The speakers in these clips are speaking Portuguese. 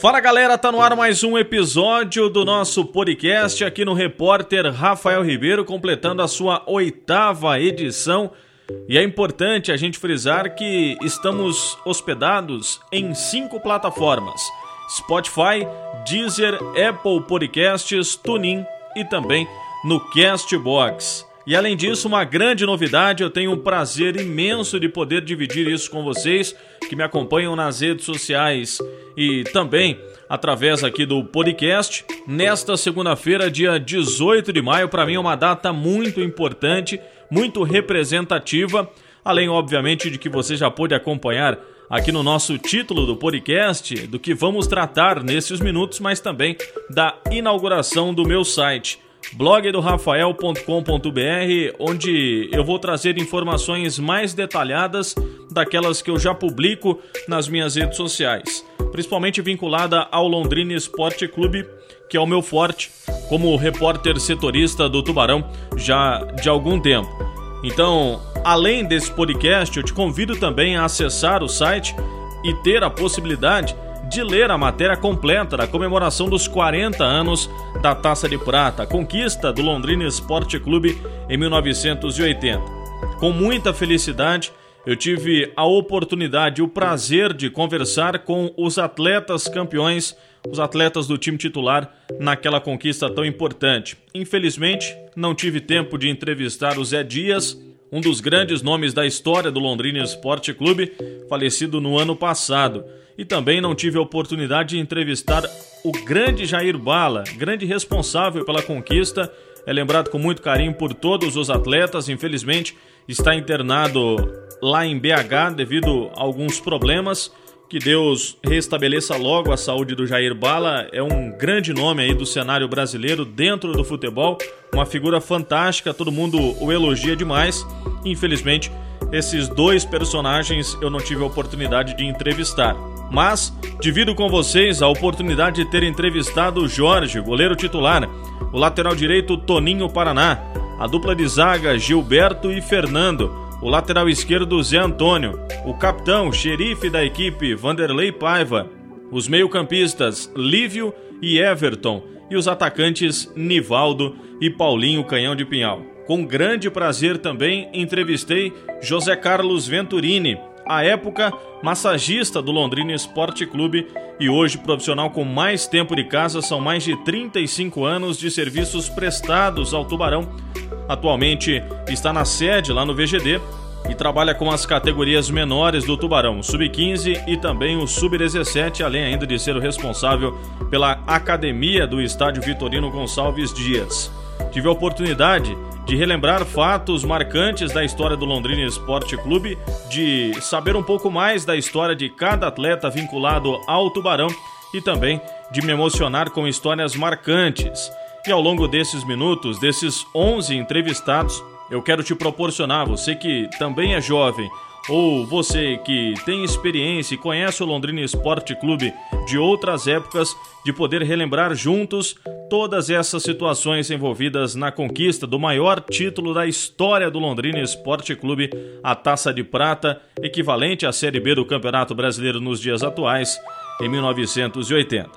Fala galera, tá no ar mais um episódio do nosso podcast aqui no Repórter Rafael Ribeiro, completando a sua oitava edição. E é importante a gente frisar que estamos hospedados em cinco plataformas: Spotify, Deezer, Apple Podcasts, TuneIn e também no Castbox. E além disso, uma grande novidade, eu tenho um prazer imenso de poder dividir isso com vocês que me acompanham nas redes sociais e também através aqui do podcast. Nesta segunda-feira, dia 18 de maio, para mim é uma data muito importante, muito representativa, além obviamente de que você já pôde acompanhar aqui no nosso título do podcast do que vamos tratar nesses minutos, mas também da inauguração do meu site blogdorafael.com.br, onde eu vou trazer informações mais detalhadas daquelas que eu já publico nas minhas redes sociais, principalmente vinculada ao Londrina Esporte Clube, que é o meu forte como repórter setorista do Tubarão já de algum tempo. Então, além desse podcast, eu te convido também a acessar o site e ter a possibilidade de ler a matéria completa da comemoração dos 40 anos da Taça de Prata, conquista do Londrina Esporte Clube em 1980. Com muita felicidade, eu tive a oportunidade e o prazer de conversar com os atletas campeões, os atletas do time titular naquela conquista tão importante. Infelizmente, não tive tempo de entrevistar o Zé Dias, um dos grandes nomes da história do Londrina Esporte Clube, falecido no ano passado e também não tive a oportunidade de entrevistar o grande Jair Bala, grande responsável pela conquista. É lembrado com muito carinho por todos os atletas, infelizmente está internado lá em BH devido a alguns problemas. Que Deus restabeleça logo a saúde do Jair Bala. É um grande nome aí do cenário brasileiro dentro do futebol, uma figura fantástica, todo mundo o elogia demais. Infelizmente, esses dois personagens eu não tive a oportunidade de entrevistar. Mas divido com vocês a oportunidade de ter entrevistado o Jorge, goleiro titular, o lateral direito Toninho Paraná, a dupla de zaga Gilberto e Fernando, o lateral esquerdo Zé Antônio, o capitão, xerife da equipe Vanderlei Paiva, os meio-campistas Lívio e Everton e os atacantes Nivaldo e Paulinho Canhão de Pinhal. Com grande prazer também entrevistei José Carlos Venturini, à época massagista do Londrina Esporte Clube e hoje profissional com mais tempo de casa, são mais de 35 anos de serviços prestados ao Tubarão. Atualmente está na sede lá no VGD e trabalha com as categorias menores do Tubarão, Sub-15 e também o Sub-17, além ainda de ser o responsável pela academia do estádio Vitorino Gonçalves Dias. Tive a oportunidade de relembrar fatos marcantes da história do Londrina Esporte Clube, de saber um pouco mais da história de cada atleta vinculado ao Tubarão e também de me emocionar com histórias marcantes. E ao longo desses minutos, desses 11 entrevistados, eu quero te proporcionar, você que também é jovem, ou você que tem experiência e conhece o Londrina Esporte Clube de outras épocas, de poder relembrar juntos todas essas situações envolvidas na conquista do maior título da história do Londrina Esporte Clube, a Taça de Prata, equivalente à Série B do Campeonato Brasileiro nos dias atuais, em 1980.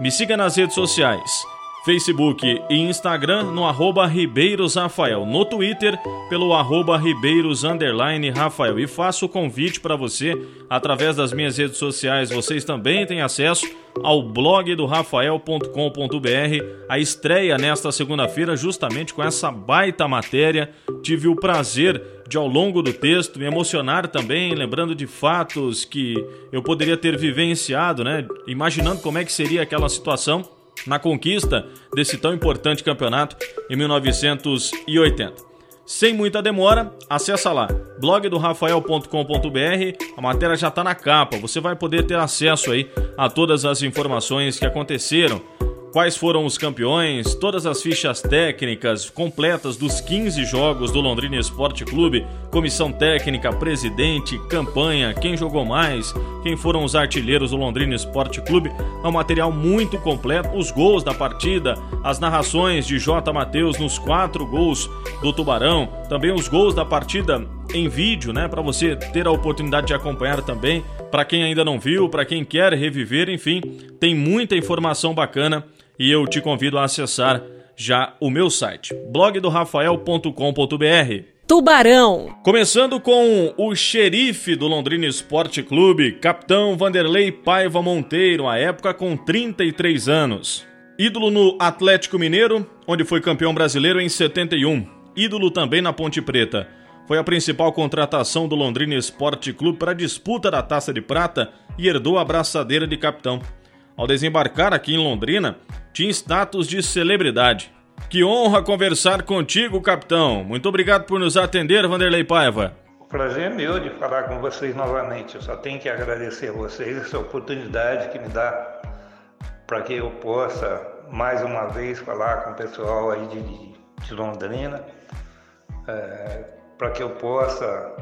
Me siga nas redes sociais Facebook e Instagram no arroba Ribeiros Rafael, no Twitter pelo arroba Ribeiros Rafael. E faço o convite para você, através das minhas redes sociais, vocês também têm acesso ao blog do rafael.com.br, a estreia nesta segunda-feira justamente com essa baita matéria. Tive o prazer de ao longo do texto me emocionar também, lembrando de fatos que eu poderia ter vivenciado, né? Imaginando como é que seria aquela situação na conquista desse tão importante campeonato em 1980. Sem muita demora, acessa lá blogdorafael.com.br. A matéria já está na capa. Você vai poder ter acesso aí a todas as informações que aconteceram quais foram os campeões, todas as fichas técnicas completas dos 15 jogos do Londrina Esporte Clube, comissão técnica, presidente, campanha, quem jogou mais, quem foram os artilheiros do Londrina Esporte Clube. É um material muito completo, os gols da partida, as narrações de J. Matheus nos quatro gols do Tubarão, também os gols da partida em vídeo, né, para você ter a oportunidade de acompanhar também Para quem ainda não viu, para quem quer reviver, enfim, tem muita informação bacana e eu te convido a acessar já o meu site, blogdorafael.com.br. Tubarão. Começando com o xerife do Londrina Esporte Clube, capitão Vanderlei Paiva Monteiro, à época com 33 anos. Ídolo no Atlético Mineiro, onde foi campeão brasileiro em 71. Ídolo também na Ponte Preta. Foi a principal contratação do Londrina Esporte Clube para a disputa da Taça de Prata e herdou a braçadeira de capitão. Ao desembarcar aqui em Londrina, tinha status de celebridade. Que honra conversar contigo, capitão. Muito obrigado por nos atender, Vanderlei Paiva. O prazer é meu de falar com vocês novamente. Eu só tenho que agradecer a vocês essa oportunidade que me dá para que eu possa mais uma vez falar com o pessoal aí de, de Londrina, é, para que eu possa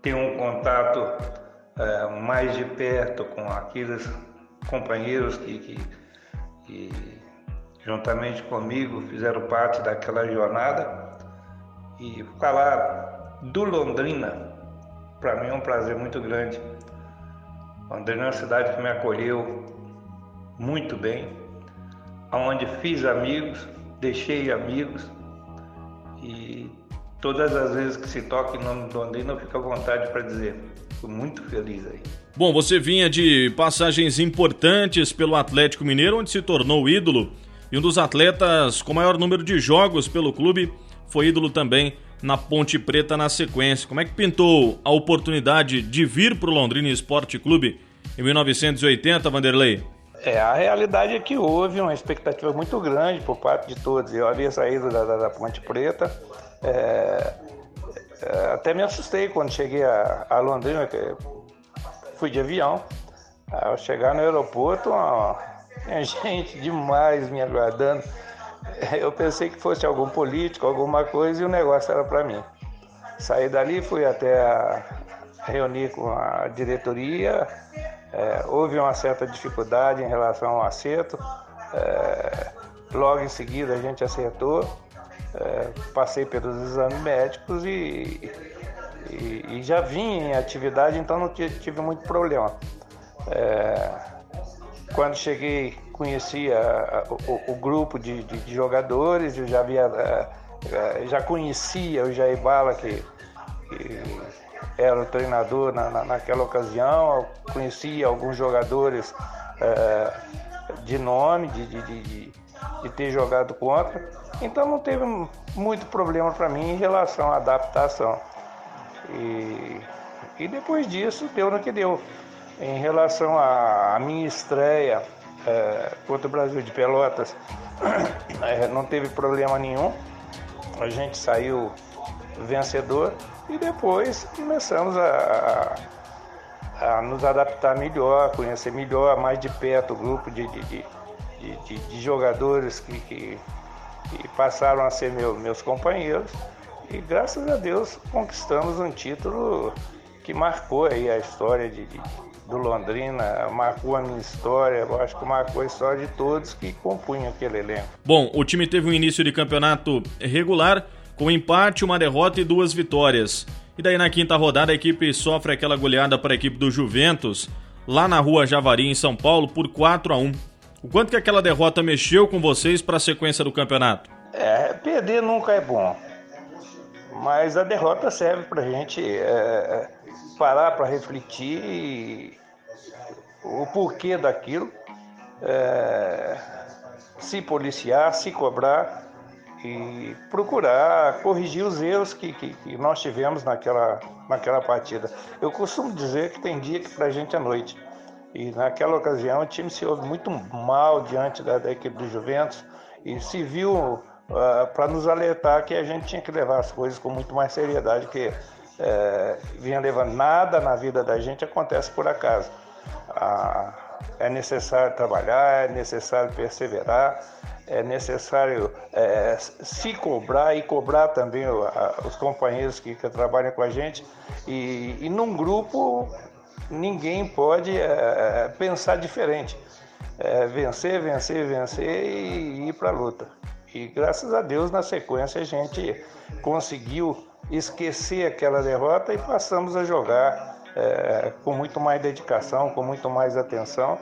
ter um contato é, mais de perto com aqueles companheiros que, que, que juntamente comigo, fizeram parte daquela jornada. E falar do Londrina, para mim é um prazer muito grande. Londrina é uma cidade que me acolheu muito bem, onde fiz amigos, deixei amigos e todas as vezes que se toca em nome do Londrina eu fico à vontade para dizer, fico muito feliz aí. Bom, você vinha de passagens importantes pelo Atlético Mineiro, onde se tornou ídolo e um dos atletas com maior número de jogos pelo clube foi ídolo também na Ponte Preta na sequência. Como é que pintou a oportunidade de vir para o Londrina Esporte Clube em 1980, Vanderlei? É, a realidade é que houve uma expectativa muito grande por parte de todos. Eu havia saído da, da, da Ponte Preta, é, é, até me assustei quando cheguei a, a Londrina, fui de avião. Ao chegar no aeroporto, tinha gente demais me aguardando. Eu pensei que fosse algum político, alguma coisa, e o negócio era para mim. Saí dali, fui até a, reunir com a diretoria. É, houve uma certa dificuldade em relação ao acerto. É, logo em seguida a gente acertou. É, passei pelos exames médicos e, e, e, já vim em atividade, então não tive muito problema. É, quando cheguei, conhecia o, o grupo de, de, de, jogadores, eu já havia, eh, eh, já conhecia o Jair Bala, que, que era o treinador na, na, naquela ocasião, conhecia alguns jogadores é, de nome, de, de, de, ter jogado contra, então não teve muito problema para mim em relação à adaptação. E, e depois disso deu no que deu. Em relação à minha estreia é, contra o Brasil de Pelotas, é, não teve problema nenhum. A gente saiu vencedor e depois começamos a, a, a nos adaptar melhor, conhecer melhor, mais de perto o grupo de, de, de, de, de jogadores que, que, que, passaram a ser meu, meus companheiros. E graças a Deus conquistamos um título que marcou aí a história de, de do Londrina, marcou a minha história, acho que marcou a história de todos que compunham aquele elenco. Bom, o time teve um início de campeonato regular, com empate, uma derrota e duas vitórias. E daí na quinta rodada a equipe sofre aquela goleada para a equipe do Juventus, lá na rua Javari, em São Paulo, por 4 a 1 O quanto que aquela derrota mexeu com vocês para a sequência do campeonato? É, perder nunca é bom. Mas a derrota serve para a gente é, é parar para refletir o porquê daquilo, é, se policiar, se cobrar e procurar corrigir os erros que, que, que, nós tivemos naquela, naquela partida. Eu costumo dizer que tem dia que para a gente é noite. E naquela ocasião o time se ouve muito mal diante da, da equipe do Juventus e se viu uh, para nos alertar que a gente tinha que levar as coisas com muito mais seriedade, que é, vinha levando nada na vida da gente acontece por acaso. Ah, é necessário trabalhar, é necessário perseverar, é necessário é, se cobrar e cobrar também os companheiros que, que, trabalham com a gente. E, e num grupo ninguém pode é, pensar diferente. É, vencer, vencer, vencer e ir para a luta. E graças a Deus, na sequência, a gente conseguiu esquecer aquela derrota e passamos a jogar é, com muito mais dedicação, com muito mais atenção,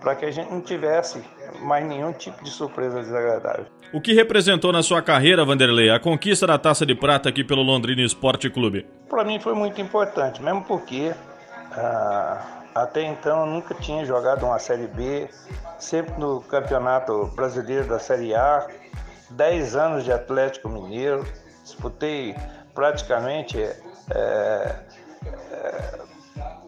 para que a gente não tivesse mais nenhum tipo de surpresa desagradável. O que representou na sua carreira, Vanderlei, a conquista da Taça de Prata aqui pelo Londrina Esporte Clube? Para mim foi muito importante, mesmo porque ah, até então eu nunca tinha jogado uma Série B, sempre no Campeonato Brasileiro da Série A, 10 anos de Atlético Mineiro, disputei praticamente é, é,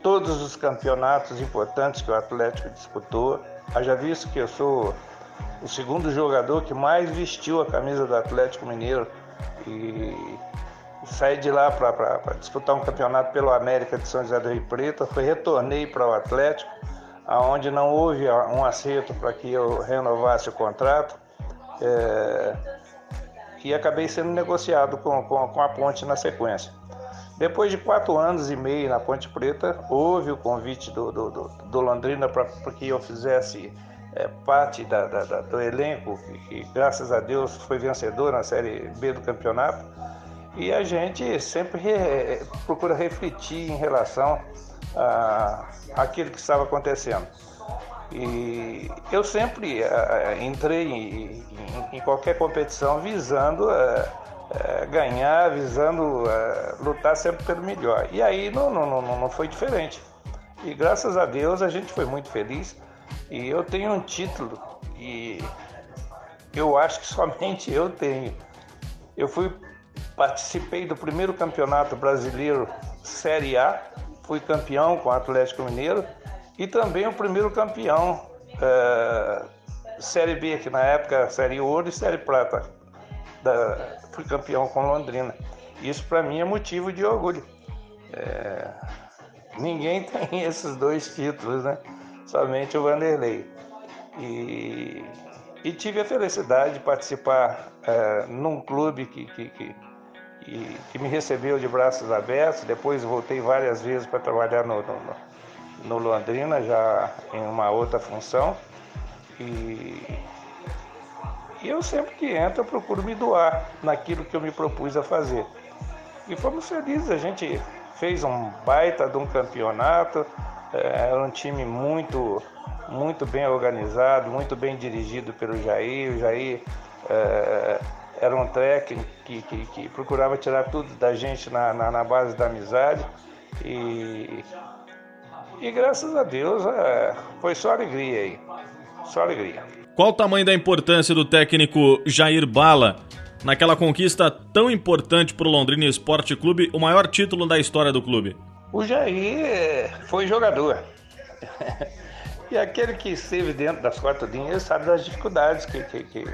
todos os campeonatos importantes que o Atlético disputou. Haja visto que eu sou o segundo jogador que mais vestiu a camisa do Atlético Mineiro e saí de lá para disputar um campeonato pelo América de São José do Rio Preto, foi retornei para o Atlético, aonde não houve um acerto para que eu renovasse o contrato é, e acabei sendo negociado com, com, com a Ponte na sequência. Depois de quatro anos e meio na Ponte Preta, houve o convite do, do, do, do Londrina para que eu fizesse é, parte da, da, da, do elenco, que, que, graças a Deus foi vencedor na Série B do campeonato. E a gente sempre re, procura refletir em relação a, aquilo que estava acontecendo. E eu sempre uh, entrei em, em, em, qualquer competição visando uh, ganhar, visando lutar sempre pelo melhor. E aí não, não, não, não foi diferente. E graças a Deus a gente foi muito feliz. E eu tenho um título e eu acho que somente eu tenho. Eu fui participei do primeiro campeonato brasileiro Série A, fui campeão com o Atlético Mineiro e também o primeiro campeão é, Série B, que na época Série Ouro e Série Prata. Da, fui campeão com Londrina. Isso para mim é motivo de orgulho. É, ninguém tem esses dois títulos, né? Somente o Vanderlei. E, e tive a felicidade de participar é, num clube que, que, que, que, me recebeu de braços abertos. Depois voltei várias vezes para trabalhar no, no no Londrina, já em uma outra função. E, e eu sempre que entro, eu procuro me doar naquilo que eu me propus a fazer. E fomos felizes, a gente fez um baita de um campeonato, é, era um time muito, muito bem organizado, muito bem dirigido pelo Jair. O Jair é, era um técnico que, que, que, procurava tirar tudo da gente na, na, na base da amizade. E e graças a Deus é, foi só alegria aí. Só alegria. Qual o tamanho da importância do técnico Jair Bala naquela conquista tão importante para o Londrina Esporte Clube, o maior título da história do clube? O Jair foi jogador. e aquele que esteve dentro das quatro linhas sabe das dificuldades que, que, que,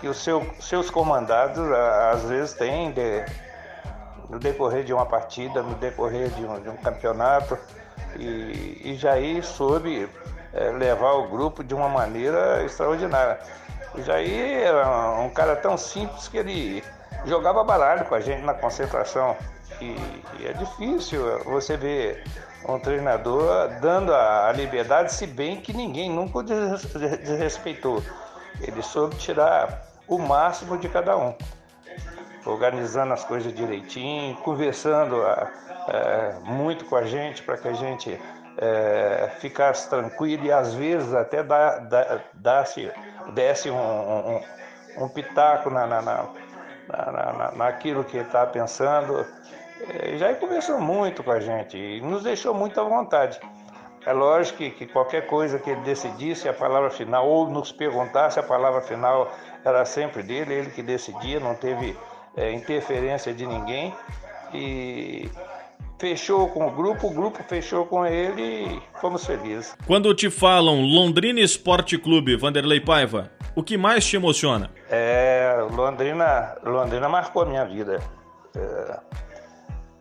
que os seu, seus comandados às vezes têm de, no decorrer de uma partida, no decorrer de um, de um campeonato e, e Jair soube é, levar o grupo de uma maneira extraordinária. O Jair era um cara tão simples que ele jogava baralho com a gente na concentração. E, e é difícil você ver um treinador dando a, liberdade, se bem que ninguém nunca o desrespeitou. Ele soube tirar o máximo de cada um, organizando as coisas direitinho, conversando é, muito com a gente para que a gente é, ficasse tranquilo e às vezes até dá, desse, desse um, um, um pitaco na, na, na, na, naquilo que ele está pensando. É, já conversou muito com a gente e nos deixou muito à vontade. É lógico que, que, qualquer coisa que ele decidisse, a palavra final, ou nos perguntasse, a palavra final era sempre dele, ele que decidia, não teve é, interferência de ninguém. E fechou com o grupo, o grupo fechou com ele e fomos felizes. Quando te falam Londrina Esporte Clube, Vanderlei Paiva, o que mais te emociona? É, Londrina, Londrina marcou a minha vida. É,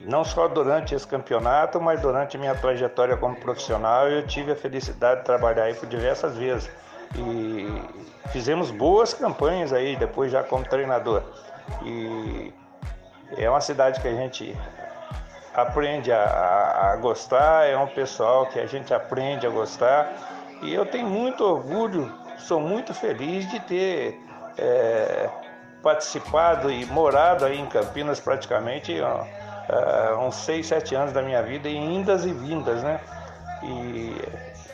não só durante esse campeonato, mas durante minha trajetória como profissional, eu tive a felicidade de trabalhar aí por diversas vezes. E fizemos boas campanhas aí depois já como treinador. E é uma cidade que a gente aprende a, a, a, gostar, é um pessoal que a gente aprende a gostar. E eu tenho muito orgulho, sou muito feliz de ter é, participado e morado aí em Campinas praticamente ó, uh, uns 6, 7 anos da minha vida em indas e vindas, né? E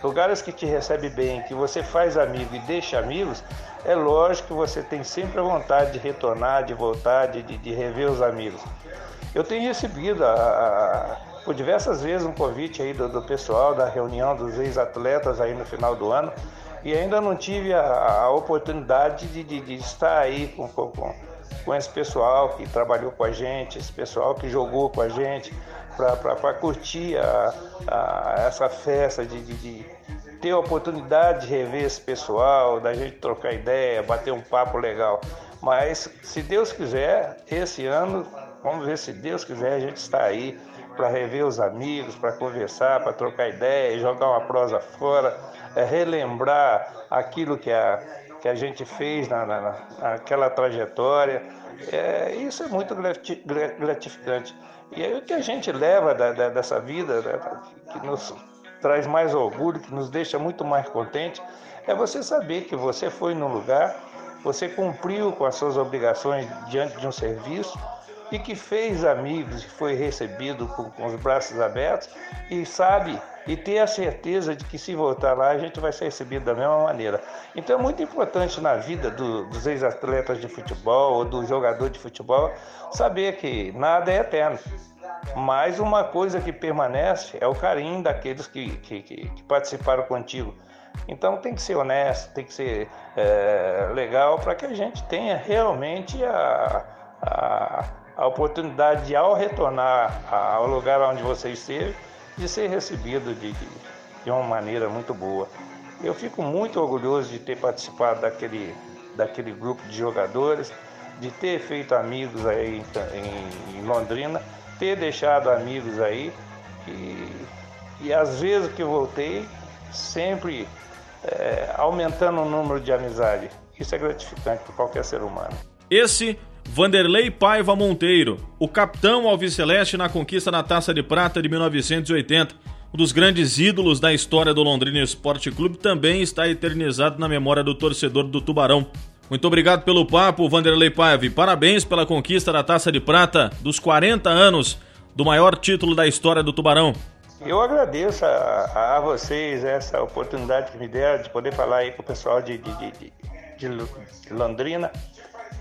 lugares que te recebe bem, que você faz amigo e deixa amigos, é lógico que você tem sempre a vontade de retornar, de voltar, de, de, rever os amigos. Eu tenho recebido a, a, por diversas vezes um convite aí do, do pessoal da reunião dos ex-atletas aí no final do ano e ainda não tive a, a oportunidade de, de, de, estar aí com, com, com esse pessoal que trabalhou com a gente, esse pessoal que jogou com a gente, para curtir a, a, essa festa, de, de, de, ter a oportunidade de rever esse pessoal, da gente trocar ideia, bater um papo legal. Mas, se Deus quiser, esse ano, vamos ver se Deus quiser, a gente está aí para rever os amigos, para conversar, para trocar ideia, jogar uma prosa fora, é, relembrar aquilo que a, que a gente fez na, na, naquela trajetória. É, isso é muito gratificante. E aí o que a gente leva da, da, dessa vida, né, que nos traz mais orgulho, que nos deixa muito mais contente, é você saber que você foi no lugar, você cumpriu com as suas obrigações diante de um serviço e que fez amigos, que foi recebido com, com os braços abertos e sabe e ter a certeza de que se voltar lá a gente vai ser recebido da mesma maneira. Então é muito importante na vida do, dos ex-atletas de futebol ou do jogador de futebol saber que nada é eterno. Mas uma coisa que permanece é o carinho daqueles que, que, que participaram contigo. Então tem que ser honesto, tem que ser é, legal para que a gente tenha realmente a, a, a oportunidade de, ao retornar ao lugar onde você esteve, de ser recebido de, de, de uma maneira muito boa. Eu fico muito orgulhoso de ter participado daquele, daquele grupo de jogadores, de ter feito amigos aí em, em Londrina, ter deixado amigos aí e, e às vezes que voltei, sempre é, aumentando o número de amizade. Isso é gratificante para qualquer ser humano. Esse Vanderlei Paiva Monteiro, o capitão alviceleste na conquista da Taça de Prata de 1980. Um dos grandes ídolos da história do Londrina Esporte Clube também está eternizado na memória do torcedor do Tubarão. Muito obrigado pelo papo, Vanderlei Paiva, parabéns pela conquista da Taça de Prata dos 40 anos do maior título da história do Tubarão. Eu agradeço a, a vocês essa oportunidade que me deram de poder falar aí com o pessoal de, de, de, de Londrina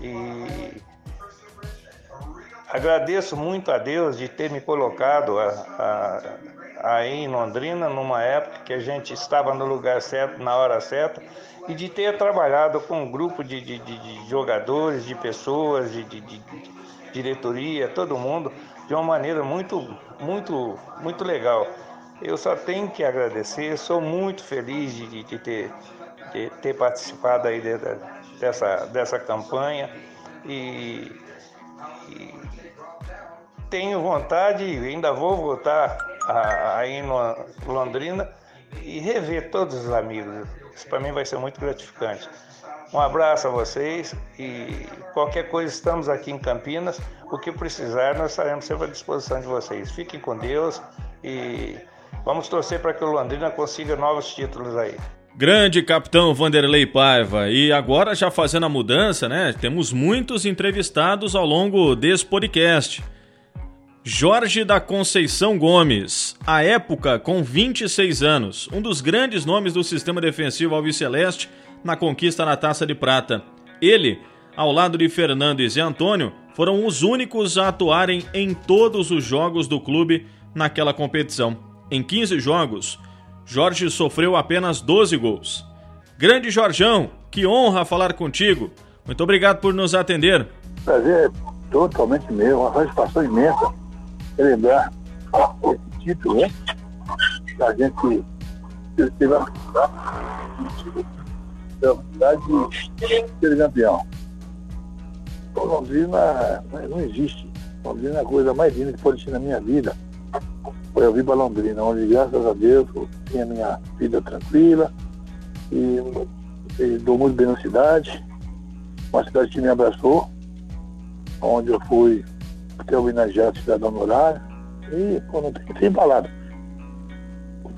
e Agradeço muito a Deus de ter me colocado a, a, aí em Londrina, numa época que a gente estava no lugar certo, na hora certa, e de ter trabalhado com um grupo de, de, de jogadores, de pessoas, de, de, diretoria, todo mundo, de uma maneira muito, muito, muito legal. Eu só tenho que agradecer, sou muito feliz de, de, ter, de ter participado aí de, dessa, dessa campanha e, e tenho vontade, ainda vou voltar aí em Londrina e rever todos os amigos. Isso para mim vai ser muito gratificante. Um abraço a vocês e qualquer coisa estamos aqui em Campinas. O que precisar, nós estaremos sempre à disposição de vocês. Fiquem com Deus e vamos torcer para que o Londrina consiga novos títulos aí. Grande capitão Vanderlei Paiva. E agora, já fazendo a mudança, né? Temos muitos entrevistados ao longo desse podcast. Jorge da Conceição Gomes, à época com 26 anos, um dos grandes nomes do sistema defensivo alviceleste na conquista na Taça de Prata. Ele, ao lado de Fernando e Antônio, foram os únicos a atuarem em todos os jogos do clube naquela competição. Em 15 jogos, Jorge sofreu apenas 12 gols. Grande Jorjão, que honra falar contigo. Muito obrigado por nos atender. Prazer totalmente meu, uma satisfação imensa relembrar esse título, né? A gente teve a oportunidade de ser campeão. O Londrina não existe. Londrina é a coisa mais linda que pode ser na minha vida. Foi eu vir para Londrina, onde graças a Deus eu tinha minha vida tranquila e, e dou muito bem na cidade. Uma cidade que me abraçou, onde eu fui ter homenageado cidadão no horário. E pô, não tem, tem palavra.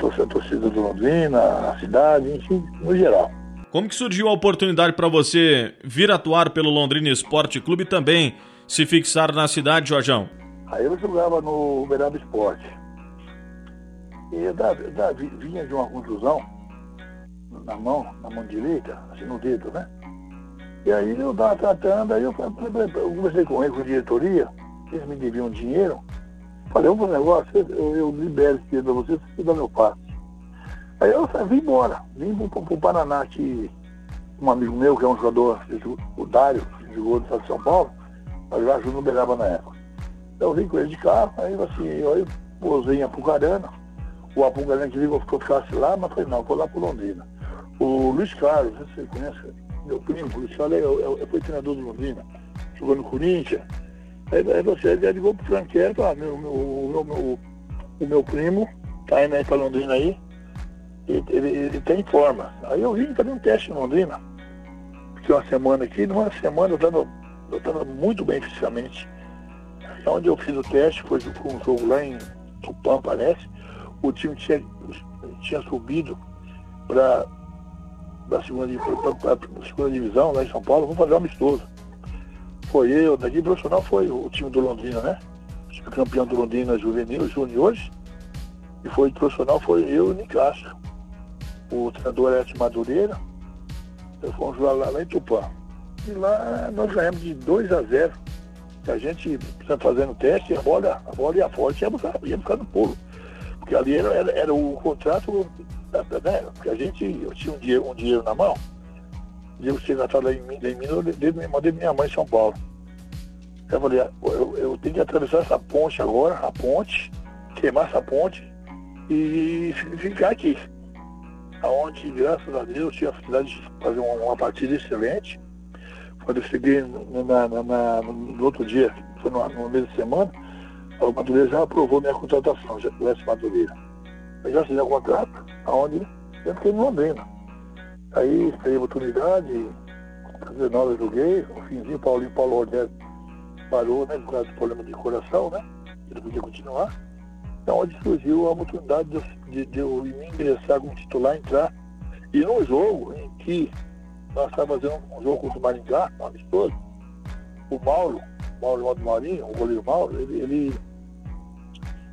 A torcida do Londrina, a cidade, enfim, no geral. Como que surgiu a oportunidade para você vir atuar pelo Londrina Esporte Clube e também se fixar na cidade, Jorjão? Aí eu jogava no Uberaba Esporte. E da, da, vinha de uma contusão na mão, na mão direita, assim no dedo, né? E aí eu estava tratando, aí eu, falei, eu conversei com ele, com a diretoria, eles me deviam dinheiro. Falei, eu vou um negócio, eu, eu libero esse dinheiro para você, você dá meu passe. Aí eu falei, vim embora, vim para o Paraná, que um amigo meu, que é um jogador, o Dário, que jogou no Estado de São Paulo, mas já ajudou no Beraba na época. Então eu vim com ele de carro, aí assim, eu, eu posei em Apucarana, o que ligou que eu ficasse lá, mas falei, não, vou lá para Londrina. O Luiz Carlos, você conhece, meu primo, o Luiz Carlos, eu, eu, eu fui treinador do Londrina, jogou no Corinthians. Aí, aí você ele ligou pro Franqueiro, ah, meu, meu, meu, meu, o meu primo tá indo aí para Londrina aí, ele, ele, ele tem forma. Aí eu vim fazer um teste em Londrina. Fiquei uma semana aqui, numa semana eu estava eu tava muito bem fisicamente. Onde eu fiz o teste foi com um jogo lá em Tupã, parece. O time tinha, tinha subido para da segunda, segunda divisão lá em São Paulo, vamos fazer um amistoso. Foi eu, daqui profissional foi o time do Londrina, né? O campeão do Londrina juvenil, juniores. E foi profissional, foi eu e o Nicásio. O treinador era Madureira. Eu fomos jogar lá, lá em Tupã. E lá nós ganhamos de 2 a 0. A gente fazendo teste, a bola, a bola ia forte, ia buscar, ia buscar no pulo. Porque ali era, era, era o contrato né? Porque a gente, eu tinha um dinheiro, um dinheiro na mão, dinheiro chega atrás lá em lá em mim eu mandei minha mãe em São Paulo. Eu falei, ah, eu, eu tenho que atravessar essa ponte agora, a ponte, queimar essa ponte e ficar aqui. Aonde, graças a Deus, eu tinha a facilidade de fazer uma, uma partida excelente. Quando eu cheguei na, na, na, no outro dia, foi no mês de semana, o Madureira já aprovou minha contratação, já tivesse Madureira. Eu já assinei o contrato, aonde eu fiquei em Londrina. Aí teve oportunidade, 19 eu joguei, no finzinho, Paulinho Paulo Rodrigues parou, né, por causa do problema de coração, né? Ele podia continuar. Então onde surgiu a oportunidade de, de, de eu me ingressar como titular, entrar. E num jogo em que nós estávamos fazendo um jogo contra o Maringá, um amistoso, o Mauro, Mauro Mauro Maurinho, o goleiro Mauro, ele, ele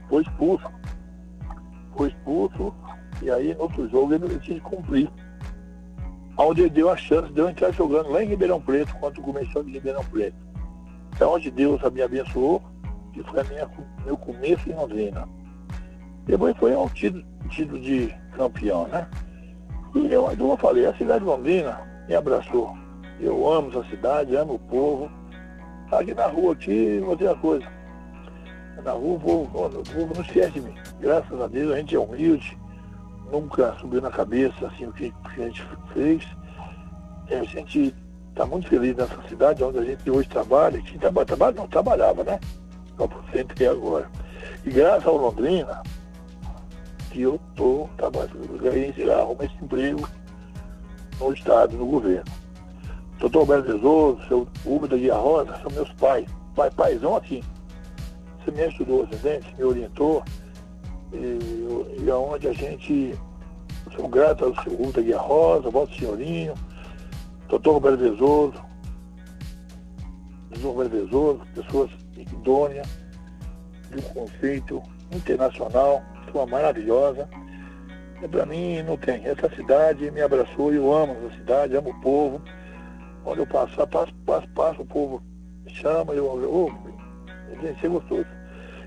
foi expulso foi expulso, e aí no outro jogo ele não cumprir. Onde deu a chance de eu entrar jogando lá em Ribeirão Preto, contra o Comercial de Ribeirão Preto. É onde Deus me abençoou, que foi a minha, meu começo em Londrina. Depois foi um título, de campeão, né? E eu, eu falei, a cidade de Londrina me abraçou. Eu amo essa cidade, amo o povo. Aqui na rua, aqui, uma coisa na rua, o povo, o povo não esquece de mim. Graças a Deus a gente é humilde, nunca subiu na cabeça assim o que, a gente fez. É, a gente está muito feliz nessa cidade onde a gente hoje trabalha, que trabalha, trabalha não trabalhava, né? Só por que é agora. E graças ao Londrina, que eu estou trabalhando, arrumei esse emprego no Estado, no governo. Doutor Alberto Vesoso, seu Hugo da Guia Rosa, são meus pais. Pai, paizão aqui você me ajudou, entende? Me orientou. E, e aonde a gente. Sou grato ao seu Guta Guia Rosa, vosso senhorinho, doutor Roberto Vesoso, doutor Roberto Vesoso, pessoas idôneas, de um conceito internacional, pessoa maravilhosa. E para mim não tem. Essa cidade me abraçou, eu amo essa cidade, amo o povo. Onde eu passar, passo, passo, passo, o povo me chama, eu, eu, eu, gente, é gostoso.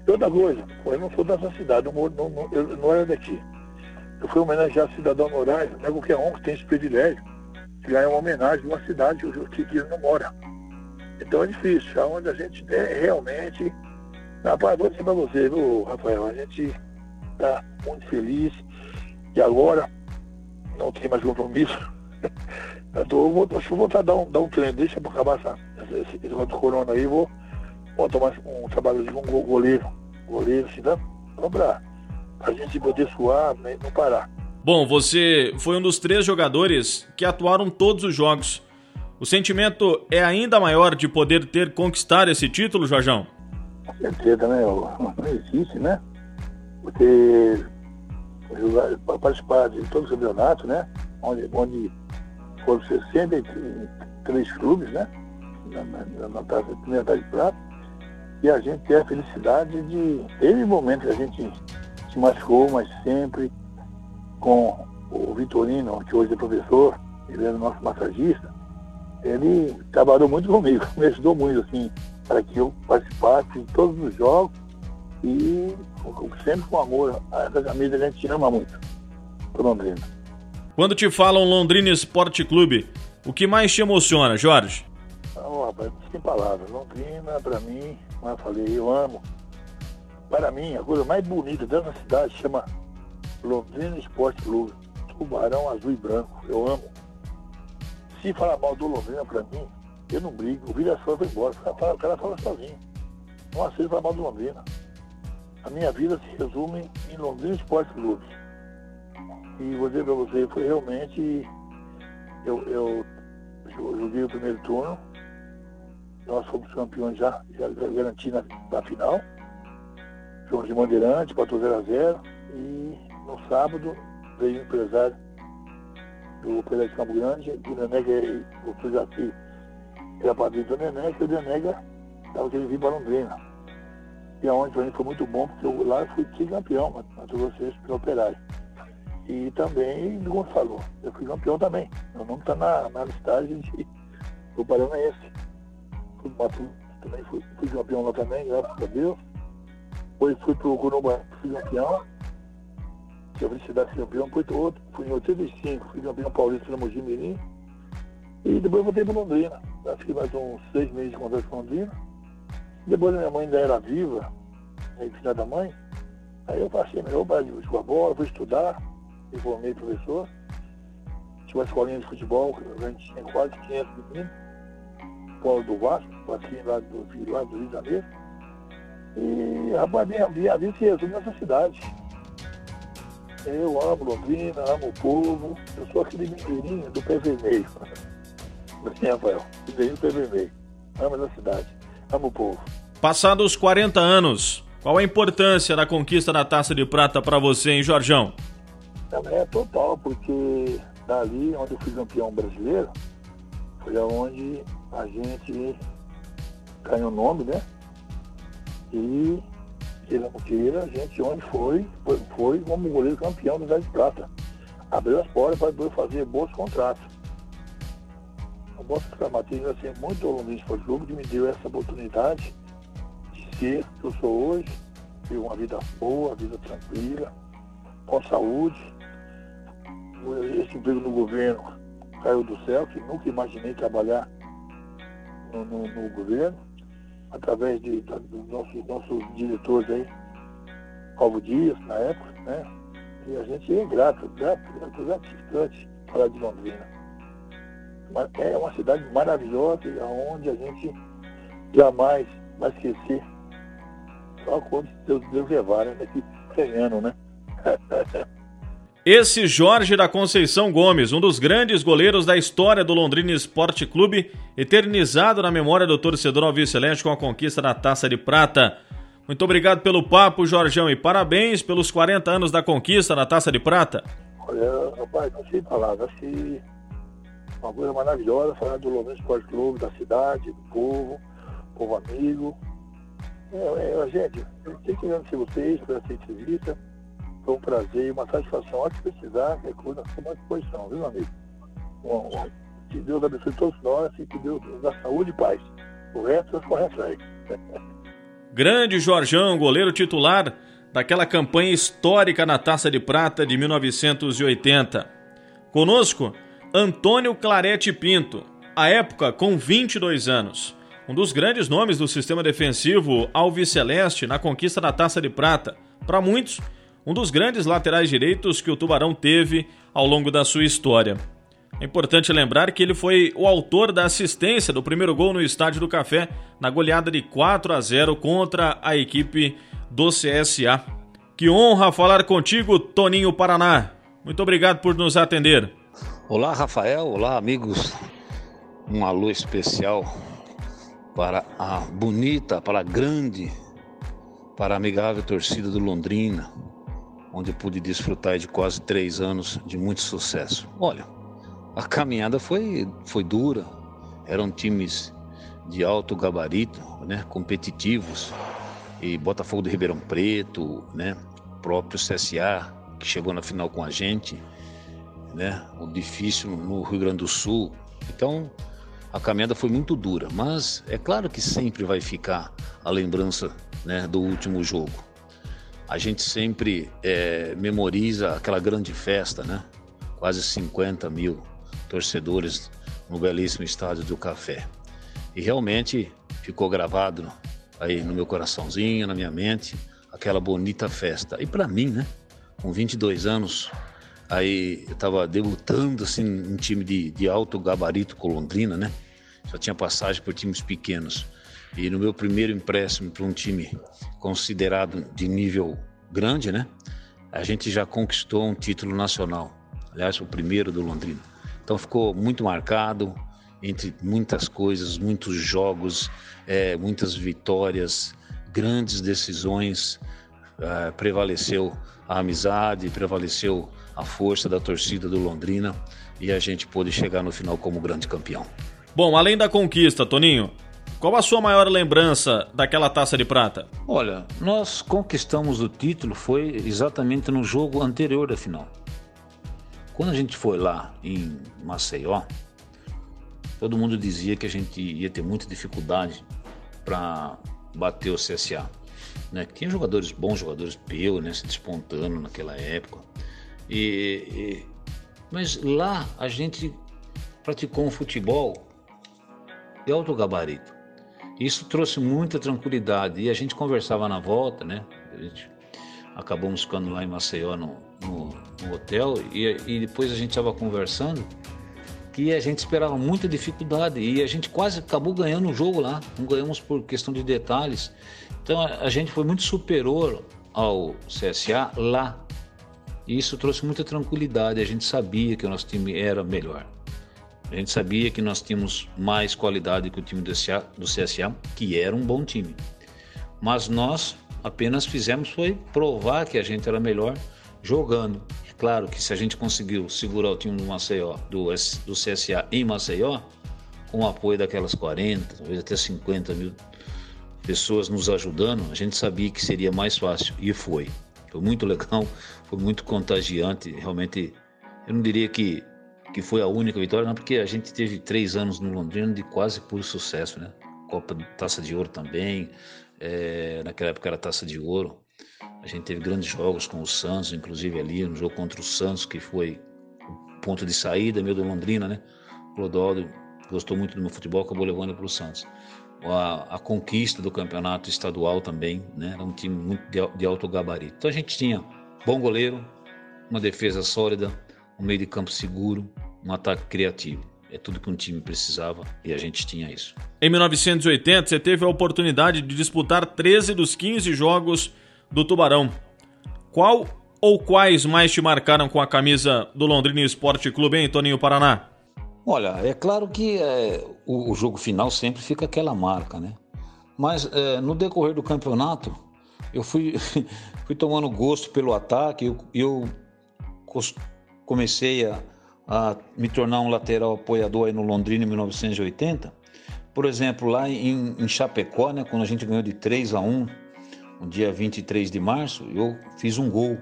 Outra coisa, eu não sou dessa cidade, eu, moro, não, não, eu não era daqui. Eu fui homenagear cidadão honorário, não é qualquer um que tem esse privilégio de ganhar uma homenagem de uma cidade que, que ele não mora. Então é difícil, é onde a gente é realmente. Rapaz, vou dizer para você, viu, Rafael, a gente está muito feliz e agora não tem mais compromisso. eu tô, vou, acho que vou voltar a dar um, dar um treino, deixa para acabar essa, esse, esse corona aí, vou Pô, tomar um trabalho de um goleiro, goleiro, assim, né? Vamos pra, pra gente poder suar, né? não parar. Bom, você foi um dos três jogadores que atuaram todos os jogos. O sentimento é ainda maior de poder ter conquistado esse título, Jorjão? Com certeza, né? Não existe, né? Porque jogar, participar de todo o campeonato, né? Onde, onde foram 63 clubes, né? Na, na, na taça, primeira de prata e a gente ter a felicidade de. Teve momentos que a gente se machucou, mas sempre com o Vitorino, que hoje é professor, ele era nosso massagista, ele trabalhou muito comigo, me ajudou muito, assim, para que eu participasse de todos os jogos e sempre com amor essa camisa a gente ama muito, pro Londrina. Quando te falam Londrina Esporte Clube, o que mais te emociona, Jorge? Não, rapaz, sem palavras. Londrina, para mim, como eu falei, eu amo. Para mim, a coisa mais bonita da cidade chama Londrina Esporte Clube. Tubarão azul e branco. Eu amo. Se falar mal do Londrina para mim, eu não brigo. O Vira-Só vai embora. O cara, fala sozinho. Não aceito falar mal do Londrina. A minha vida se resume em Londrina Esporte Clube. E vou dizer para você, foi realmente. Eu, eu joguei o primeiro turno. Nós fomos campeões já, já garanti na, na final. Jogos de Bandeirante, 4 0 a 0 E no sábado veio um empresário do Pereira de Campo Grande, o Nenega, o Sujaci, era padrinho do Nenega, e o Nenega estava querendo vir para Londrina. E aonde para mim foi muito bom, porque eu, lá eu fui campeão, Mato Grossense, pelo Operário. E também, como falou, eu fui campeão também. Meu nome está na, na listagem de, do Paranaense. Fui Mato, também fui, fui campeão lá também, graças a Deus. Depois fui para o Curumbá, fui campeão que a Felicidade campeão, foi outro, fui em 85, fui campeão paulista no Mogi Mirim. E depois voltei para Londrina. Acho que mais uns seis meses de contrato com Londrina. Depois a minha mãe ainda era viva, aí filha da mãe. Aí eu passei melhor para jogar bola, fui estudar, me formei professor. Tinha uma escolinha de futebol, a gente tinha quase 500 meninos. Polo do Vasco, assim lá do, lá do Rio de Janeiro. E rapaz, minha, minha vida se resume nessa cidade. Eu amo Londrina, amo o povo. Eu sou aquele mineirinho do vermelho. Assim, Rafael, mineirinho do vermelho. Amo a cidade, amo o povo. Passados 40 anos, qual a importância da conquista da Taça de Prata para você, hein, Jorjão? É total, porque dali onde eu fui campeão brasileiro, foi aonde a gente ganhou nome, né? E queira ou queira, a gente onde foi, foi, foi como goleiro campeão do Cidade de Prata. Abriu as portas para depois fazer bons contratos. O Bossa Escamatismo assim, muito Londrina Esporte Clube que me deu essa oportunidade de ser o que eu sou hoje, ter uma vida boa, vida tranquila, com saúde. Esse emprego no governo caiu do céu, que nunca imaginei trabalhar no, no, no governo através de, da, dos nossos, nossos diretores aí, Alvo Dias, na época, né? E a gente é grato, grato, gratificante falar de Londrina. É uma cidade maravilhosa, onde a gente jamais vai esquecer. Só quando Deus, Deus levar, né? Daqui 100 anos, né? Esse Jorge da Conceição Gomes, um dos grandes goleiros da história do Londrina Esporte Clube, eternizado na memória do torcedor Alves Celeste com a conquista da Taça de Prata. Muito obrigado pelo papo, Jorgão, e parabéns pelos 40 anos da conquista da Taça de Prata. Olha, rapaz, não sei palavras, achei uma coisa maravilhosa falar do Londrina Esporte Clube, da cidade, do povo, povo amigo. É, é, gente, eu tenho que agradecer vocês por essa entrevista. Foi um prazer e uma satisfação. Hora que precisar, recurso, nós estamos à disposição, viu, amigo? Bom, que Deus abençoe todos nós e que Deus nos dá saúde e paz. O resto nós corremos atrás. Grande Jorjão, goleiro titular daquela campanha histórica na Taça de Prata de 1980. Conosco, Antônio Clarete Pinto, à época com 22 anos. Um dos grandes nomes do sistema defensivo Alves Celeste na conquista da Taça de Prata. Para muitos, um dos grandes laterais direitos que o Tubarão teve ao longo da sua história. É importante lembrar que ele foi o autor da assistência do primeiro gol no Estádio do Café na goleada de 4 a 0 contra a equipe do CSA. Que honra falar contigo, Toninho Paraná. Muito obrigado por nos atender. Olá, Rafael. Olá, amigos. Um alô especial para a bonita, para a grande, para a amigável torcida do Londrina, onde pude desfrutar de quase três anos de muito sucesso. Olha, a caminhada foi, foi dura, eram times de alto gabarito, né, competitivos, e Botafogo de Ribeirão Preto, né, próprio CSA que chegou na final com a gente, né, o difícil no Rio Grande do Sul. Então a caminhada foi muito dura, mas é claro que sempre vai ficar a lembrança né, do último jogo. A gente sempre é, memoriza aquela grande festa, né? Quase 50 mil torcedores no belíssimo estádio do Café. E realmente ficou gravado aí no meu coraçãozinho, na minha mente, aquela bonita festa. E para mim, né? Com 22 anos, aí eu estava debutando assim em time de, de alto gabarito com Londrina, né? Já tinha passagem por times pequenos. E no meu primeiro empréstimo para um time considerado de nível grande, né? A gente já conquistou um título nacional. Aliás, o primeiro do Londrina. Então ficou muito marcado entre muitas coisas, muitos jogos, é, muitas vitórias, grandes decisões. É, prevaleceu a amizade, prevaleceu a força da torcida do Londrina e a gente pôde chegar no final como grande campeão. Bom, além da conquista, Toninho, qual a sua maior lembrança daquela taça de prata? Olha, nós conquistamos o título foi exatamente no jogo anterior da final. Quando a gente foi lá em Maceió, todo mundo dizia que a gente ia ter muita dificuldade para bater o CSA. Né? Tinha jogadores bons, jogadores peu, né? se despontando naquela época. E, e, mas lá a gente praticou um futebol de alto gabarito. Isso trouxe muita tranquilidade e a gente conversava na volta, né? A gente acabamos ficando lá em Maceió no, no, no hotel e, e depois a gente estava conversando que a gente esperava muita dificuldade e a gente quase acabou ganhando o jogo lá. Não ganhamos por questão de detalhes. Então a, a gente foi muito superior ao CSA lá. E isso trouxe muita tranquilidade. A gente sabia que o nosso time era melhor. A gente sabia que nós tínhamos mais qualidade que o time do CSA, que era um bom time. Mas nós apenas fizemos foi provar que a gente era melhor jogando. É claro que se a gente conseguiu segurar o time do Maceió, do, do CSA em Maceió, com o apoio daquelas 40, talvez até 50 mil pessoas nos ajudando, a gente sabia que seria mais fácil e foi. Foi muito legal, foi muito contagiante. Realmente, eu não diria que que foi a única vitória, não, porque a gente teve três anos no Londrina de quase puro sucesso, né? Copa Taça de Ouro também, é, naquela época era Taça de Ouro. A gente teve grandes jogos com o Santos, inclusive ali, no jogo contra o Santos, que foi o ponto de saída meu do Londrina, né? O Clodoaldo gostou muito do meu futebol, acabou levando para o Santos. A, a, conquista do campeonato estadual também, né? Era um time muito de, de alto gabarito. Então a gente tinha bom goleiro, uma defesa sólida, um meio de campo seguro, um ataque criativo. É tudo que um time precisava e a gente tinha isso. Em 1980, você teve a oportunidade de disputar 13 dos 15 jogos do Tubarão. Qual ou quais mais te marcaram com a camisa do Londrina Esporte Clube, hein, Toninho Paraná? Olha, é claro que é, o, o, jogo final sempre fica aquela marca, né? Mas é, no decorrer do campeonato, eu fui, fui tomando gosto pelo ataque, eu, eu comecei a, a me tornar um lateral apoiador aí no Londrina em 1980. Por exemplo, lá em, em Chapecó, né, quando a gente ganhou de 3 a 1, no dia 23 de março, eu fiz um gol.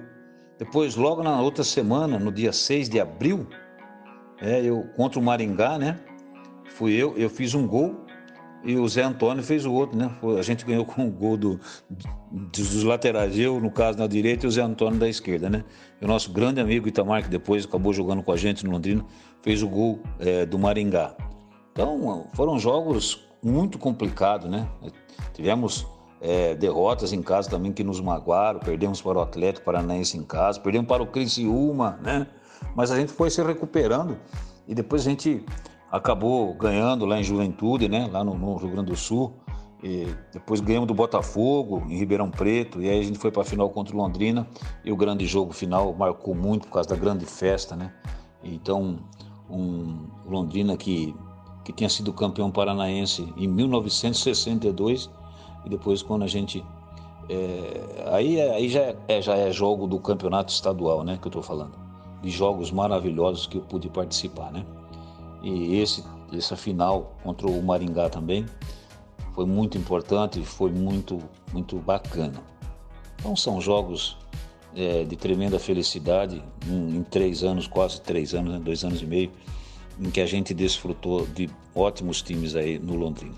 Depois, logo na outra semana, no dia 6 de abril, é, eu contra o Maringá, né? Fui eu, eu fiz um gol e o Zé Antônio fez o outro, né? A gente ganhou com o gol do, dos laterais, eu, no caso, na direita e o Zé Antônio da esquerda, né? E o nosso grande amigo Itamar, que depois acabou jogando com a gente no Londrina, fez o gol é, do Maringá. Então, foram jogos muito complicados, né? Tivemos é, derrotas em casa também que nos magoaram, perdemos para o Atlético Paranaense em casa, perdemos para o Criciúma, né? Mas a gente foi se recuperando e depois a gente acabou ganhando lá em Juventude, né? Lá no, no Rio Grande do Sul. E depois ganhamos do Botafogo em Ribeirão Preto e aí a gente foi para a final contra o Londrina e o grande jogo final marcou muito por causa da grande festa, né? Então, um Londrina que que tinha sido campeão paranaense em 1962 e depois quando a gente é, aí aí já é, já é jogo do campeonato estadual, né? Que eu estou falando de jogos maravilhosos que eu pude participar, né? E esse essa final contra o Maringá também foi muito importante e foi muito, muito bacana. Então são jogos é, de tremenda felicidade em, em, três anos, quase três anos, né, dois anos e meio, em que a gente desfrutou de ótimos times aí no Londrina.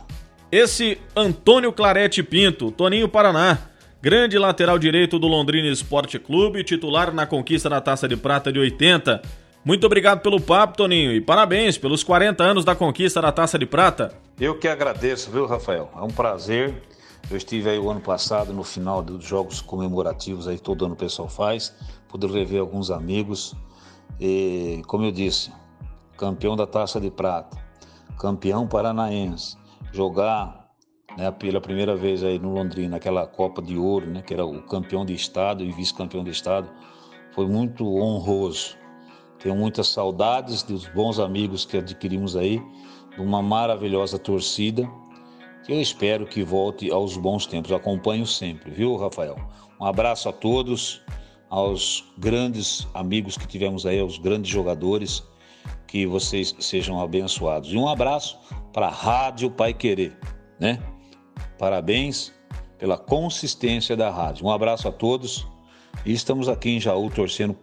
Esse Antônio Clarete Pinto, Toninho Paraná, grande lateral direito do Londrina Esporte Clube, titular na conquista da Taça de Prata de 80. Muito obrigado pelo papo, Toninho, e parabéns pelos 40 anos da conquista da Taça de Prata. Eu que agradeço, viu, Rafael? É um prazer. Eu estive aí o ano passado no final dos jogos comemorativos aí todo ano o pessoal faz, pude rever alguns amigos e, como eu disse, campeão da Taça de Prata, campeão paranaense, jogar né, pela primeira vez aí no Londrina aquela Copa de Ouro, né, que era o campeão de estado e vice-campeão de estado, foi muito honroso tenho muitas saudades dos bons amigos que adquirimos aí, de uma maravilhosa torcida, que eu espero que volte aos bons tempos. Acompanho sempre, viu, Rafael? Um abraço a todos, aos grandes amigos que tivemos aí, aos grandes jogadores, que vocês sejam abençoados. E um abraço para a Rádio Pai Querer, né? Parabéns pela consistência da rádio. Um abraço a todos e estamos aqui em Jaú torcendo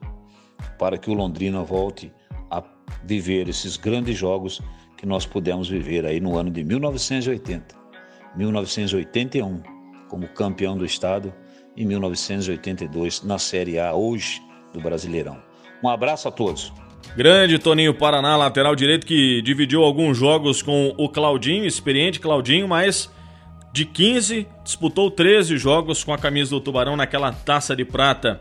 para que o Londrina volte a viver esses grandes jogos que nós pudemos viver aí no ano de 1980, 1981 como campeão do estado e 1982 na Série A hoje do Brasileirão. Um abraço a todos. Grande Toninho Paraná, lateral direito que dividiu alguns jogos com o Claudinho, experiente Claudinho, mas de 15 disputou 13 jogos com a camisa do Tubarão naquela taça de prata.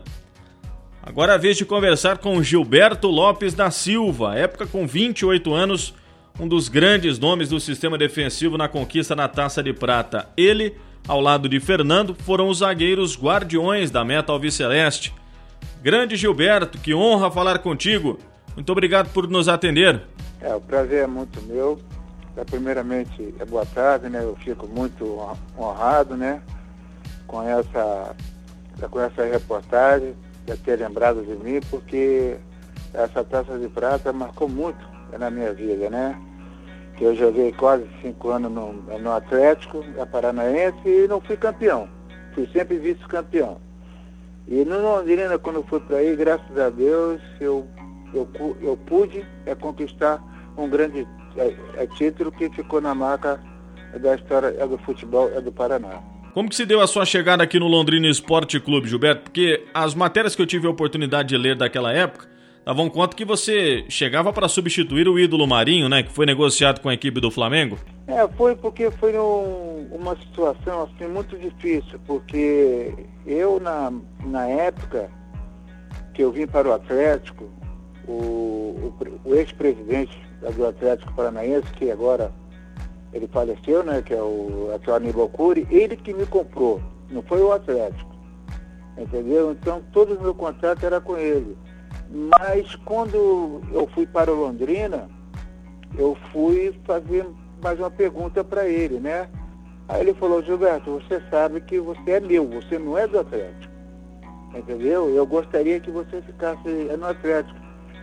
Agora é a vez de conversar com Gilberto Lopes da Silva, época com 28 anos, um dos grandes nomes do sistema defensivo na conquista na Taça de Prata. Ele, ao lado de Fernando, foram os zagueiros guardiões da meta alviceleste. Grande Gilberto, que honra falar contigo. Muito obrigado por nos atender. É, o prazer é muito meu. É, primeiramente, é boa tarde, né? Eu fico muito honrado, né? Com essa, com essa reportagem de ter lembrado de mim, porque essa taça de prata marcou muito na minha vida, né? Que eu joguei quase cinco anos no, no Atlético, da Paranaense, e não fui campeão. Fui sempre vice-campeão. E no Londrina, quando fui para aí, graças a Deus, eu, eu, eu pude é, conquistar um grande é, é, título que ficou na marca da história é do futebol é do Paraná. Como que se deu a sua chegada aqui no Londrina Esporte Clube, Gilberto? Porque as matérias que eu tive a oportunidade de ler daquela época davam conta que você chegava para substituir o ídolo Marinho, né? Que foi negociado com a equipe do Flamengo. É, foi porque foi um, uma situação assim muito difícil, porque eu na, na época que eu vim para o Atlético, o, o, o ex-presidente do Atlético Paranaense, que agora ele faleceu, né, que é o atual Aníbal Cury, ele que me comprou, não foi o Atlético. Entendeu? Então todo o meu contrato era com ele. Mas quando eu fui para o Londrina, eu fui fazer mais uma pergunta para ele, né? Aí ele falou, Gilberto, você sabe que você é meu, você não é do Atlético. Entendeu? Eu gostaria que você ficasse no Atlético.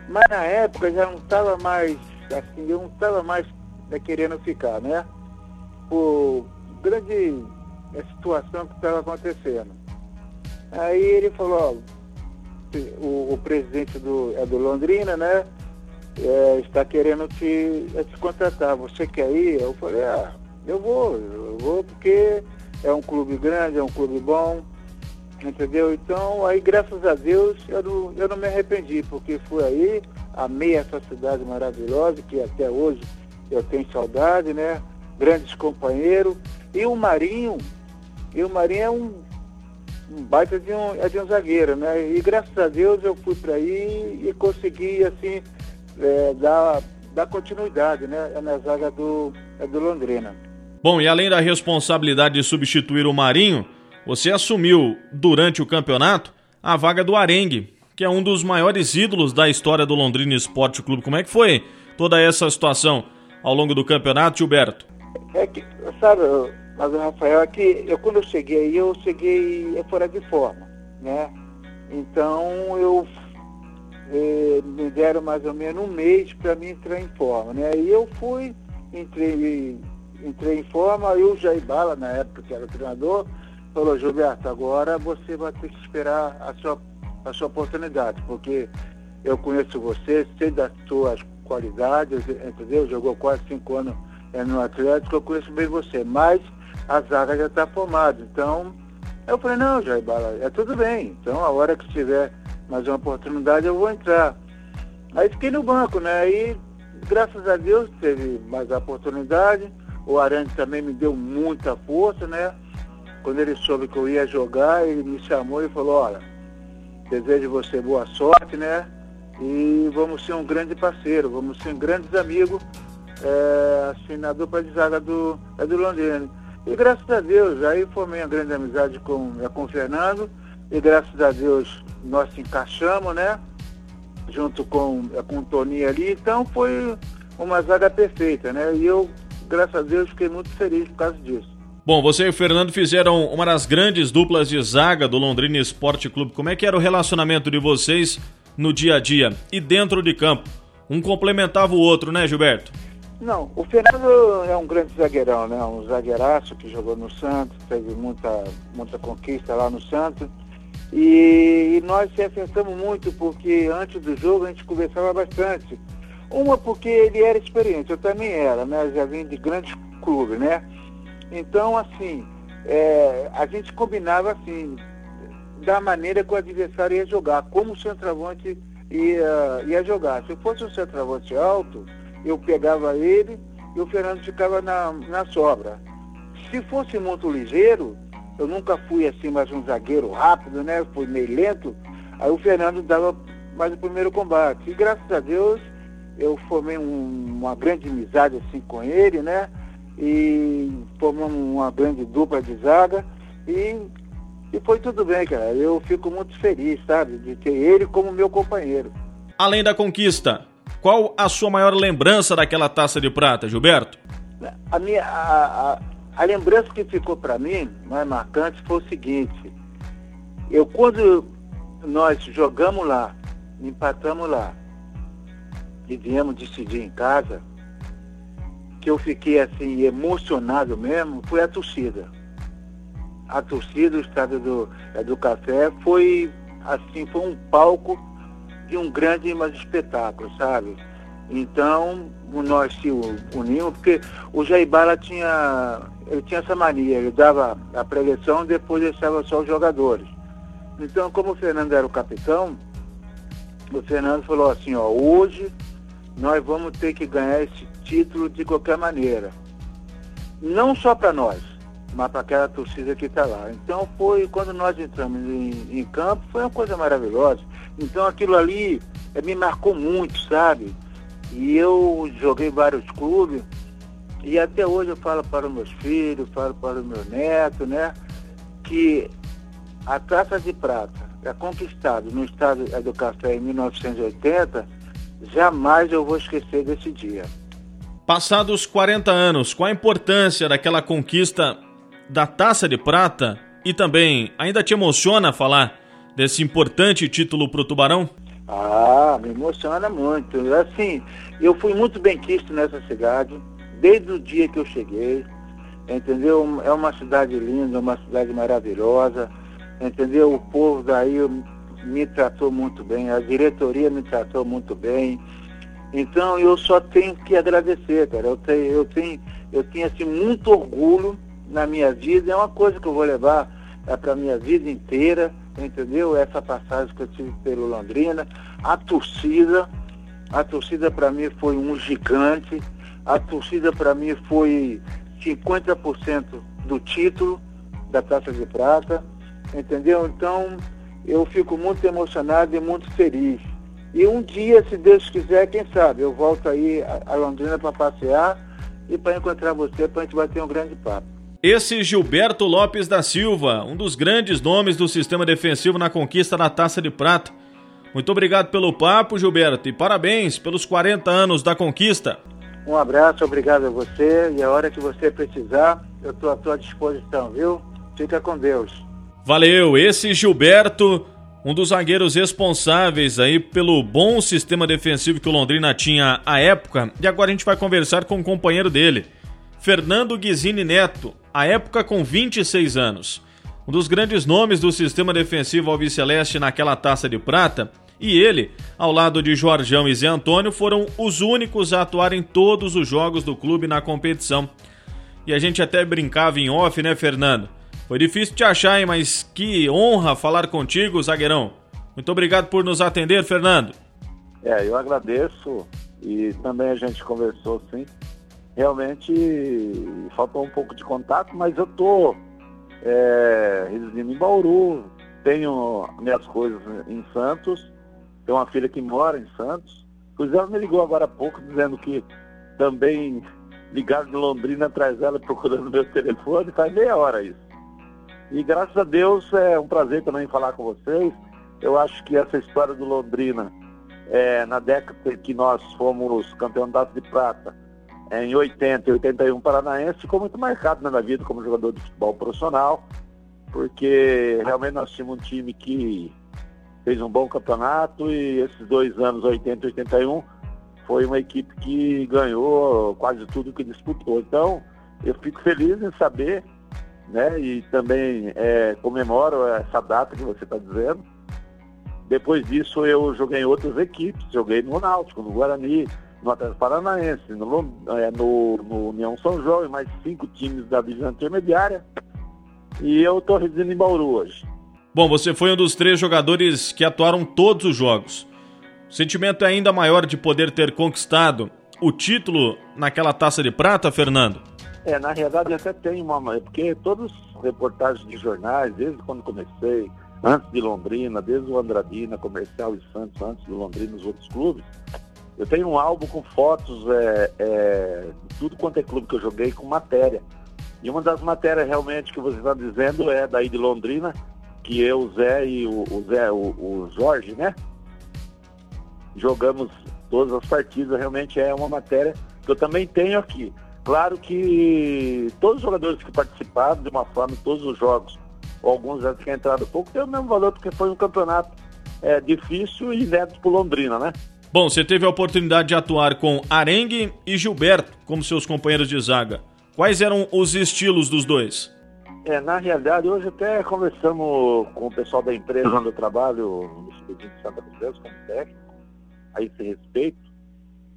Mas na época já não estava mais, assim, eu não estava mais né, querendo ficar, né? Por grande é, situação que estava acontecendo. Aí ele falou, ó, o, o, presidente do, é do Londrina, né? É, está querendo te, é, te contratar. Você quer ir? Eu falei, ah, eu vou, eu vou porque é um clube grande, é um clube bom, entendeu? Então, aí graças a Deus eu não, eu não me arrependi, porque fui aí, amei essa cidade maravilhosa, que até hoje eu tenho saudade, né? Grandes companheiros. E o Marinho, e o Marinho é um, um baita de um, é de um zagueiro, né? E graças a Deus eu fui para aí e consegui, assim, é, dar, dar continuidade, né? Na zaga do, é do Londrina. Bom, e além da responsabilidade de substituir o Marinho, você assumiu durante o campeonato a vaga do Arengue, que é um dos maiores ídolos da história do Londrina Esporte Clube. Como é que foi toda essa situação? Ao longo do campeonato, Gilberto? É que, sabe, mas o Rafael, é que eu, quando eu cheguei eu cheguei fora de forma, né? Então eu eh, me deram mais ou menos um mês para mim entrar em forma, né? E eu fui, entrei entrei em forma, e o Jair Bala, na época que era treinador, falou, Gilberto, agora você vai ter que esperar a sua, a sua oportunidade, porque eu conheço você, sei das suas qualidades, entendeu? Jogou quase cinco anos no Atlético, eu conheço bem você, mas a zaga já está formada. Então, eu falei, não, Jair Bala, é tudo bem. Então, a hora que tiver mais uma oportunidade, eu vou entrar. Aí fiquei no banco, né? Aí, graças a Deus, teve mais a oportunidade. O Arantes também me deu muita força, né? Quando ele soube que eu ia jogar, ele me chamou e falou, olha, desejo você boa sorte, né? E vamos ser um grande parceiro, vamos ser grandes amigos, é, assim, na dupla de zaga do, é do Londrina. E graças a Deus, aí formei uma grande amizade com, é, com o Fernando, e graças a Deus nós se encaixamos, né? Junto com, é, com o Toninho ali, então foi uma zaga perfeita, né? E eu, graças a Deus, fiquei muito feliz por causa disso. Bom, você e o Fernando fizeram uma das grandes duplas de zaga do Londrina Esporte Clube. Como é que era o relacionamento de vocês no dia a dia e dentro de campo? Um complementava o outro, né, Gilberto? Não, o Fernando é um grande zagueirão, né? Um zagueiraço que jogou no Santos, teve muita, muita conquista lá no Santos. E, e nós se acertamos muito porque antes do jogo a gente conversava bastante. Uma porque ele era experiente, eu também era, né? Eu já vim de grandes clubes, né? Então, assim, é, a gente combinava assim, da maneira que o adversário ia jogar, como o centroavante ia, ia jogar. Se fosse um centroavante alto, eu pegava ele e o Fernando ficava na, na sobra. Se fosse muito ligeiro, eu nunca fui assim mais um zagueiro rápido, né? Fui meio lento, aí o Fernando dava mais o primeiro combate. E graças a Deus eu formei um, uma grande amizade assim com ele, né? E formamos uma grande dupla de zaga e, e foi tudo bem, cara. Eu fico muito feliz, sabe, de ter ele como meu companheiro. Além da conquista, qual a sua maior lembrança daquela taça de prata, Gilberto? A, minha, a, a, a lembrança que ficou para mim, mais marcante, foi o seguinte. Eu, quando nós jogamos lá, empatamos lá, e viemos decidir em casa, que eu fiquei assim emocionado mesmo, foi a torcida. A torcida, o estado do, do café, foi assim, foi um palco de um grande mas, espetáculo, sabe? Então, nós se unimos, porque o Jair Bala tinha, ele tinha essa mania, ele dava a preleção, depois deixava só os jogadores. Então, como o Fernando era o capitão, o Fernando falou assim, ó, hoje nós vamos ter que ganhar esse título de qualquer maneira. Não só para nós, mas para aquela torcida que está lá. Então foi, quando nós entramos em, em, campo, foi uma coisa maravilhosa. Então aquilo ali é, me marcou muito, sabe? E eu joguei vários clubes, e até hoje eu falo para os meus filhos, falo para o meu neto, né? Que a taça de prata é conquistada no estado do café em 1980, jamais eu vou esquecer desse dia. Passados 40 anos, qual a importância daquela conquista da Taça de Prata e também ainda te emociona falar desse importante título para o Tubarão? Ah, me emociona muito. Assim, eu fui muito bem quisto nessa cidade, desde o dia que eu cheguei, entendeu? É uma cidade linda, uma cidade maravilhosa, entendeu? O povo daí me tratou muito bem, a diretoria me tratou muito bem. Então eu só tenho que agradecer, cara. Eu tenho, eu tenho, eu tenho assim, muito orgulho na minha vida, é uma coisa que eu vou levar para a minha vida inteira, entendeu? Essa passagem que eu tive pelo Londrina, a torcida, a torcida para mim foi um gigante, a torcida para mim foi 50% do título da Taça de Prata, entendeu? Então eu fico muito emocionado e muito feliz. E um dia, se Deus quiser, quem sabe, eu volto aí a Londrina para passear e para encontrar você, para a gente bater um grande papo. Esse Gilberto Lopes da Silva, um dos grandes nomes do sistema defensivo na conquista da Taça de Prata. Muito obrigado pelo papo, Gilberto, e parabéns pelos 40 anos da conquista. Um abraço, obrigado a você, e a hora que você precisar, eu estou à tua disposição, viu? Fica com Deus. Valeu, esse Gilberto, um dos zagueiros responsáveis aí pelo bom sistema defensivo que o Londrina tinha à época, e agora a gente vai conversar com o um companheiro dele. Fernando Guizini Neto, à época com 26 anos. Um dos grandes nomes do sistema defensivo alviceleste naquela taça de prata, e ele, ao lado de Jorjão e Zé Antônio, foram os únicos a atuar em todos os jogos do clube na competição. E a gente até brincava em off, né, Fernando? Foi difícil te achar, hein, mas que honra falar contigo, zagueirão. Muito obrigado por nos atender, Fernando. É, eu agradeço e também a gente conversou sim. Realmente faltou um pouco de contato, mas eu tô é, residindo em Bauru, tenho minhas coisas em Santos, tenho uma filha que mora em Santos. Inclusive ela me ligou agora há pouco dizendo que também ligaram de Londrina atrás dela procurando meu telefone, faz meia hora isso. E graças a Deus é um prazer também falar com vocês. Eu acho que essa história do Londrina, é, na década que nós fomos campeonato de prata, em 80 e 81 paranaense, ficou muito marcado na minha vida como jogador de futebol profissional, porque realmente nós tínhamos um time que fez um bom campeonato e esses dois anos, 80 e 81, foi uma equipe que ganhou quase tudo que disputou. Então, eu fico feliz em saber né? E também é, comemoro essa data que você está dizendo. Depois disso eu joguei em outras equipes, joguei no Náutico, no Guarani, no Atlético Paranaense, no, é, no, no, União São João e mais cinco times da divisão intermediária. E eu estou residindo em Bauru hoje. Bom, você foi um dos três jogadores que atuaram todos os jogos. O sentimento é ainda maior de poder ter conquistado o título naquela taça de prata, Fernando? É, na realidade até tem uma. Porque todas as reportagens de jornais, desde quando comecei, antes de Londrina, desde o Andradina, Comercial e Santos, antes de Londrina os outros clubes, eu tenho um álbum com fotos é, é, de tudo quanto é clube que eu joguei com matéria. E uma das matérias realmente que você está dizendo é daí de Londrina, que eu, o Zé e o, o Zé, o, o Jorge, né? Jogamos todas as partidas, realmente é uma matéria que eu também tenho aqui. Claro que todos os jogadores que participaram, de uma forma, em todos os jogos, alguns já tinham entrado pouco, tem o mesmo valor, porque foi um campeonato é, difícil e inédito para Londrina, né? Bom, você teve a oportunidade de atuar com Arengue e Gilberto como seus companheiros de zaga. Quais eram os estilos dos dois? É, na realidade, hoje até conversamos com o pessoal da empresa onde eu trabalho, no Expediente Santa Cruz, como técnico, a esse respeito.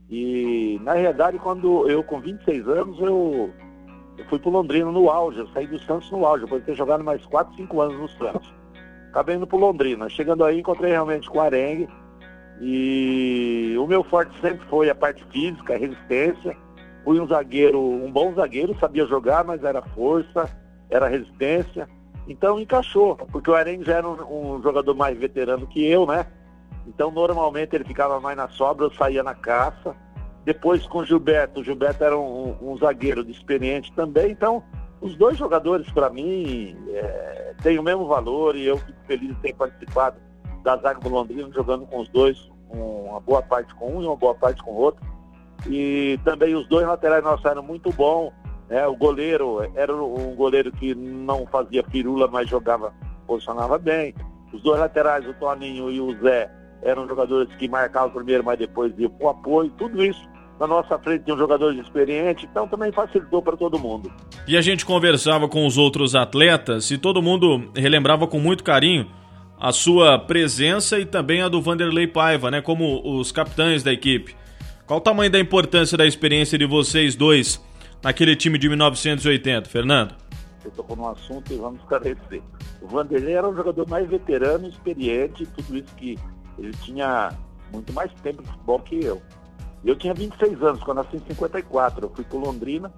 E, na realidade, quando eu, com 26 anos, eu, eu fui para Londrina no auge, eu saí do Santos no auge, depois de ter jogado mais 4, 5 anos no Santos. Acabei indo para Londrina. Chegando aí, encontrei realmente com o Arengue. E o meu forte sempre foi a parte física, a resistência. Fui um zagueiro, um bom zagueiro, sabia jogar, mas era força, era resistência. Então encaixou, porque o Arengue já era um, um jogador mais veterano que eu, né? Então, normalmente ele ficava mais na sobra, eu saía na caça. Depois com o Gilberto, o Gilberto era um, um, zagueiro experiente também. Então, os dois jogadores, para mim, é, têm o mesmo valor e eu fico feliz de ter participado da zaga do Londrina, jogando com os dois, uma boa parte com um e uma boa parte com o outro. E também os dois laterais nossos eram muito bons. Né? O goleiro era um goleiro que não fazia firula, mas jogava, posicionava bem. Os dois laterais, o Toninho e o Zé, eram jogadores que marcavam primeiro, mas depois iam com apoio, tudo isso. Na nossa frente tinha um jogador experiente, então também facilitou para todo mundo. E a gente conversava com os outros atletas e todo mundo relembrava com muito carinho a sua presença e também a do Vanderlei Paiva, né, como os capitães da equipe. Qual o tamanho da importância da experiência de vocês dois naquele time de 1980, Fernando? Você tocou num assunto e vamos esclarecer. O Vanderlei era um jogador mais veterano, experiente, tudo isso que ele tinha muito mais tempo de futebol que eu. Eu tinha 26 anos, quando nasci em 54. Eu fui para Londrina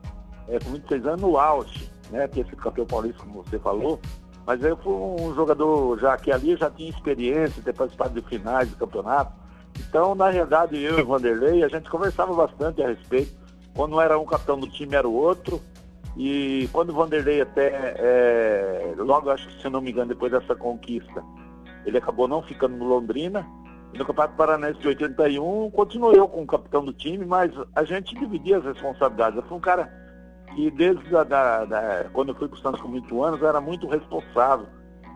é, com 26 anos no auge, né? Tinha sido campeão paulista, como você falou. Mas eu fui um jogador já que ali já tinha experiência, ter participado de finais do campeonato. Então, na realidade, eu e o Vanderlei, a gente conversava bastante a respeito. Quando era um capitão do time, era o outro. E quando o Vanderlei até, é, logo acho que se não me engano, depois dessa conquista, ele acabou não ficando no Londrina. E no Campeonato Paranense de 81, continuou eu como capitão do time, mas a gente dividia as responsabilidades. Eu fui um cara que desde a, da, da, quando eu fui para o Santos com 20 anos, era muito responsável.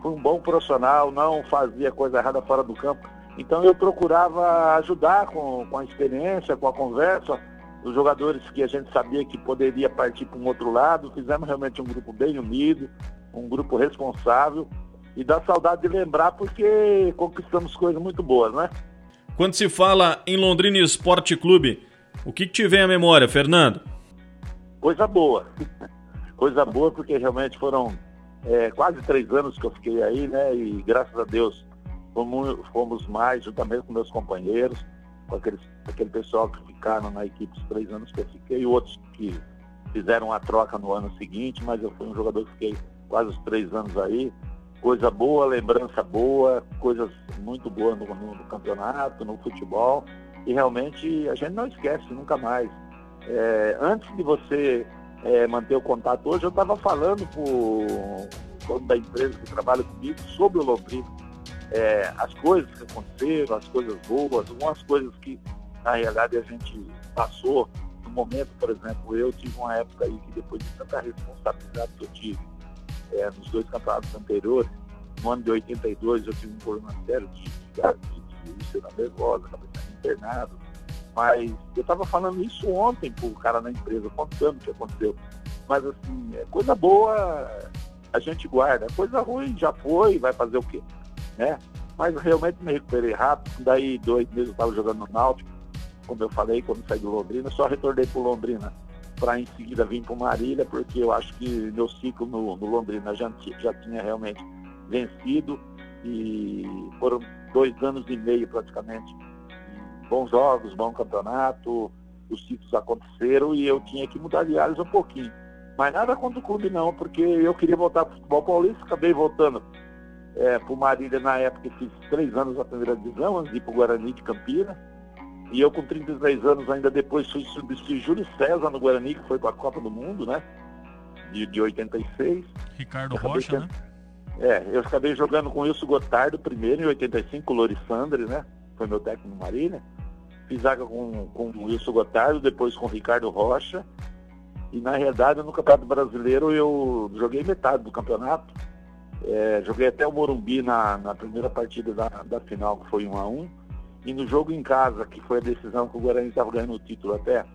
Fui um bom profissional, não fazia coisa errada fora do campo. Então eu procurava ajudar com, com a experiência, com a conversa, os jogadores que a gente sabia que poderia partir para um outro lado. Fizemos realmente um grupo bem unido, um grupo responsável. E dá saudade de lembrar porque conquistamos coisas muito boas, né? Quando se fala em Londrina Esporte Clube, o que, que te vem à memória, Fernando? Coisa boa. Coisa boa porque realmente foram é, quase três anos que eu fiquei aí, né? E graças a Deus fomos, mais, juntamente com meus companheiros com aqueles, aquele pessoal que ficaram na equipe os três anos que eu fiquei, e outros que fizeram a troca no ano seguinte, mas eu fui um jogador que fiquei quase os três anos aí. Coisa boa, lembrança boa, coisas muito boas no, no campeonato, no futebol. E realmente a gente não esquece nunca mais. É, antes de você é, manter o contato hoje, eu estava falando com o dono da empresa que trabalha comigo sobre o Londrina é, as coisas que aconteceram, as coisas boas, algumas coisas que na realidade a gente passou. No momento, por exemplo, eu tive uma época aí que depois de tanta responsabilidade que eu tive é, nos dois campeonatos anteriores, no ano de 82 eu tive um problema sério de, de, de úlcera nervosa, acabei sendo internado. Mas eu estava falando isso ontem para o cara na empresa, contando o que aconteceu. Mas assim, é coisa boa a gente guarda, coisa ruim já foi, vai fazer o quê? né? Mas realmente me recuperei rápido. Daí dois meses eu estava jogando no Náutico, como eu falei, quando saí do Londrina, só retornei para Londrina para em seguida vir para Marília, porque eu acho que meu ciclo no, no Londrina já, já tinha realmente vencido e foram dois anos e meio praticamente. Bons jogos, bom campeonato, os títulos aconteceram e eu tinha que mudar de áreas um pouquinho. Mas nada contra o clube não, porque eu queria voltar para o futebol paulista, acabei voltando é, para o Marília na época fiz três anos na primeira divisão, antes de ir para o Guarani de Campinas. E eu com 33 anos ainda depois fui substituir Júlio César no Guarani, que foi para a Copa do Mundo, né? De, de 86. Ricardo Rocha, né? É, eu acabei jogando com o Wilson Gotardo primeiro, em 85, com o Lorissandre, né? Foi meu técnico no Marília. Fiz com, com o Wilson Gotardo, depois com o Ricardo Rocha. E na realidade no Campeonato Brasileiro eu joguei metade do campeonato. É, joguei até o Morumbi na, na primeira partida da, da final, que foi 1 a 1 E no jogo em casa, que foi a decisão que o Guarani estava ganhando o título até,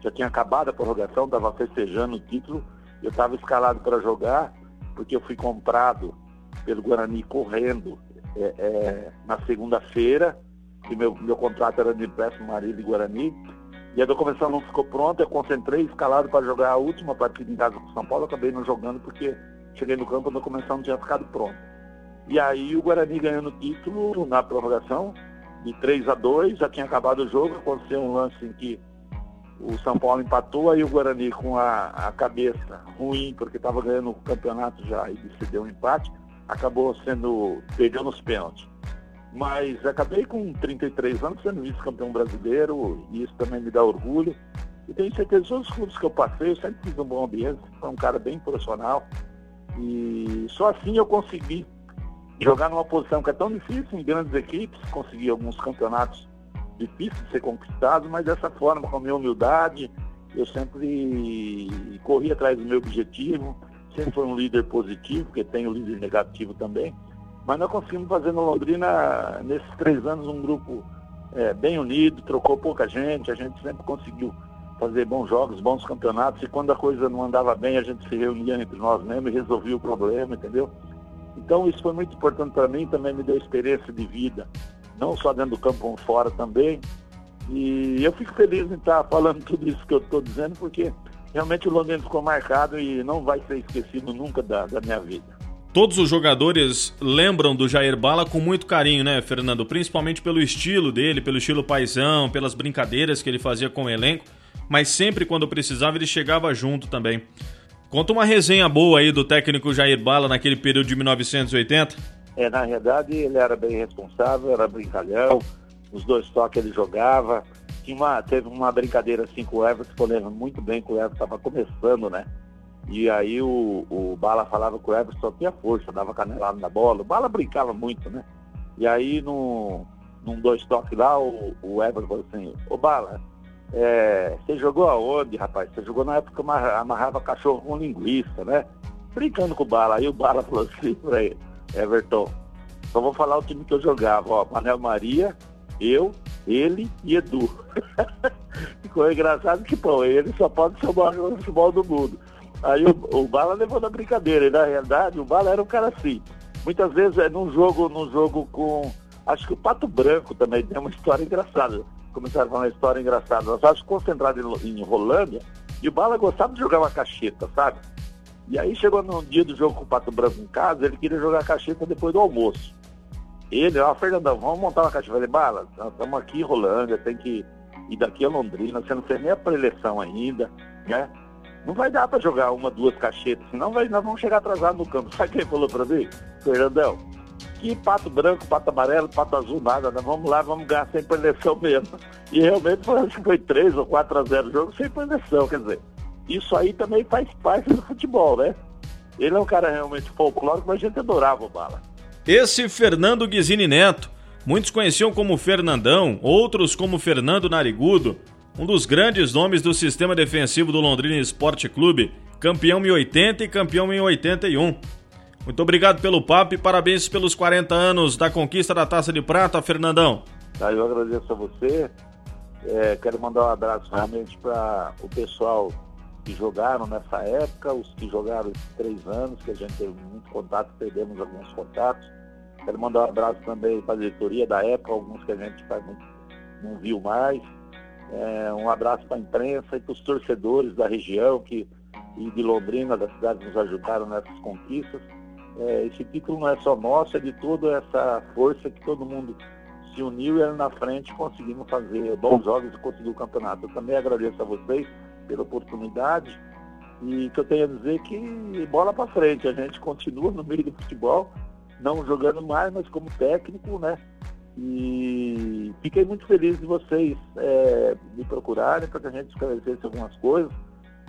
já tinha acabado a prorrogação, estava festejando o título, eu estava escalado para jogar, porque eu fui comprado pelo Guarani correndo é, é, na segunda-feira, que meu, meu contrato era de empréstimo Marília e Guarani, e a documentação não ficou pronta, eu concentrei, escalado para jogar a última partida em casa com o São Paulo, acabei não jogando porque Cheguei no campo, a documentação não tinha ficado pronta. E aí o Guarani ganhando o título na prorrogação, de 3 a 2 já tinha acabado o jogo, aconteceu um lance em que o São Paulo empatou, aí o Guarani com a, a cabeça ruim, porque estava ganhando o campeonato já e decidiu um empate, acabou sendo, perdeu nos pênaltis. Mas acabei com 33 anos sendo vice-campeão brasileiro, e isso também me dá orgulho. E tenho certeza que todos os clubes que eu passei, eu sempre fiz um bom ambiente, foi um cara bem profissional, e só assim eu consegui jogar numa posição que é tão difícil em grandes equipes, conseguir alguns campeonatos difíceis de ser conquistados, mas dessa forma, com a minha humildade, eu sempre corri atrás do meu objetivo, sempre fui um líder positivo, porque tenho líder negativo também, mas nós conseguimos fazer no Londrina, nesses três anos, um grupo é, bem unido, trocou pouca gente, a gente sempre conseguiu fazer bons jogos, bons campeonatos, e quando a coisa não andava bem, a gente se reunia entre nós mesmos e resolvia o problema, entendeu? Então isso foi muito importante para mim, também me deu experiência de vida, não só dentro do campo, como fora também. E eu fico feliz em estar falando tudo isso que eu estou dizendo, porque realmente o Londrina ficou marcado e não vai ser esquecido nunca da, da minha vida. Todos os jogadores lembram do Jair Bala com muito carinho, né, Fernando? Principalmente pelo estilo dele, pelo estilo paisão, pelas brincadeiras que ele fazia com o elenco mas sempre quando precisava ele chegava junto também. Conta uma resenha boa aí do técnico Jair Bala naquele período de 1980. É, na realidade ele era bem responsável, era brincalhão, os dois toques ele jogava. Uma, teve uma brincadeira assim com o Everton, que eu lembro muito bem que o Everton estava começando, né? E aí o, o Bala falava que o Everton só tinha força, dava canelada na bola. O Bala brincava muito, né? E aí no, num dois toques lá, o, o Everton falou assim, ô Bala, é, você jogou aonde, rapaz? Você jogou na época que amarrava cachorro com linguiça, né? Brincando com o Bala. Aí o Bala falou assim pra ele, Everton, só vou falar o time que eu jogava, ó, Manel Maria, eu, ele e Edu. ficou engraçado que, pô, ele só pode ser o maior futebol do mundo. Aí o, o Bala levou na brincadeira, e na realidade o Bala era um cara assim. Muitas vezes é num jogo, num jogo com. Acho que o Pato Branco também tem uma história engraçada. Começaram a falar uma história engraçada. Nós estávamos concentrados em, em Rolândia e o Bala gostava de jogar uma cacheta, sabe? E aí chegou num dia do jogo com o Pato Branco em casa, ele queria jogar a cacheta depois do almoço. Ele, ó, Fernandão, vamos montar uma cacheta. Falei, Bala, estamos aqui em Rolândia, tem que ir daqui a Londrina, você não fez nem a preleção ainda, né? Não vai dar para jogar uma, duas cachetas, senão vai, nós vamos chegar atrasados no campo. Sabe quem falou para mim? Fernandão, que pato branco, pato amarelo, pato azul, nada, nós vamos lá, vamos ganhar sem preleção mesmo. E realmente foi, acho que foi 3 ou 4 a 0 o jogo sem preleção, quer dizer, isso aí também faz parte do futebol, né? Ele é um cara realmente folclórico, mas a gente adorava o Bala. Esse Fernando Guizini Neto, muitos conheciam como Fernandão, outros como Fernando Narigudo, um dos grandes nomes do sistema defensivo do Londrina Esporte Clube, campeão em 80 e campeão em 81. Muito obrigado pelo papo e parabéns pelos 40 anos da conquista da Taça de Prata, Fernandão. Tá, eu agradeço a você. É, quero mandar um abraço realmente para o pessoal que jogaram nessa época, os que jogaram esses três anos, que a gente teve muito contato, perdemos alguns contatos. Quero mandar um abraço também para a diretoria da época, alguns que a gente não viu mais. É, um abraço para a imprensa e para os torcedores da região que, e de Londrina, da cidade, que nos ajudaram nessas conquistas. É, esse título não é só nosso, é de toda essa força que todo mundo se uniu e na frente conseguimos fazer bons jogos e conseguir o campeonato. Eu também agradeço a vocês pela oportunidade e que eu tenho a dizer que bola para frente, a gente continua no meio do futebol, não jogando mais, mas como técnico, né? E fiquei muito feliz de vocês é, me procurarem para que a gente esclarecesse algumas coisas.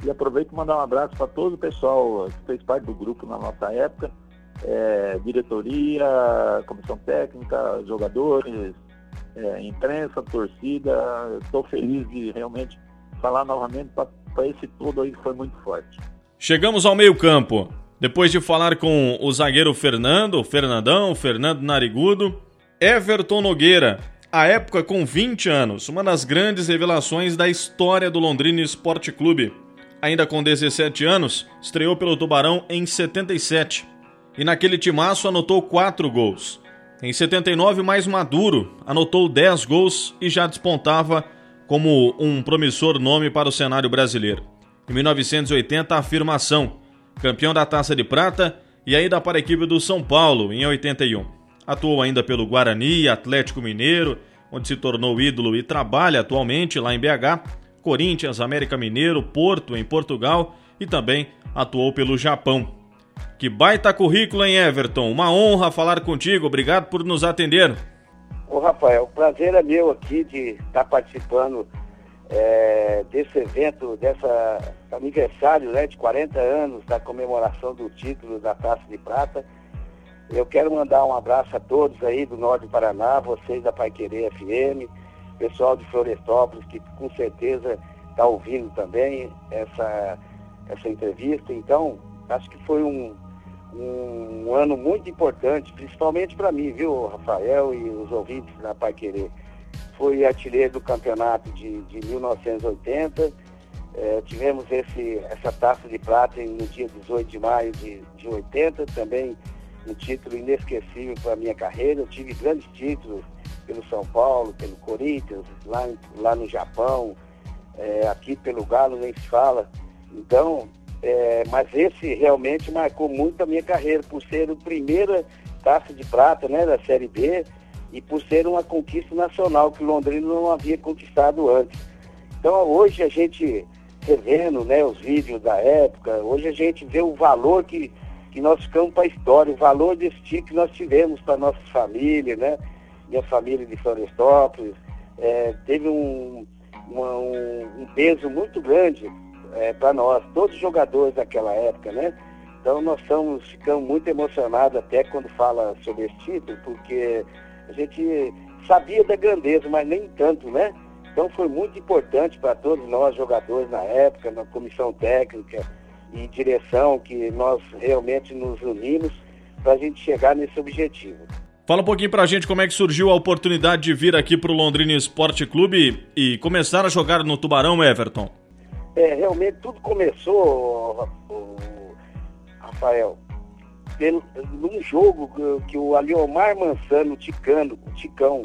E aproveito para mandar um abraço para todo o pessoal que fez parte do grupo na nossa época, é, diretoria, comissão técnica, jogadores, é, imprensa, torcida. Estou feliz de realmente falar novamente para esse todo aí que foi muito forte. Chegamos ao meio-campo. Depois de falar com o zagueiro Fernando, Fernandão, Fernando Narigudo, Everton Nogueira, à época com 20 anos, uma das grandes revelações da história do Londrina Esporte Clube. Ainda com 17 anos, estreou pelo Tubarão em 77 e naquele timaço anotou 4 gols. Em 79, mais maduro, anotou 10 gols e já despontava como um promissor nome para o cenário brasileiro. Em 1980, a afirmação, campeão da Taça de Prata e ainda para a equipe do São Paulo em 81. Atuou ainda pelo Guarani, Atlético Mineiro, onde se tornou ídolo e trabalha atualmente lá em BH, Corinthians, América Mineiro, Porto, em Portugal e também atuou pelo Japão. Que baita currículo, hein, Everton? Uma honra falar contigo. Obrigado por nos atender. Ô, Rafael, o prazer é meu aqui de estar participando é, desse evento, dessa aniversário né, de 40 anos da comemoração do título da Taça de Prata. Eu quero mandar um abraço a todos aí do Norte do Paraná, vocês da Pai Querer FM, pessoal de Florestópolis, que com certeza está ouvindo também essa, essa entrevista. Então, acho que foi um, um ano muito importante, principalmente para mim, viu, Rafael e os ouvintes da Pai Querer. Fui artilheiro do campeonato de, de 1980. É, tivemos esse, essa taça de prata no dia 18 de maio de, de 80, também um título inesquecível para a minha carreira. Eu tive grandes títulos pelo São Paulo, pelo Corinthians, lá, lá no Japão, é, aqui pelo Galo nem se fala. Então, é, mas esse realmente marcou muito a minha carreira, por ser o primeira taça de prata né, da Série B e por ser uma conquista nacional que Londrina não havia conquistado antes. Então hoje a gente revendo né, os vídeos da época, hoje a gente vê o valor que que nós ficamos para a história, o valor desse tipo que nós tivemos para nossa família, né? Minha família de Florestópolis, é, teve um, uma, um, um, peso muito grande é, para nós, todos os jogadores daquela época, né? Então nós estamos, ficamos muito emocionados até quando fala sobre esse título, porque a gente sabia da grandeza, mas nem tanto, né? Então foi muito importante para todos nós jogadores na época, na comissão técnica, e direção que nós realmente nos unimos para a gente chegar nesse objetivo. Fala um pouquinho pra gente como é que surgiu a oportunidade de vir aqui pro Londrina Esporte Clube e começar a jogar no Tubarão, Everton. É, realmente tudo começou, Rafael, pelo, num jogo que o Aliomar Mansano, o Ticano, o Ticão,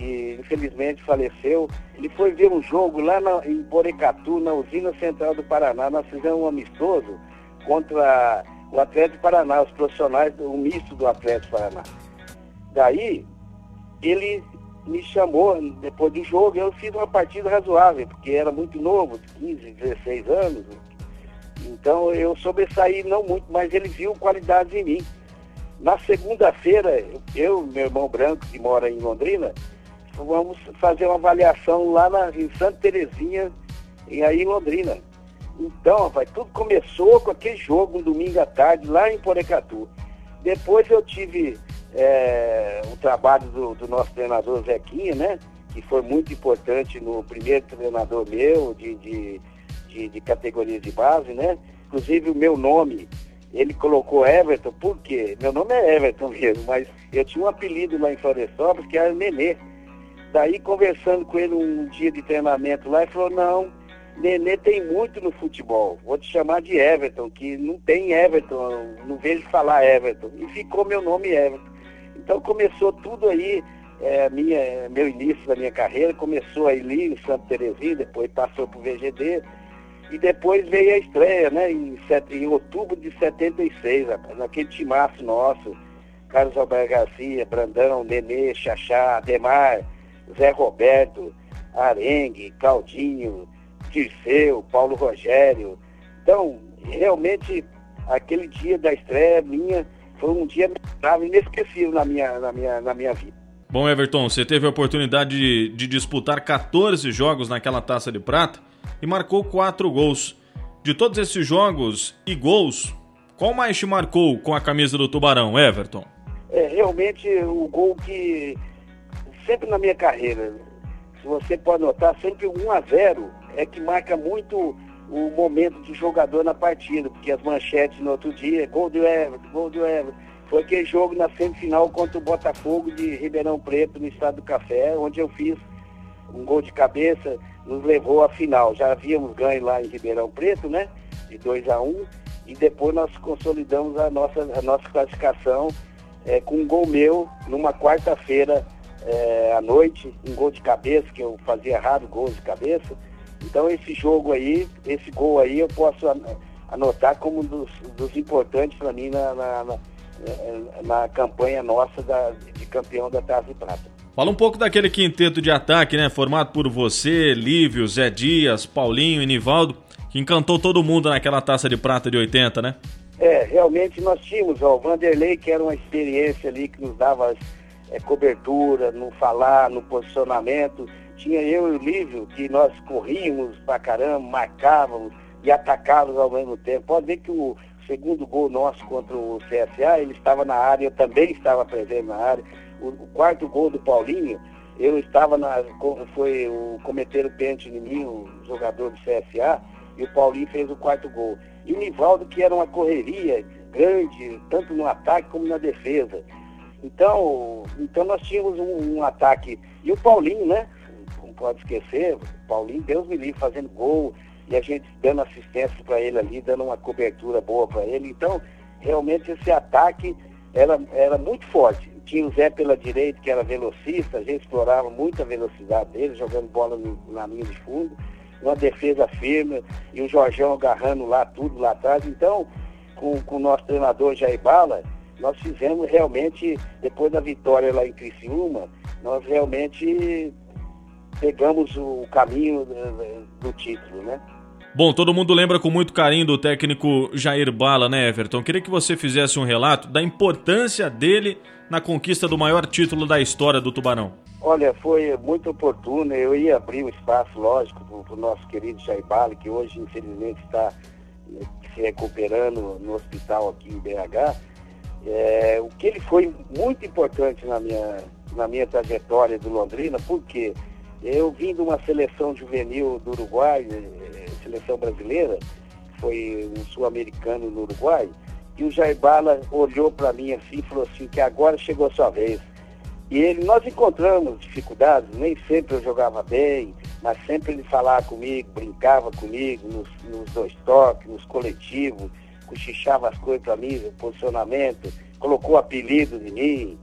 que infelizmente faleceu, ele foi ver um jogo lá na, em Borecatu, na usina central do Paraná. Nós fizemos um amistoso contra o Atlético Paraná, os profissionais, o misto do Atlético Paraná. Daí, ele me chamou depois do jogo, eu fiz uma partida razoável, porque era muito novo, de 15, 16 anos. Então eu sobressaí não muito, mas ele viu qualidades em mim. Na segunda-feira, eu meu irmão branco, que mora em Londrina, vamos fazer uma avaliação lá na, em Santa Terezinha, e aí em Londrina. Então, rapaz, tudo começou com aquele jogo, um domingo à tarde, lá em Porecatu. Depois eu tive é, o trabalho do, do, nosso treinador Zequinha, né? Que foi muito importante no primeiro treinador meu de, de, de, de categoria de base, né? Inclusive o meu nome, ele colocou Everton, por quê? Meu nome é Everton mesmo, mas eu tinha um apelido lá em Florestópolis que era Nenê. Daí conversando com ele um dia de treinamento lá, ele falou, não, Nenê tem muito no futebol. Vou te chamar de Everton, que não tem Everton, não vejo falar Everton. E ficou meu nome Everton. Então começou tudo aí, é, minha, meu início da minha carreira, começou aí em Santa Terezinha, depois passou para o VGD, e depois veio a estreia, né, em, em outubro de 76, rapaz, naquele timaço nosso, Carlos Alberto Garcia, Brandão, Nenê, Xaxá, Ademar, Zé Roberto, Arengue, Caldinho, Tirceu, Paulo Rogério. Então, realmente, aquele dia da estreia minha foi um dia inesquecível na minha, na minha, na minha vida. Bom, Everton, você teve a oportunidade de, de, disputar 14 jogos naquela taça de prata e marcou 4 gols. De todos esses jogos e gols, qual mais te marcou com a camisa do Tubarão, Everton? É realmente o gol que sempre na minha carreira, se você pode notar, sempre 1 a 0 é que marca muito o momento de jogador na partida, porque as manchetes no outro dia, gol do Everton, gol do Everton. Foi aquele jogo na semifinal contra o Botafogo de Ribeirão Preto, no estado do Café, onde eu fiz um gol de cabeça, nos levou à final. Já havíamos ganho lá em Ribeirão Preto, né? De 2 a 1 um, e depois nós consolidamos a nossa, a nossa classificação é, com um gol meu numa quarta-feira é, à noite, um gol de cabeça, que eu fazia errado gols de cabeça então esse jogo aí, esse gol aí, eu posso anotar como um dos, dos importantes para mim na, na, na, na, campanha nossa da, de campeão da Taça de Prata. Fala um pouco daquele quinteto de ataque, né? Formado por você, Lívio, Zé Dias, Paulinho e Nivaldo, que encantou todo mundo naquela taça de prata de 80, né? É, realmente nós tínhamos ó, o Vanderlei, que era uma experiência ali que nos dava é, cobertura, no falar, no posicionamento tinha eu e o Lívio, que nós corríamos pra caramba, marcávamos e atacávamos ao mesmo tempo. Pode ver que o segundo gol nosso contra o CSA, ele estava na área, eu também estava presente na área. O, o quarto gol do Paulinho, eu estava na. Foi o cometer o pênalti em mim, o jogador do CSA, e o Paulinho fez o quarto gol. E o Nivaldo, que era uma correria grande, tanto no ataque como na defesa. Então, então nós tínhamos um, um ataque. E o Paulinho, né? pode esquecer, Paulinho, Deus me livre, fazendo gol e a gente dando assistência para ele ali, dando uma cobertura boa para ele. Então, realmente esse ataque era, era muito forte. Tinha o Zé pela direita, que era velocista, a gente explorava muito a velocidade dele, jogando bola no, na linha de fundo, uma defesa firme, e o Jorgão agarrando lá tudo lá atrás. Então, com, com o nosso treinador Jair Bala, nós fizemos realmente, depois da vitória lá em Criciúma, nós realmente pegamos o caminho do título, né? Bom, todo mundo lembra com muito carinho do técnico Jair Bala, né, Everton? Queria que você fizesse um relato da importância dele na conquista do maior título da história do Tubarão. Olha, foi muito oportuno. Eu ia abrir o um espaço, lógico, para o nosso querido Jair Bala, que hoje, infelizmente, está se recuperando no hospital aqui em BH. É, o que ele foi muito importante na minha, na minha trajetória do Londrina, porque? Eu vim de uma seleção juvenil do Uruguai, eh, seleção brasileira, foi um sul-americano no Uruguai, e o Jair Bala olhou para mim assim e falou assim, que agora chegou a sua vez. E ele, nós encontramos dificuldades, nem sempre eu jogava bem, mas sempre ele falava comigo, brincava comigo nos, nos dois toques, nos coletivos, cochichava as coisas para mim, o posicionamento, colocou apelidos em mim,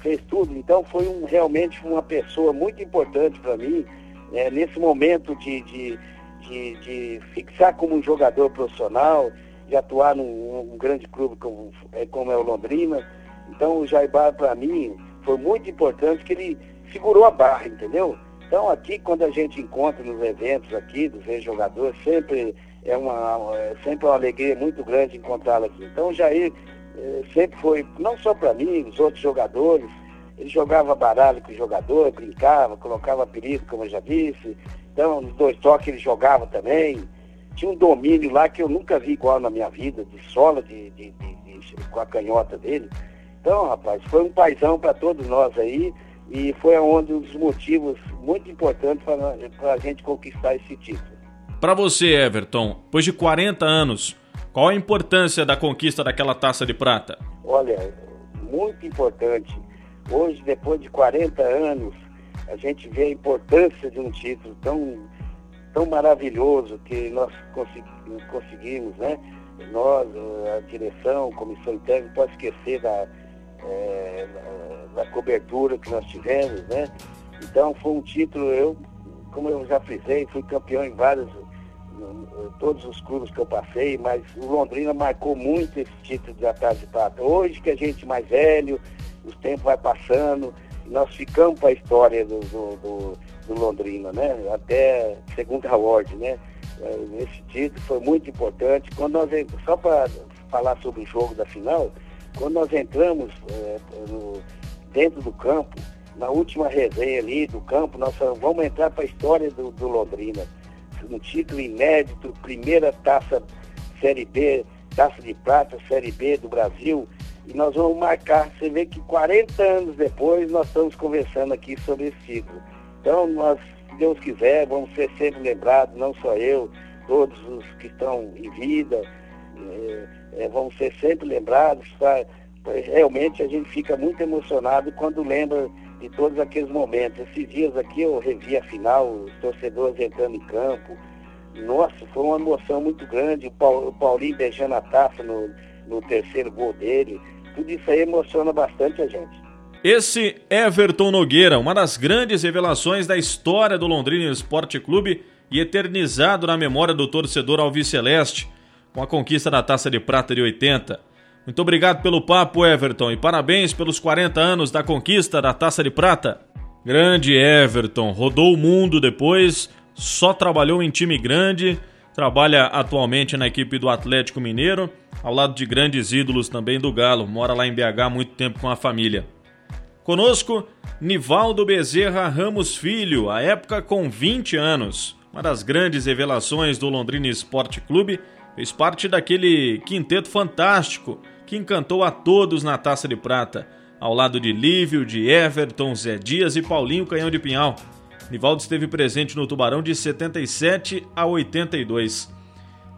fez tudo. Então foi um, realmente uma pessoa muito importante para mim, é, nesse momento de, de, de, de, fixar como um jogador profissional, de atuar num, grande clube como, é, como é o Londrina. Então o Jaibar para mim foi muito importante que ele segurou a barra, entendeu? Então aqui quando a gente encontra nos eventos aqui dos ex-jogadores, sempre é uma, é sempre uma alegria muito grande encontrá-lo aqui. Então o Jair é, sempre foi, não só para mim, os outros jogadores, ele jogava baralho com o jogador, brincava, colocava apelido, como eu já disse. Então, nos dois toques ele jogava também. Tinha um domínio lá que eu nunca vi igual na minha vida, de sola, de, de, de, de com a canhota dele. Então, rapaz, foi um paizão para todos nós aí e foi um dos motivos muito importantes para a gente conquistar esse título. Para você, Everton, depois de 40 anos, qual a importância da conquista daquela taça de prata? Olha, muito importante. Hoje, depois de 40 anos, a gente vê a importância de um título tão, tão maravilhoso que nós conseguimos, né? Nós, a direção, a comissão interna, não pode esquecer da, é, da, cobertura que nós tivemos, né? Então foi um título, eu, como eu já frisei, fui campeão em vários, todos os clubes que eu passei, mas o Londrina marcou muito esse título de Atrás de Prata. Hoje que a gente mais velho, os tempos vai passando, nós ficamos para a história do, do, do, do, Londrina, né? Até segunda ordem, né? É, esse título foi muito importante. Quando nós, só para falar sobre o jogo da final, quando nós entramos é, no, dentro do campo, na última resenha ali do campo, nós falamos, vamos entrar para a história do, do Londrina. Um título inédito, primeira taça Série B, taça de prata, Série B do Brasil. E nós vamos marcar, você vê que 40 anos depois nós estamos conversando aqui sobre esse título. Então nós, se Deus quiser, vamos ser sempre lembrados, não só eu, todos os que estão em vida. É, é, vão ser sempre lembrados. Tá? Realmente a gente fica muito emocionado quando lembra de todos aqueles momentos. Esses dias aqui eu revi a final, os torcedores entrando em campo. Nossa, foi uma emoção muito grande. O Paulinho beijando a taça no, no terceiro gol dele. Tudo isso aí emociona bastante a gente. Esse Everton Nogueira, uma das grandes revelações da história do Londrina Esporte Clube e eternizado na memória do torcedor alviceleste com a conquista da Taça de Prata de 80. Muito obrigado pelo papo, Everton, e parabéns pelos 40 anos da conquista da Taça de Prata. Grande Everton, rodou o mundo depois, só trabalhou em time grande, trabalha atualmente na equipe do Atlético Mineiro, ao lado de grandes ídolos também do Galo, mora lá em BH há muito tempo com a família. Conosco, Nivaldo Bezerra Ramos Filho, à época com 20 anos, uma das grandes revelações do Londrina Esporte Clube Fez parte daquele quinteto fantástico que encantou a todos na Taça de Prata, ao lado de Lívio, de Everton, Zé Dias e Paulinho Canhão de Pinhal. Nivaldo esteve presente no Tubarão de 77 a 82.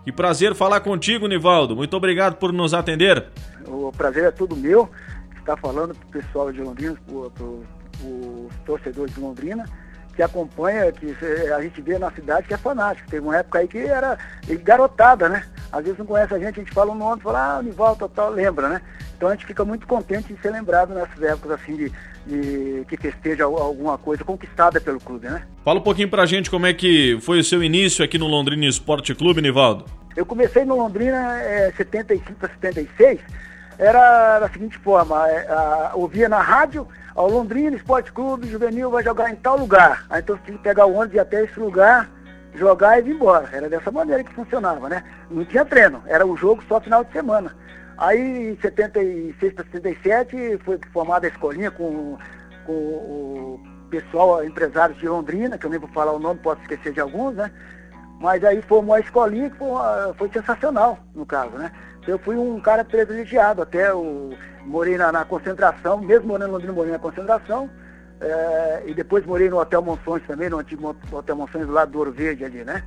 Que prazer falar contigo, Nivaldo. Muito obrigado por nos atender. O prazer é todo meu. Estar falando para o pessoal de Londrina, para os torcedores de Londrina que acompanha, que a gente vê na cidade que é fanático. Teve uma época aí que era garotada, né? Às vezes não conhece a gente, a gente fala o um nome, fala, ah, Nivaldo, tal, lembra, né? Então a gente fica muito contente de ser lembrado nessas épocas assim de, de que festeja alguma coisa conquistada pelo clube, né? Fala um pouquinho pra gente como é que foi o seu início aqui no Londrina Esporte Clube, Nivaldo. Eu comecei no Londrina é, 75 a 76, era da seguinte forma, é, a, ouvia na rádio, ao Londrina Esporte Clube Juvenil vai jogar em tal lugar. Aí então tinha que pegar o ônibus e ir até esse lugar, jogar e vir embora. Era dessa maneira que funcionava, né? Não tinha treino, era o jogo só final de semana. Aí em 76 para 77 foi formada a escolinha com, com o pessoal, empresários de Londrina, que eu nem vou falar o nome, posso esquecer de alguns, né? Mas aí formou a escolinha que foi, foi sensacional, no caso, né? Eu fui um cara privilegiado, até o, morei na, na concentração, mesmo morando em Londrina, morei na concentração, é, e depois morei no Hotel Monções também, no antigo Hotel Monções lado do Ouro Verde ali, né?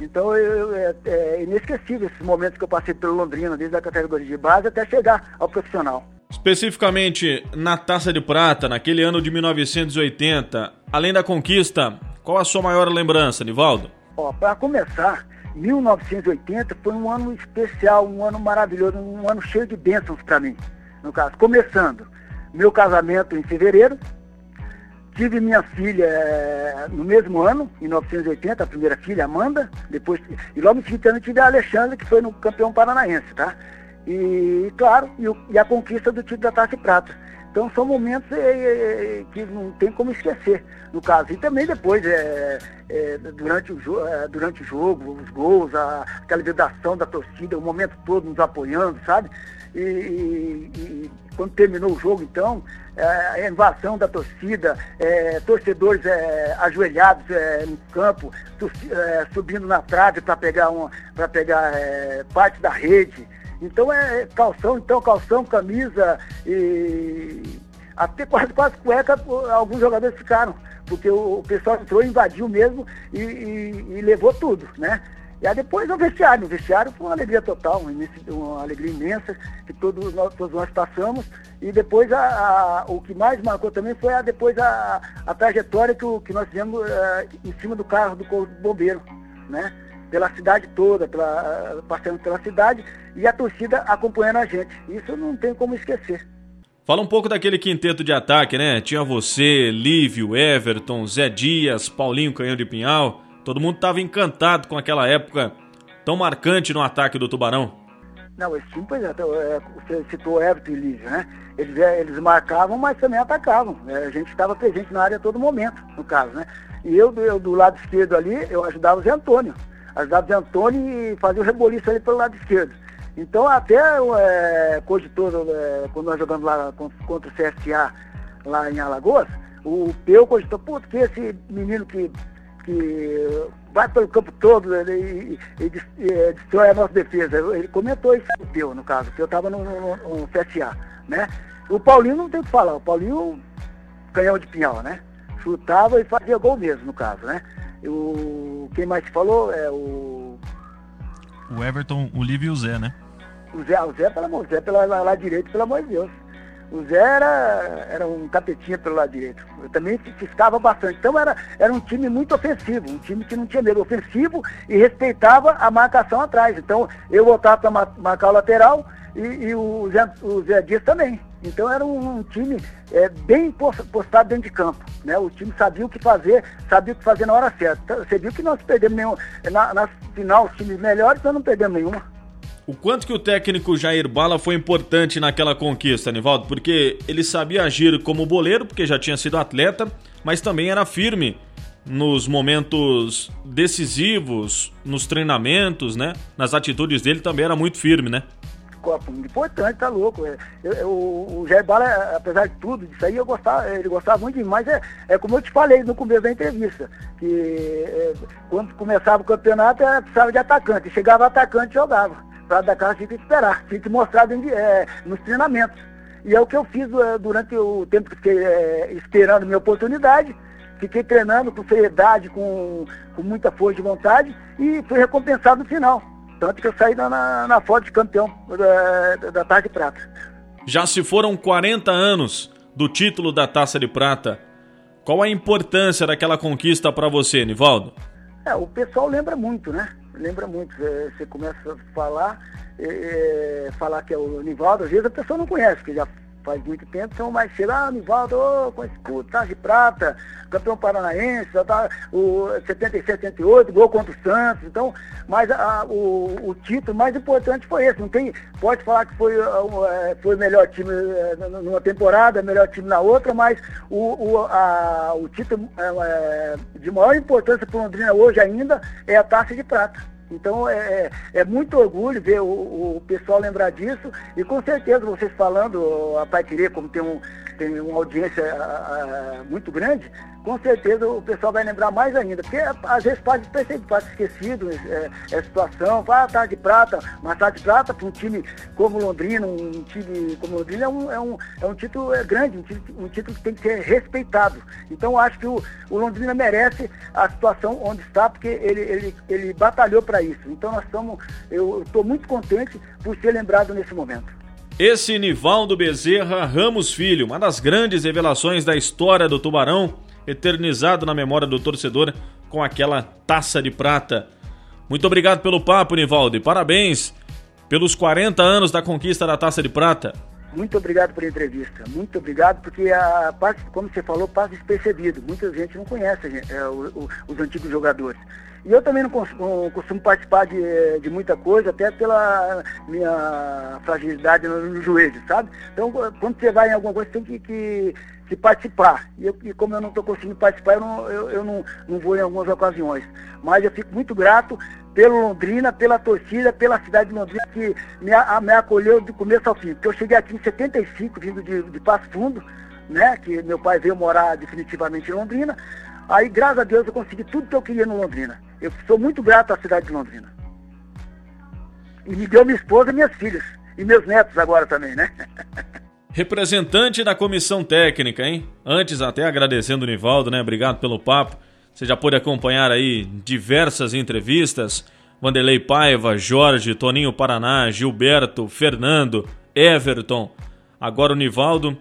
Então eu, é, é inesquecível esses momentos que eu passei pelo Londrina, desde a categoria de base até chegar ao profissional. Especificamente na Taça de Prata, naquele ano de 1980, além da conquista, qual a sua maior lembrança, Nivaldo? Para começar, 1980 foi um ano especial, um ano maravilhoso, um ano cheio de bênçãos para mim. No caso, começando, meu casamento em fevereiro, tive minha filha é, no mesmo ano, em 1980, a primeira filha, Amanda, depois, e logo em seguida tive a Alexandre, que foi no campeão paranaense, tá? E, claro, e, o, e a conquista do título da Taça Prata. Então são momentos é, é, que não tem como esquecer, no caso. E também depois, é, durante, o durante o jogo, os gols, a, aquela vibração da torcida, o momento todo nos apoiando, sabe? E, e, e quando terminou o jogo, então, é, a invasão da torcida, é, torcedores ajoelhados no campo, subindo na trave para pegar, uma, pegar parte da rede. Então é, é calção, então calção, camisa e até quase, quase cueca alguns jogadores ficaram, porque o, o pessoal entrou, invadiu mesmo e, e, e, levou tudo, né? E aí depois o vestiário, o vestiário foi uma alegria total, uma alegria imensa que todos nós, todos nós passamos. E depois a, a, o que mais marcou também foi a, depois a, a trajetória que, o, que nós fizemos uh, em cima do carro do Corpo Bombeiro, né? pela cidade toda, pela, passando pela cidade e a torcida acompanhando a gente. Isso não tem como esquecer. Fala um pouco daquele quinteto de ataque, né? Tinha você, Lívio, Everton, Zé Dias, Paulinho Canhão de Pinhal. Todo mundo estava encantado com aquela época tão marcante no ataque do Tubarão. Não, esse time, pois é, é você citou Everton e Lívio, né? Eles, é, eles marcavam, mas também atacavam. É, a gente estava presente na área a todo momento, no caso, né? E eu, eu, do lado esquerdo ali, eu ajudava o Zé Antônio ajudava de Antônio e fazia o reboliço ali pelo lado esquerdo. Então até é, cogitou, é, quando nós jogamos lá contra o CSA lá em Alagoas, o Peu cogitou, putz, que esse menino que, que vai pelo campo todo e, e, e, é, destrói a nossa defesa. Ele comentou isso o Peu, no caso, o Peu estava no, no, no, CSA, né? O Paulinho não tem o que falar, o Paulinho canhão de pinhal, né? Chutava e fazia gol mesmo, no caso, né? O, quem mais falou é o. O Everton, o Livio e o Zé, né? O Zé, o Zé, pelo amor, Zé pelo lado direito, pelo amor de Deus. O Zé era, era um capetinha pelo lado direito. Eu também fiscava bastante. Então era, era um time muito ofensivo, um time que não tinha medo ofensivo e respeitava a marcação atrás. Então eu voltava para marcar o lateral e, e o, Zé, o Zé Dias também. Então era um, um time é, bem postado dentro de campo. Né? O time sabia o que fazer, sabia o que fazer na hora certa. Então, você viu que nós perdemos nenhum. Na, na final, os times melhores, nós não perdemos nenhuma. O quanto que o técnico Jair Bala foi importante naquela conquista, Nivaldo? Porque ele sabia agir como boleiro, porque já tinha sido atleta, mas também era firme nos momentos decisivos, nos treinamentos, né? Nas atitudes dele também era muito firme, né? Importante, tá louco. É, eu, eu, o Jair Bala, apesar de tudo, disso aí eu gostava, ele gostava muito mas é, é como eu te falei no começo da entrevista, que é, quando começava o campeonato era, precisava de atacante. Chegava atacante e jogava. Para da casa tinha que esperar, tinha que mostrar é, nos treinamentos. E é o que eu fiz é, durante o tempo que fiquei é, esperando minha oportunidade. Fiquei treinando com seriedade, com, com muita força de vontade e fui recompensado no final. Tanto que eu saí na, na foto de campeão da, da Taça de Prata. Já se foram 40 anos do título da Taça de Prata. Qual a importância daquela conquista para você, Nivaldo? É, o pessoal lembra muito, né? Lembra muito. Você começa a falar, é, falar que é o Nivaldo, às vezes a pessoa não conhece, porque já faz muito tempo, então mais cedo, ah, Nivaldo, oh, com esse puto, tá de prata, campeão paranaense, tá, o 77, 78, gol contra o Santos, então, mas a, o, o título mais importante foi esse, não tem, pode falar que foi, uh, foi o melhor time uh, numa temporada, melhor time na outra, mas o, o, a, o título uh, de maior importância para o Londrina hoje ainda é a taça de prata. Então é, é, é muito orgulho ver o, o, pessoal lembrar disso. E com certeza vocês falando, a Pai Querer, como tem, um, tem uma audiência a, a, muito grande, com certeza o pessoal vai lembrar mais ainda, porque às vezes pode ser pode esquecido é, é, situação, ah, tá de prata, mas tá de prata para um time como Londrina, um time como Londrina é um, é um, é um título é grande, um título, um título que tem que ser respeitado. Então acho que o, o Londrina merece a situação onde está, porque ele, ele, ele batalhou para isso. Então nós estamos, eu estou muito contente por ser lembrado nesse momento. Esse Nivaldo Bezerra Ramos Filho, uma das grandes revelações da história do Tubarão, eternizado na memória do torcedor com aquela taça de prata. Muito obrigado pelo papo, Nivaldo, e parabéns pelos 40 anos da conquista da taça de prata. Muito obrigado pela entrevista. Muito obrigado, porque a parte, como você falou, passa despercebido. Muita gente não conhece é, o, o, os antigos jogadores. E eu também não costumo, costumo participar de, de, muita coisa, até pela minha fragilidade no, no, joelho, sabe? Então, quando você vai em alguma coisa, você tem que, que, que participar. E, eu, e, como eu não estou conseguindo participar, eu, não, eu, eu não, não vou em algumas ocasiões. Mas eu fico muito grato pelo Londrina, pela torcida, pela cidade de Londrina, que me, a, me acolheu do começo ao fim. Porque eu cheguei aqui em 75, vindo de, de Passo Fundo, né? Que meu pai veio morar definitivamente em Londrina. Aí, graças a Deus, eu consegui tudo que eu queria no Londrina. Eu sou muito grato à cidade de Londrina. E me deu minha esposa e minhas filhas. E meus netos agora também, né? Representante da comissão técnica, hein? Antes, até agradecendo o Nivaldo, né? Obrigado pelo papo. Você já pôde acompanhar aí diversas entrevistas. Vanderlei Paiva, Jorge, Toninho Paraná, Gilberto, Fernando, Everton. Agora o Nivaldo.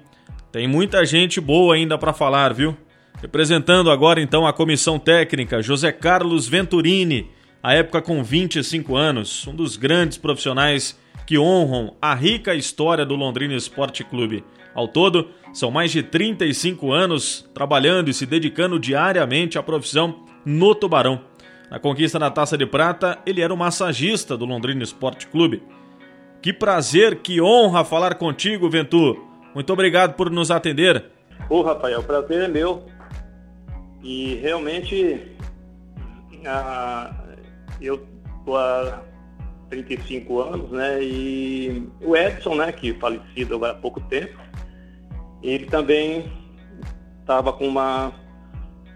Tem muita gente boa ainda para falar, viu? Representando agora então a comissão técnica, José Carlos Venturini, à época com 25 anos, um dos grandes profissionais que honram a rica história do Londrina Esporte Clube. Ao todo, são mais de 35 anos trabalhando e se dedicando diariamente à profissão no Tubarão. Na conquista da Taça de Prata, ele era o massagista do Londrina Esporte Clube. Que prazer, que honra falar contigo, Ventu. Muito obrigado por nos atender. Ô, Rafael, o prazer é meu. E realmente eu estou há 35 anos, né? E o Edson, né, que falecido agora há pouco tempo, ele também estava com uma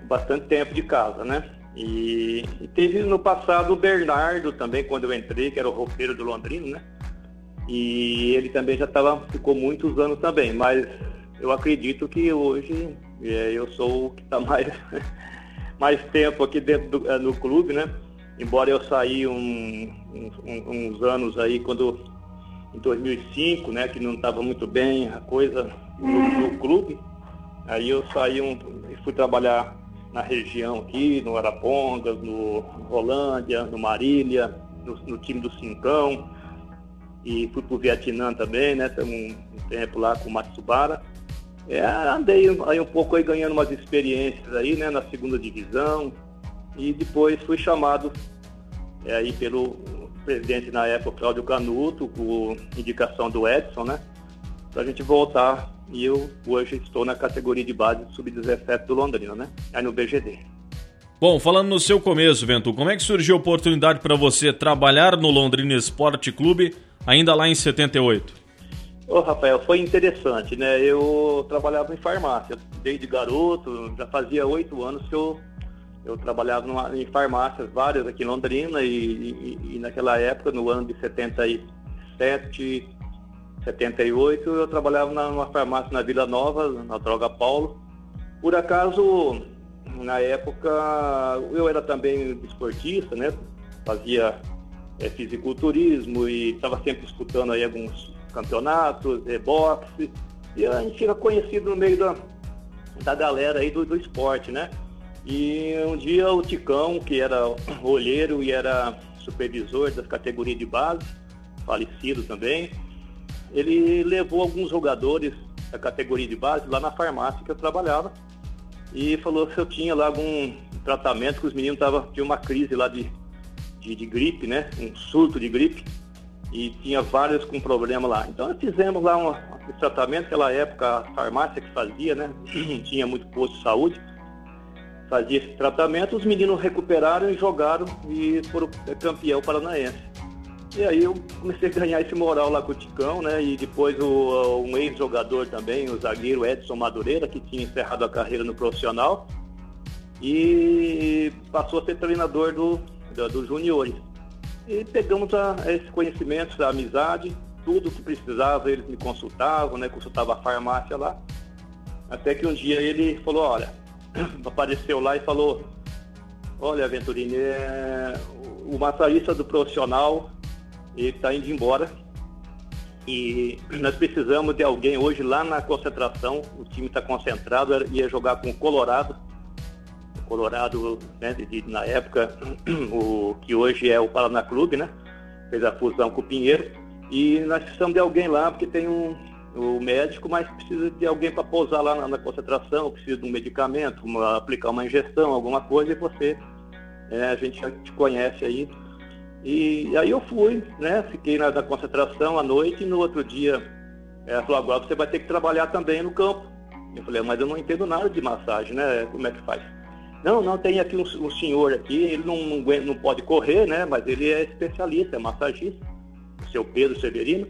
bastante tempo de casa, né? E, e, teve no passado o Bernardo também, quando eu entrei, que era o roupeiro do Londrino, né? E ele também já tava, ficou muitos anos também, mas eu acredito que hoje é, eu sou o que está mais, mais tempo aqui dentro do, é, no clube, né? Embora eu saí um, um, uns anos aí, quando em 2005, né, que não estava muito bem a coisa no, clube, aí eu saí um, fui trabalhar na região aqui, no Arapongas, no Rolândia, no Marília, no, no time do Cincão, e fui para o Vietnã também, né, um, um tempo lá com o Matsubara. É, andei aí um pouco aí ganhando umas experiências aí, né, na segunda divisão. E depois fui chamado é, aí pelo presidente na época, Cláudio Canuto, com indicação do Edson, né, para a gente voltar e eu hoje estou na categoria de base sub-17 do Londrina, né, aí no BGD. Bom, falando no seu começo, Ventu, como é que surgiu a oportunidade para você trabalhar no Londrina Esporte Clube ainda lá em 78? Ô, Rafael, foi interessante, né? Eu trabalhava em farmácia desde garoto, já fazia oito anos que eu, eu trabalhava numa, em farmácias várias aqui em Londrina e, e, e, naquela época, no ano de 77, 78, eu trabalhava numa farmácia na Vila Nova, na Droga Paulo. Por acaso, na época, eu era também esportista, né? Fazia é, fisiculturismo e estava sempre escutando aí alguns campeonatos, boxe, e a gente fica conhecido no meio da, da galera aí do, do esporte, né? E um dia o Ticão, que era olheiro e era supervisor das categorias de base, falecido também, ele levou alguns jogadores da categoria de base lá na farmácia que eu trabalhava e falou se eu tinha lá algum tratamento que os meninos tavam, tinham uma crise lá de, de, de gripe, né? Um surto de gripe e tinha vários com problema lá. Então nós fizemos lá um, um tratamento, naquela época a farmácia que fazia, né? tinha muito posto de saúde, fazia esse tratamento, os meninos recuperaram e jogaram e foram campeão paranaense. E aí eu comecei a ganhar esse moral lá com o Ticão, né? E depois o, um ex-jogador também, o zagueiro Edson Madureira, que tinha encerrado a carreira no profissional, e passou a ser treinador do, do, dos juniores. E pegamos a, esses conhecimentos, a amizade, tudo que precisava, eles me consultavam, né? Consultava a farmácia lá. Até que um dia ele falou, olha, apareceu lá e falou, olha, Venturini, é, o massagista do profissional, ele está indo embora. E nós precisamos de alguém hoje lá na concentração. O time está concentrado, ia jogar com o Colorado. O Colorado, né, de, de, na época, o que hoje é o Paraná Clube, né? Fez a fusão com o Pinheiro. E nós precisamos de alguém lá, porque tem um, o médico, mas precisa de alguém para pousar lá na, na, concentração, precisa de um medicamento, uma, aplicar uma injeção, alguma coisa, e você, é, a gente já te conhece aí, e aí eu fui, né? Fiquei na, na concentração à noite e no outro dia ela falou, agora você vai ter que trabalhar também no campo. Eu falei, mas eu não entendo nada de massagem, né? Como é que faz? Não, não, tem aqui um, um senhor aqui, ele não, não, não, pode correr, né? Mas ele é especialista, é massagista, o seu Pedro Severino,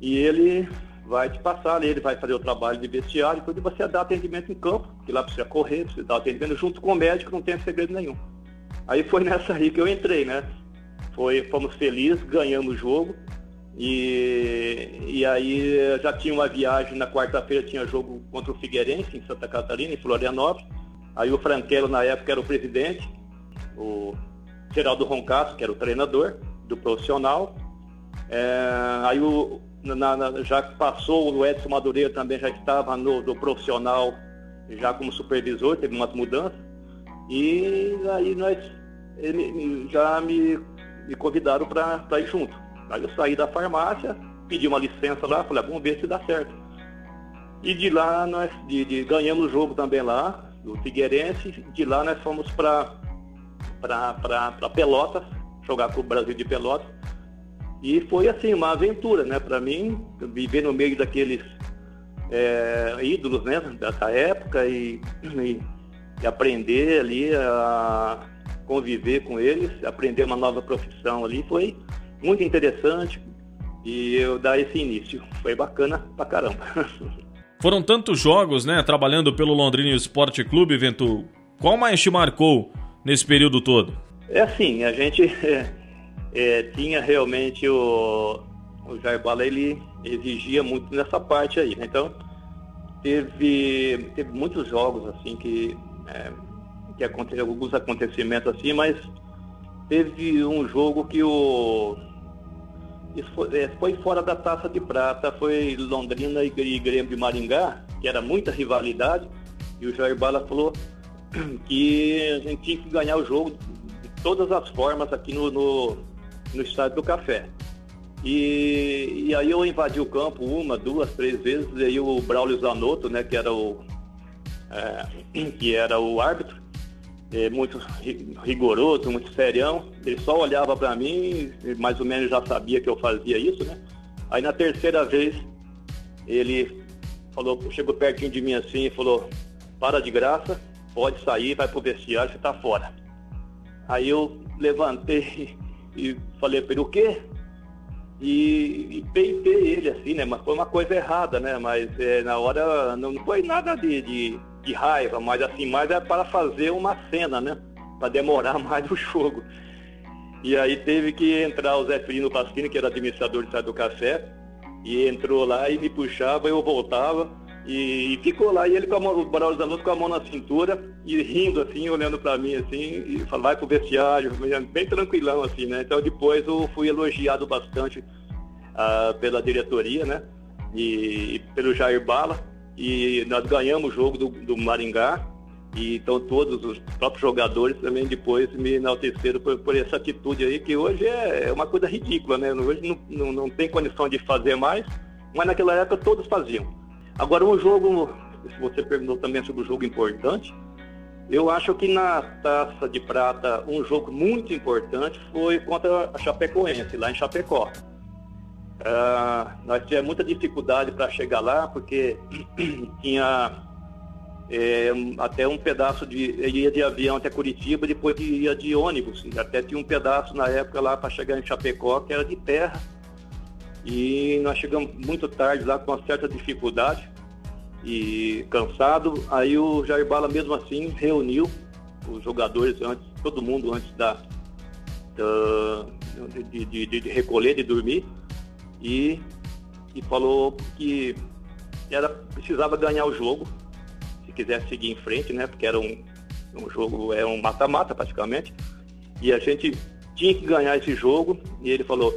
e ele vai te passar, ele vai fazer o trabalho de vestiário, depois você dá atendimento em campo, que lá precisa correr, precisa dar atendimento junto com o médico, não tem segredo nenhum. Aí foi nessa aí que eu entrei, né? Foi, fomos felizes, ganhamos o jogo. E, e aí já tinha uma viagem, na quarta-feira tinha jogo contra o Figueirense, em Santa Catarina, em Florianópolis. Aí o Franquelo, na época, era o presidente, o Geraldo Roncato, que era o treinador do profissional. É, aí o, na, na, já passou, o Edson Madureira também já estava no, no profissional, já como supervisor, teve umas mudanças. E aí nós, ele já me me convidaram para ir junto. Aí eu saí da farmácia, pedi uma licença lá, falei, ah, vamos ver se dá certo. E de lá nós de, de, ganhamos o jogo também lá, do Figueirense, de lá nós fomos para Pelotas, jogar com o Brasil de Pelotas. E foi assim, uma aventura, né? Para mim, viver no meio daqueles é, ídolos né, dessa época e, e, e aprender ali a, conviver com eles, aprender uma nova profissão ali, foi muito interessante e eu dar esse início. Foi bacana pra caramba. Foram tantos jogos, né, trabalhando pelo Londrina Esporte Clube, Ventu. Qual mais te marcou nesse período todo? É assim, a gente é, é, tinha realmente o, o Jair Bala, ele exigia muito nessa parte aí, né? Então, teve, teve muitos jogos assim que é, que aconteceu alguns acontecimentos assim, mas teve um jogo que o foi, é, foi, fora da taça de prata, foi Londrina e Grêmio de Maringá, que era muita rivalidade, e o Jair Bala falou que a gente tinha que ganhar o jogo de todas as formas aqui no, no, no estádio do Café. E, e, aí eu invadi o campo uma, duas, três vezes, e aí o Braulio Zanotto, né, que era o, é, que era o árbitro, é, muito rigoroso, muito serião. Ele só olhava para mim, mais ou menos já sabia que eu fazia isso, né? Aí na terceira vez ele falou, chegou pertinho de mim assim e falou, para de graça, pode sair, vai pro vestiário, você tá fora. Aí eu levantei e falei para ele, o quê? E, e peitei ele assim, né? Mas foi uma coisa errada, né? Mas é, na hora não foi nada de, de de raiva, mas assim, mais é para fazer uma cena, né? Para demorar mais o jogo. E aí teve que entrar o Zé Firino Pasquini, que era administrador de do café, e entrou lá e me puxava, eu voltava, e, ficou lá, e ele com a mão, o Barão Zanotto com a mão na cintura, e rindo assim, olhando para mim assim, e falava, vai pro vestiário, bem tranquilão assim, né? Então depois eu fui elogiado bastante uh, pela diretoria, né? E, e pelo Jair Bala, e nós ganhamos o jogo do, do Maringá. E então todos os próprios jogadores também depois me enalteceram por, por essa atitude aí, que hoje é, é uma coisa ridícula, né? Hoje não, não, não tem condição de fazer mais, mas naquela época todos faziam. Agora um jogo, se você perguntou também sobre o jogo importante, eu acho que na Taça de Prata um jogo muito importante foi contra a Chapecoense, lá em Chapecó. Uh, nós tivemos muita dificuldade para chegar lá, porque tinha é, até um pedaço de. ia de avião até Curitiba, depois ia de ônibus. Até tinha um pedaço na época lá para chegar em Chapecó, que era de terra. E nós chegamos muito tarde lá com uma certa dificuldade e cansado. Aí o Jair Bala mesmo assim reuniu os jogadores antes, todo mundo antes da, da de, de, de, recolher, de dormir e, e falou que era, precisava ganhar o jogo, se quisesse seguir em frente, né? Porque era um, um jogo, é um mata-mata praticamente. E a gente tinha que ganhar esse jogo e ele falou,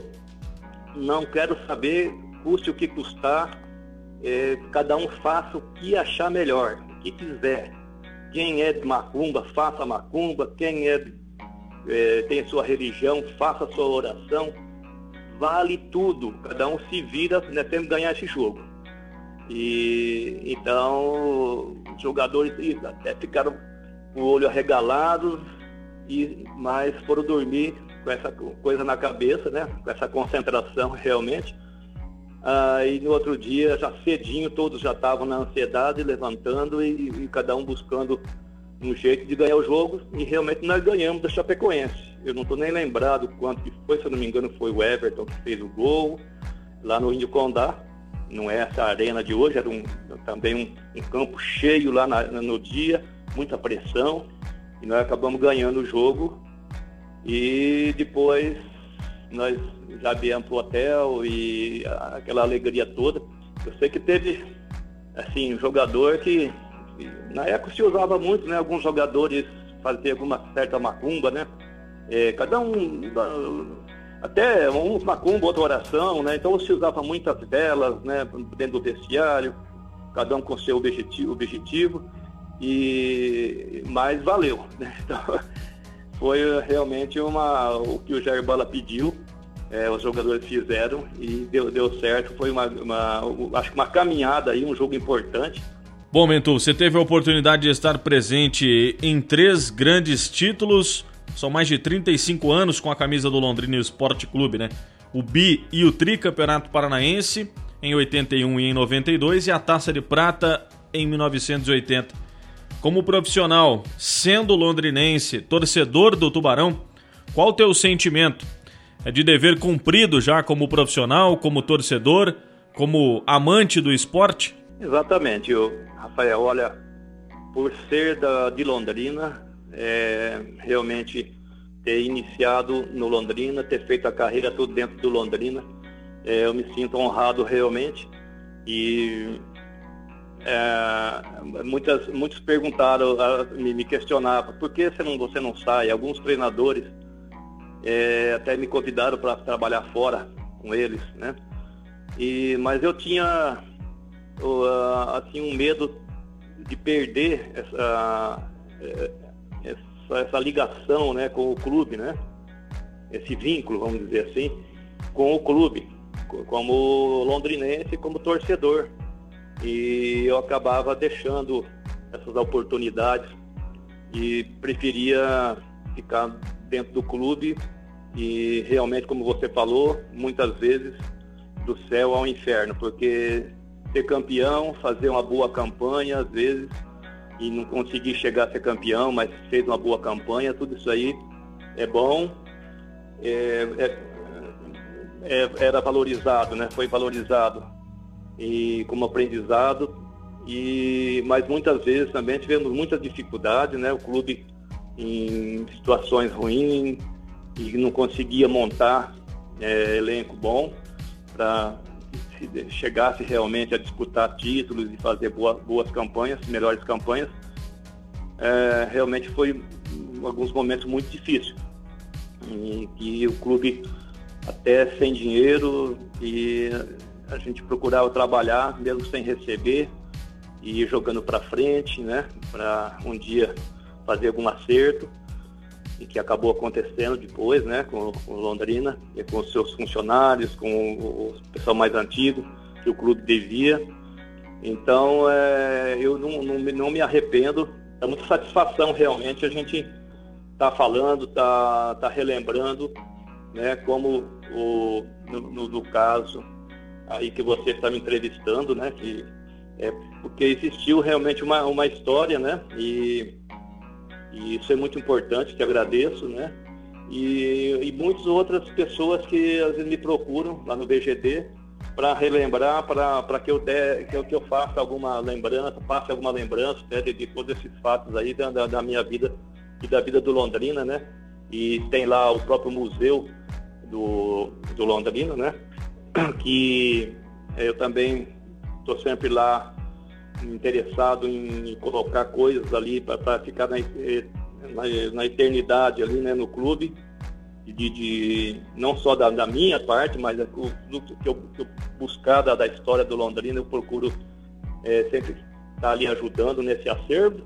não quero saber custe o que custar, é, cada um faça o que achar melhor, o que quiser. Quem é de macumba, faça macumba. Quem é, é tem sua religião, faça sua oração. Vale tudo. Cada um se vira, né, temos que ganhar esse jogo. E então os jogadores até ficaram com o olho arregalado, e, mas foram dormir com essa coisa na cabeça, né? Com essa concentração realmente. Ah, e no outro dia, já cedinho, todos já estavam na ansiedade, levantando e, e, cada um buscando um jeito de ganhar o jogo. E realmente nós ganhamos da Chapecoense. Eu não estou nem lembrado quanto que foi, se eu não me engano, foi o Everton que fez o gol lá no Índio Condá. Não é essa arena de hoje, era um, também um, um campo cheio lá na, no dia, muita pressão. E nós acabamos ganhando o jogo. E depois nós já viemos para o hotel e aquela alegria toda. Eu sei que teve, assim, um jogador que, na época se usava muito, né? Alguns jogadores faziam alguma certa macumba, né? É, cada um, até uns macumba, outra oração, né? Então se usava muitas velas, né? Dentro do vestiário, cada um com seu objetivo, objetivo e mas valeu. Né? Então, foi realmente uma, o que o Jair Bala pediu, é, os jogadores fizeram e deu, deu certo. Foi uma, uma, acho que uma caminhada aí, um jogo importante. Bom, Mentu, você teve a oportunidade de estar presente em três grandes títulos. São mais de 35 anos com a camisa do Londrina Esporte Clube, né? O Bi e o Tricampeonato Paranaense em 81 e em 92 e a Taça de Prata em 1980. Como profissional, sendo londrinense, torcedor do Tubarão, qual o teu sentimento? É de dever cumprido já como profissional, como torcedor, como amante do esporte? Exatamente, eu, Rafael. Olha, por ser da, de Londrina, é, realmente ter iniciado no Londrina, ter feito a carreira tudo dentro do Londrina, é, eu me sinto honrado realmente e é, muitas, muitos perguntaram, me, me questionavam, por que você não, você não sai? Alguns treinadores é, até me convidaram para trabalhar fora com eles, né? E, mas eu tinha assim, um medo de perder essa, é, essa, essa ligação né, com o clube, né? Esse vínculo, vamos dizer assim, com o clube, como londrinense, como torcedor e eu acabava deixando essas oportunidades e preferia ficar dentro do clube e realmente, como você falou, muitas vezes do céu ao inferno, porque ser campeão, fazer uma boa campanha, às vezes, e não conseguir chegar a ser campeão, mas fez uma boa campanha, tudo isso aí é bom, é, é, é, era valorizado, né? Foi valorizado e como aprendizado. E, mas muitas vezes também tivemos muitas dificuldades, né? O clube em situações ruins e não conseguia montar é, elenco bom para se chegasse realmente a disputar títulos e fazer boa, boas campanhas, melhores campanhas. É, realmente foi alguns momentos muito difíceis. E o clube até sem dinheiro e a gente procurava trabalhar mesmo sem receber e jogando para frente, né? Para um dia fazer algum acerto e que acabou acontecendo depois, né? Com, com Londrina com os seus funcionários, com o, o pessoal mais antigo que o clube devia. Então, é, eu não, não, não, me arrependo. É muita satisfação realmente a gente tá falando, tá, tá relembrando, né? Como o, no, no, no caso aí que você está me entrevistando, né? Que é porque existiu realmente uma, uma história, né? E, e isso é muito importante, te agradeço, né? E, e muitas outras pessoas que às vezes me procuram lá no BGD para relembrar, para que eu, que, que eu faça alguma lembrança, passe alguma lembrança né, de, de todos esses fatos aí da, da, minha vida e da vida do Londrina, né? E tem lá o próprio museu do, do Londrina, né? que eu também estou sempre lá interessado em colocar coisas ali para ficar na, na, na, eternidade ali né, no clube. de, de não só da, da, minha parte, mas do, do que, eu, eu buscar da, da, história do Londrina, eu procuro é, sempre estar tá ali ajudando nesse acervo.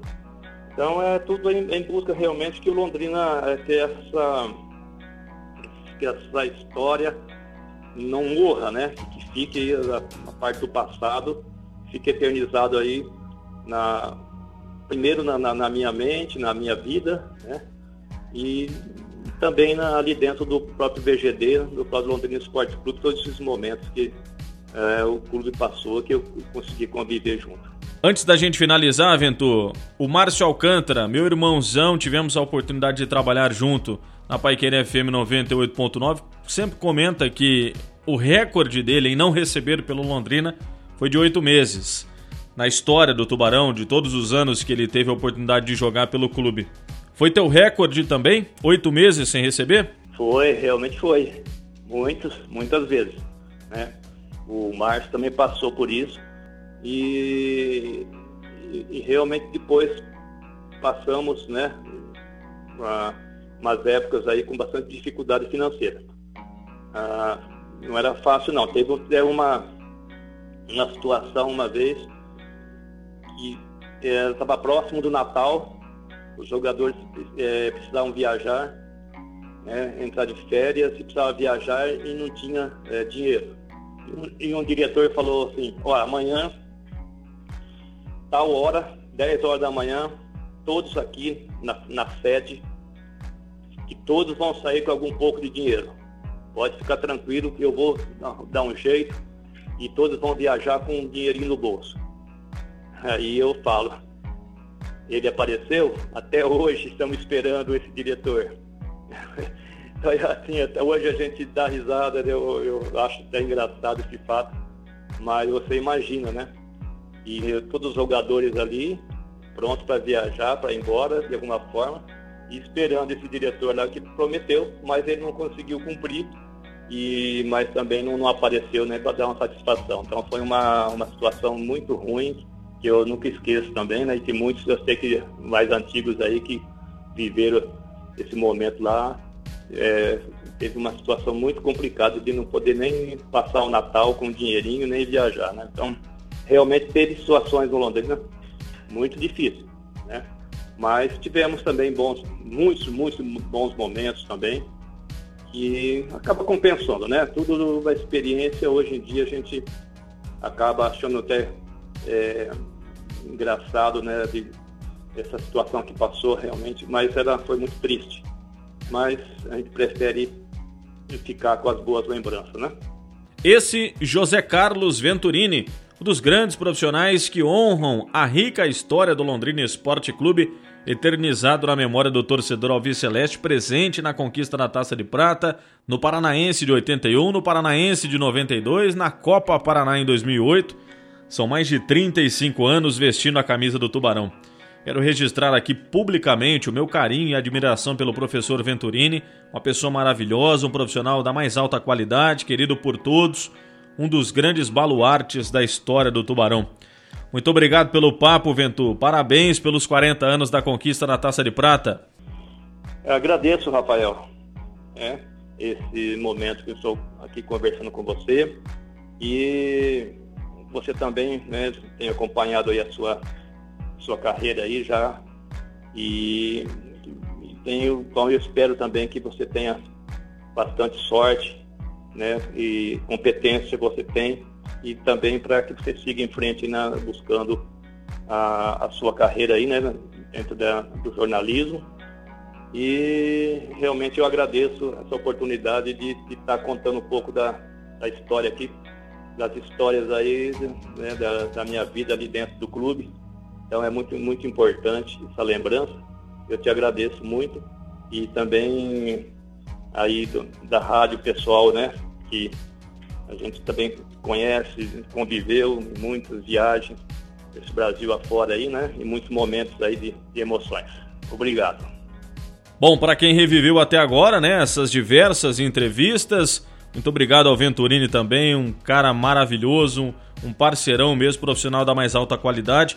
Então é tudo em, em busca realmente que o Londrina é, que essa, que essa história não morra, né? Que fique a, a parte do passado, fique eternizado aí na, primeiro na, na, na minha mente, na minha vida, né? E também na, ali dentro do próprio VGD, do próprio Londrina Esporte Clube, todos esses momentos que é, o clube passou, que eu consegui conviver junto. Antes da gente finalizar, Ventur, o Márcio Alcântara, meu irmãozão, tivemos a oportunidade de trabalhar junto na Paiqueria FM 98.9, sempre comenta que o recorde dele em não receber pelo Londrina foi de oito meses. Na história do Tubarão, de todos os anos que ele teve a oportunidade de jogar pelo clube. Foi teu recorde também? Oito meses sem receber? Foi, realmente foi. Muitos, muitas vezes. Né? O Márcio também passou por isso. E, e, e realmente depois passamos, né? Uma, umas épocas aí com bastante dificuldade financeira. Ah, não era fácil não. Teve, teve uma, uma situação uma vez que estava é, próximo do Natal os jogadores é, precisavam viajar, né, entrar de férias e precisava viajar e não tinha é, dinheiro. E um, diretor falou assim, ó, amanhã, tal hora, 10 horas da manhã, todos aqui na, na sede, que todos vão sair com algum pouco de dinheiro. Pode ficar tranquilo que eu vou dar um jeito e todos vão viajar com um dinheirinho no bolso. Aí eu falo, ele apareceu, até hoje estamos esperando esse diretor. Então, assim, até hoje a gente dá risada, eu, eu acho até engraçado esse fato, mas você imagina, né? E todos os jogadores ali, prontos para viajar, para ir embora de alguma forma, e esperando esse diretor lá que prometeu, mas ele não conseguiu cumprir, e, mas também não, não apareceu né, para dar uma satisfação. Então foi uma, uma situação muito ruim, que eu nunca esqueço também, né? E que muitos, eu sei que mais antigos aí que viveram esse momento lá, é, teve uma situação muito complicada de não poder nem passar o Natal com dinheirinho, nem viajar, né? Então, realmente teve situações no Londrina muito difíceis, né? Mas tivemos também bons, muitos, muitos bons momentos também, que acaba compensando, né? Tudo da experiência, hoje em dia a gente acaba achando até é, engraçado, né, de essa situação que passou realmente, mas ela foi muito triste. Mas a gente prefere ficar com as boas lembranças, né? Esse José Carlos Venturini, um dos grandes profissionais que honram a rica história do Londrina Esporte Clube, eternizado na memória do torcedor alviceleste, presente na conquista da Taça de Prata, no Paranaense de 81, no Paranaense de 92, na Copa Paraná em 2008 são mais de 35 anos vestindo a camisa do Tubarão. Quero registrar aqui publicamente o meu carinho e admiração pelo professor Venturini, uma pessoa maravilhosa, um profissional da mais alta qualidade, querido por todos, um dos grandes baluartes da história do Tubarão. Muito obrigado pelo papo, Ventur. Parabéns pelos 40 anos da conquista da Taça de Prata. Eu agradeço, Rafael, é, esse momento que eu estou aqui conversando com você. E você também né, tem acompanhado aí a sua, sua carreira aí já. E, tenho, então eu espero também que você tenha bastante sorte né, e competência você tem e também para que você siga em frente na, buscando a, a, sua carreira aí, né, dentro da, do jornalismo. E realmente eu agradeço essa oportunidade de, estar contando um pouco da, da história aqui das histórias aí né, da, da, minha vida ali dentro do clube. Então é muito, muito importante essa lembrança. Eu te agradeço muito. E também aí do, da rádio pessoal, né? Que a gente também conhece, conviveu em muitas viagens desse Brasil afora aí, né? E muitos momentos aí de, de emoções. Obrigado. Bom, para quem reviveu até agora, né, essas diversas entrevistas, muito obrigado ao Venturini também, um cara maravilhoso, um parceirão mesmo, profissional da mais alta qualidade.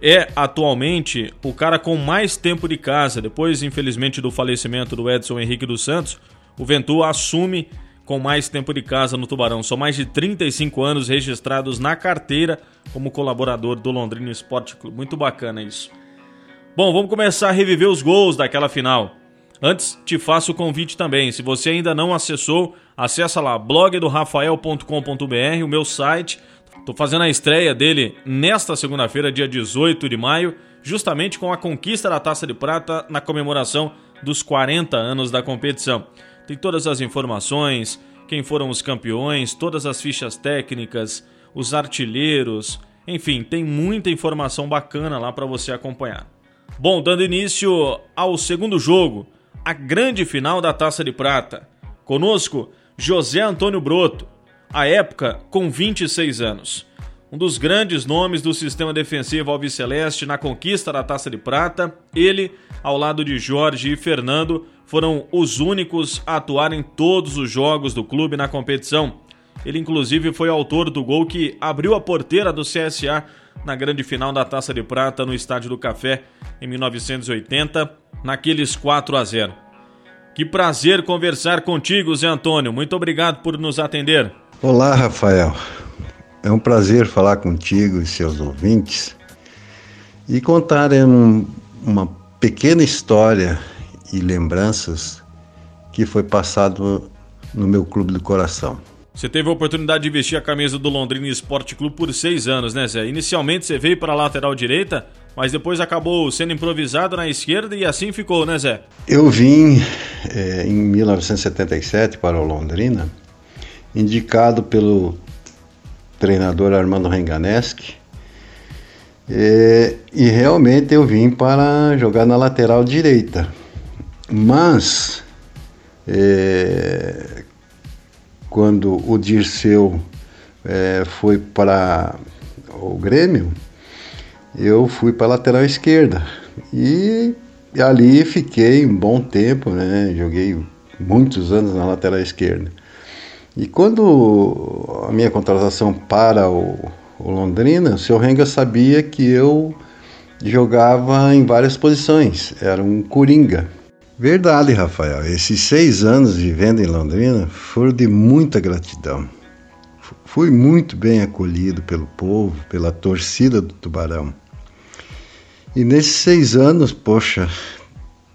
É atualmente o cara com mais tempo de casa, depois, infelizmente, do falecimento do Edson Henrique dos Santos, o Ventu assume com mais tempo de casa no Tubarão. São mais de 35 anos registrados na carteira como colaborador do Londrina Esporte Clube. Muito bacana isso. Bom, vamos começar a reviver os gols daquela final. Antes, te faço o convite também. Se você ainda não acessou, acessa lá blogdorafael.com.br, o meu site. Estou fazendo a estreia dele nesta segunda-feira, dia 18 de maio, justamente com a conquista da Taça de Prata na comemoração dos 40 anos da competição. Tem todas as informações, quem foram os campeões, todas as fichas técnicas, os artilheiros, enfim, tem muita informação bacana lá para você acompanhar. Bom, dando início ao segundo jogo, a grande final da Taça de Prata. Conosco, José Antônio Broto, à época com 26 anos. Um dos grandes nomes do sistema defensivo alviceleste na conquista da Taça de Prata, ele, ao lado de Jorge e Fernando, foram os únicos a atuar em todos os jogos do clube na competição. Ele, inclusive, foi autor do gol que abriu a porteira do CSA na grande final da Taça de Prata no Estádio do Café em 1980, naqueles 4 a 0. Que prazer conversar contigo, Zé Antônio. Muito obrigado por nos atender. Olá, Rafael. É um prazer falar contigo e seus ouvintes e contar um, uma pequena história e lembranças que foi passado no meu clube do coração. Você teve a oportunidade de vestir a camisa do Londrina Esporte Clube por seis anos, né, Zé? Inicialmente você veio para a lateral direita, mas depois acabou sendo improvisado na esquerda e assim ficou, né, Zé? Eu vim é, em 1977 para o Londrina, indicado pelo treinador Armando Renganeschi, é, e realmente eu vim para jogar na lateral direita. Mas é, quando o Dirceu é, foi para o Grêmio, eu fui para a lateral esquerda. E ali fiquei um bom tempo, né? Joguei muitos anos na lateral esquerda. E quando a minha contratação para o, o Londrina, o seu Renga sabia que eu jogava em várias posições, era um coringa. Verdade, Rafael. Esses seis anos vivendo em Londrina foram de muita gratidão. Fui muito bem acolhido pelo povo, pela torcida do Tubarão. E nesses seis anos, poxa,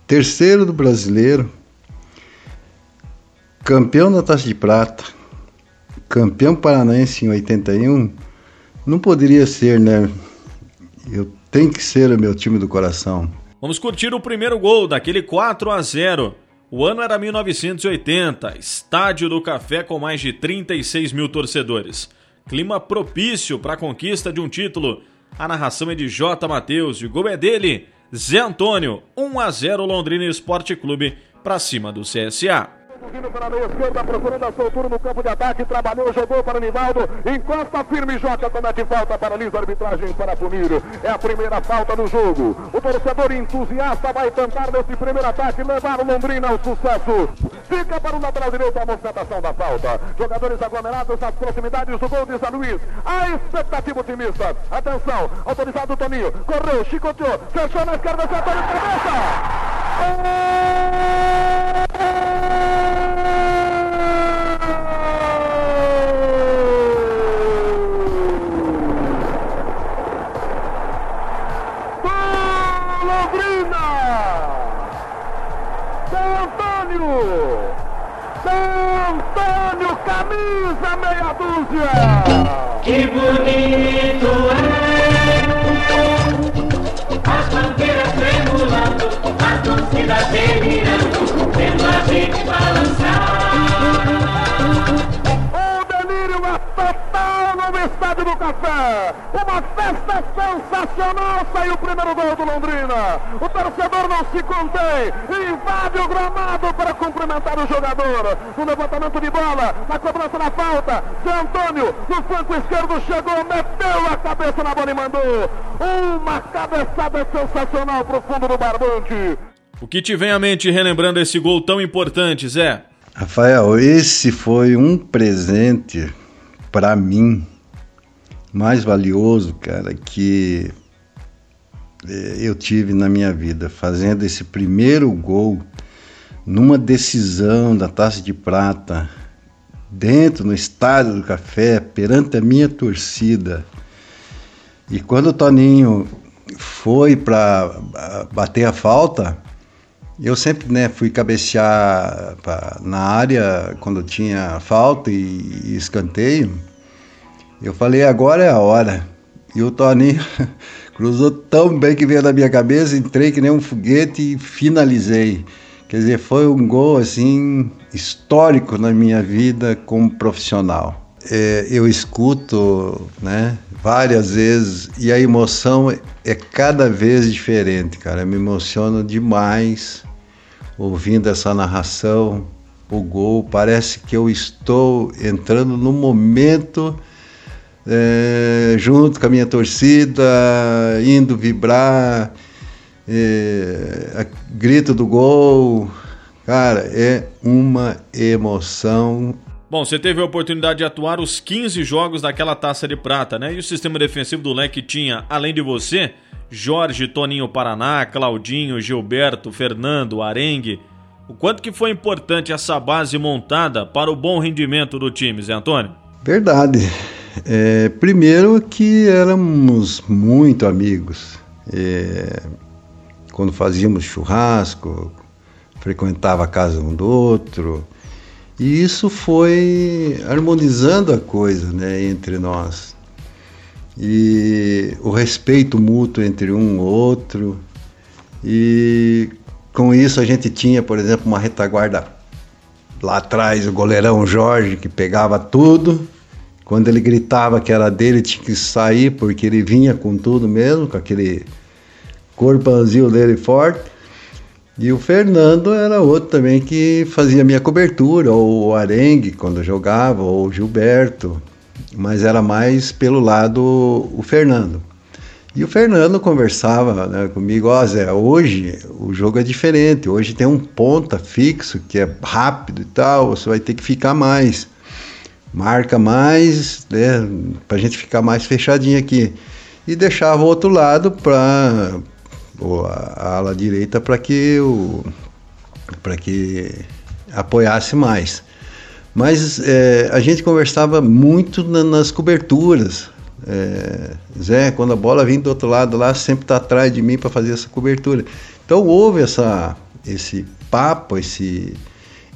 terceiro do brasileiro, campeão da Taça de Prata, campeão paranaense em 81, não poderia ser, né? Eu tenho que ser o meu time do coração. Vamos curtir o primeiro gol daquele 4 a 0. O ano era 1980, estádio do Café com mais de 36 mil torcedores. Clima propício para a conquista de um título. A narração é de J. Matheus e o gol é dele, Zé Antônio, 1 a 0 Londrina Esporte Clube para cima do CSA. Vindo para a meia esquerda, procurando a soltura no campo de ataque, trabalhou, jogou para Nivaldo, encosta firme, Jota, comete falta, paralisa a arbitragem para punir. É a primeira falta do jogo. O torcedor entusiasta vai tentar nesse primeiro ataque levar o Londrina ao sucesso. Fica para o lateral direito a movimentação da falta. Jogadores aglomerados nas proximidades do gol de Zé Luiz. A expectativa otimista. Atenção, autorizado o Toninho. Correu, chicoteou, fechou na esquerda, acertou de cabeça. Camisa meia dúzia. Que bonito é! As bandeiras tremulando, as torcidas delirando, vendo a gente balançar. Total no estádio do Café. Uma festa sensacional. Saiu o primeiro gol do Londrina. O torcedor não se contém. Invade o gramado para cumprimentar o jogador. No levantamento de bola, na cobrança da falta. Zé Antônio, no flanco esquerdo, chegou, meteu a cabeça na bola e mandou. Uma cabeçada sensacional para o fundo do barbante. O que te vem à mente relembrando esse gol tão importante, Zé? Rafael, esse foi um presente para mim, mais valioso, cara, que é, eu tive na minha vida, fazendo esse primeiro gol numa decisão da Taça de Prata, dentro no estádio do Café, perante a minha torcida. E quando o Toninho foi para bater a falta, eu sempre né, fui cabecear pra, na área quando tinha falta e, e escanteio. Eu falei, agora é a hora. E o Toninho cruzou tão bem que veio na minha cabeça, entrei que nem um foguete e finalizei. Quer dizer, foi um gol assim histórico na minha vida como profissional. É, eu escuto, né, várias vezes e a emoção é cada vez diferente, cara. Eu me emociono demais ouvindo essa narração, o gol. Parece que eu estou entrando no momento é, junto com a minha torcida, indo vibrar, é, grito do gol. Cara, é uma emoção. Bom, você teve a oportunidade de atuar os 15 jogos daquela taça de prata, né? E o sistema defensivo do Leque tinha, além de você, Jorge, Toninho Paraná, Claudinho, Gilberto, Fernando, Arengue. O quanto que foi importante essa base montada para o bom rendimento do time, Zé Antônio? Verdade. É, primeiro que éramos muito amigos. É, quando fazíamos churrasco, frequentava a casa um do outro. E isso foi harmonizando a coisa né, entre nós e o respeito mútuo entre um e outro. E com isso a gente tinha, por exemplo, uma retaguarda lá atrás, o goleirão Jorge, que pegava tudo. Quando ele gritava que era dele, tinha que sair, porque ele vinha com tudo mesmo, com aquele corpãozinho dele forte. E o Fernando era outro também que fazia minha cobertura, ou o Arengue quando jogava, ou o Gilberto mas era mais pelo lado o Fernando. E o Fernando conversava né, comigo, ó oh, Zé, hoje o jogo é diferente, hoje tem um ponta fixo que é rápido e tal, você vai ter que ficar mais. Marca mais, né, pra gente ficar mais fechadinho aqui. E deixava o outro lado para a ala direita para que o para que apoiasse mais. Mas é, a gente conversava muito na, nas coberturas. É, Zé, quando a bola vem do outro lado lá, sempre está atrás de mim para fazer essa cobertura. Então houve essa, esse papo, esse,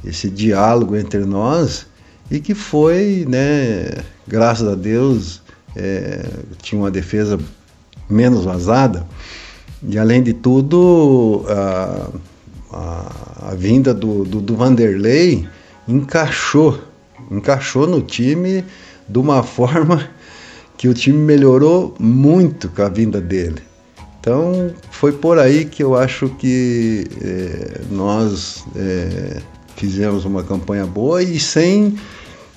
esse diálogo entre nós e que foi, né, graças a Deus, é, tinha uma defesa menos vazada e além de tudo a, a, a vinda do, do, do Vanderlei encaixou, encaixou no time de uma forma que o time melhorou muito com a vinda dele. Então foi por aí que eu acho que é, nós é, fizemos uma campanha boa e sem,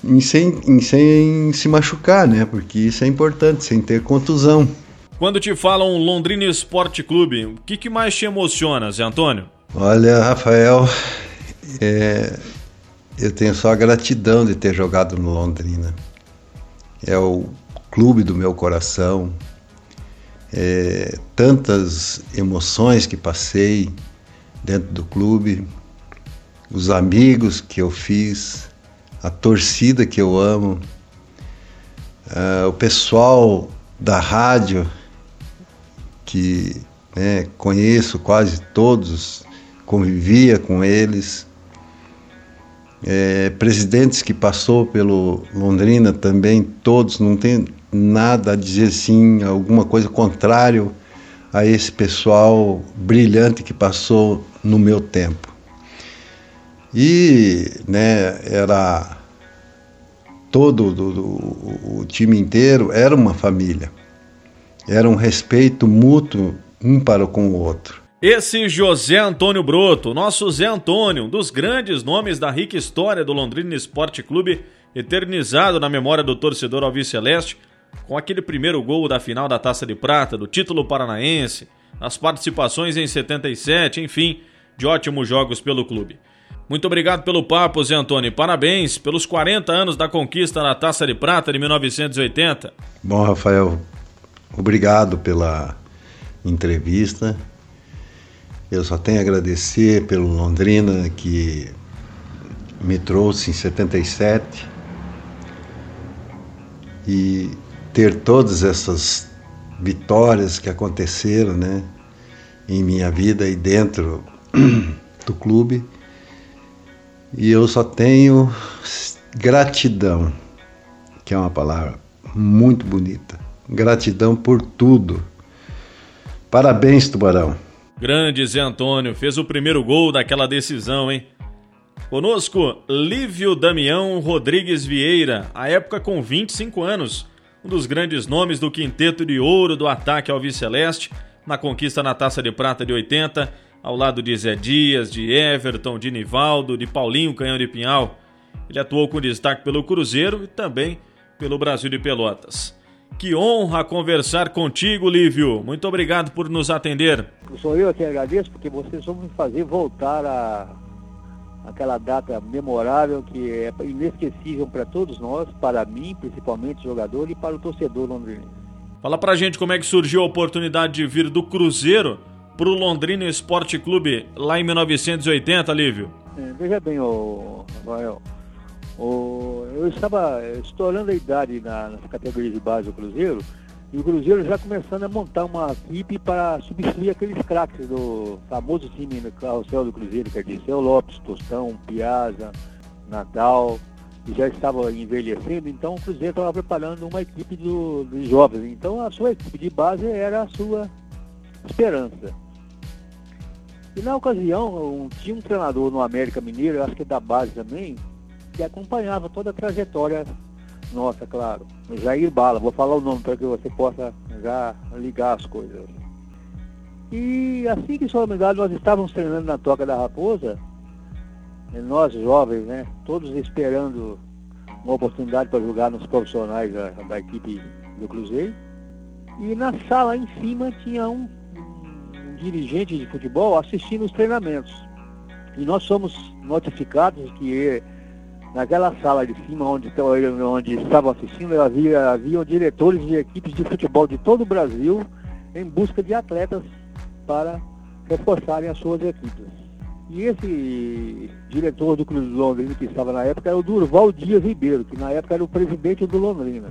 e sem, e sem se machucar, né? Porque isso é importante, sem ter contusão. Quando te falam Londrina Esporte Clube, o que, que mais te emociona, Zé Antônio? Olha, Rafael, é, eu tenho só a gratidão de ter jogado no Londrina. É o clube do meu coração. É, tantas emoções que passei dentro do clube, os amigos que eu fiz, a torcida que eu amo, uh, o pessoal da rádio que né, conheço quase todos, convivia com eles é, presidentes que passou pelo Londrina também, todos, não tem nada a dizer sim, alguma coisa contrário a esse pessoal brilhante que passou no meu tempo. E né, era todo do, do, o time inteiro era uma família. Era um respeito mútuo um para com o outro. Esse José Antônio Broto, nosso Zé Antônio, um dos grandes nomes da rica história do Londrina Esporte Clube, eternizado na memória do torcedor Alves Celeste, com aquele primeiro gol da final da Taça de Prata, do título paranaense, as participações em 77, enfim, de ótimos jogos pelo clube. Muito obrigado pelo papo, Zé Antônio. Parabéns pelos 40 anos da conquista da Taça de Prata de 1980. Bom, Rafael, obrigado pela entrevista Eu só tenho a agradecer pelo Londrina que me trouxe em 77 e ter todas essas vitórias que aconteceram, né, em minha vida e dentro do clube. E eu só tenho gratidão, que é uma palavra muito bonita. Gratidão por tudo. Parabéns, Tubarão. Grande Zé Antônio, fez o primeiro gol daquela decisão, hein? Conosco, Lívio Damião Rodrigues Vieira, a época com 25 anos, um dos grandes nomes do quinteto de ouro do ataque ao Celeste, na conquista na Taça de Prata de 80, ao lado de Zé Dias, de Everton, de Nivaldo, de Paulinho Canhão de Pinhal. Ele atuou com destaque pelo Cruzeiro e também pelo Brasil de Pelotas. Que honra conversar contigo, Lívio. Muito obrigado por nos atender. Sou eu que agradeço, porque vocês vão me fazer voltar a aquela data memorável que é inesquecível para todos nós, para mim, principalmente jogador, e para o torcedor londrinense. Fala pra gente como é que surgiu a oportunidade de vir do Cruzeiro pro Londrina Esporte Clube lá em 1980, Lívio. É, veja bem, ô, Rafael, eu estava estourando a idade na, nas categorias de base do Cruzeiro e o Cruzeiro já começando a montar uma equipe para substituir aqueles craques do famoso time no carrossel do Cruzeiro, que é Dirceu Lopes, Tostão, Piazza, Natal, que já estava envelhecendo, então o Cruzeiro estava preparando uma equipe do, dos jovens. Então a sua equipe de base era a sua esperança. E na ocasião, um, tinha um treinador no América Mineiro, acho que da base também, que acompanhava toda a trajetória nossa, claro. Jair Bala, vou falar o nome para que você possa já ligar as coisas. E assim que solenidade nós estávamos treinando na Toca da Raposa, nós jovens, né, todos esperando uma oportunidade para jogar nos profissionais da, da, equipe do Cruzeiro. E na sala em cima tinha um dirigente de futebol assistindo os treinamentos. E nós somos notificados que naquela sala de cima onde, onde estavam assistindo, havia, havia diretores de equipes de futebol de todo o Brasil em busca de atletas para reforçarem as suas equipes. E esse diretor do Clube do Londrina que estava na época era o Durval Dias Ribeiro, que na época era o presidente do Londrina.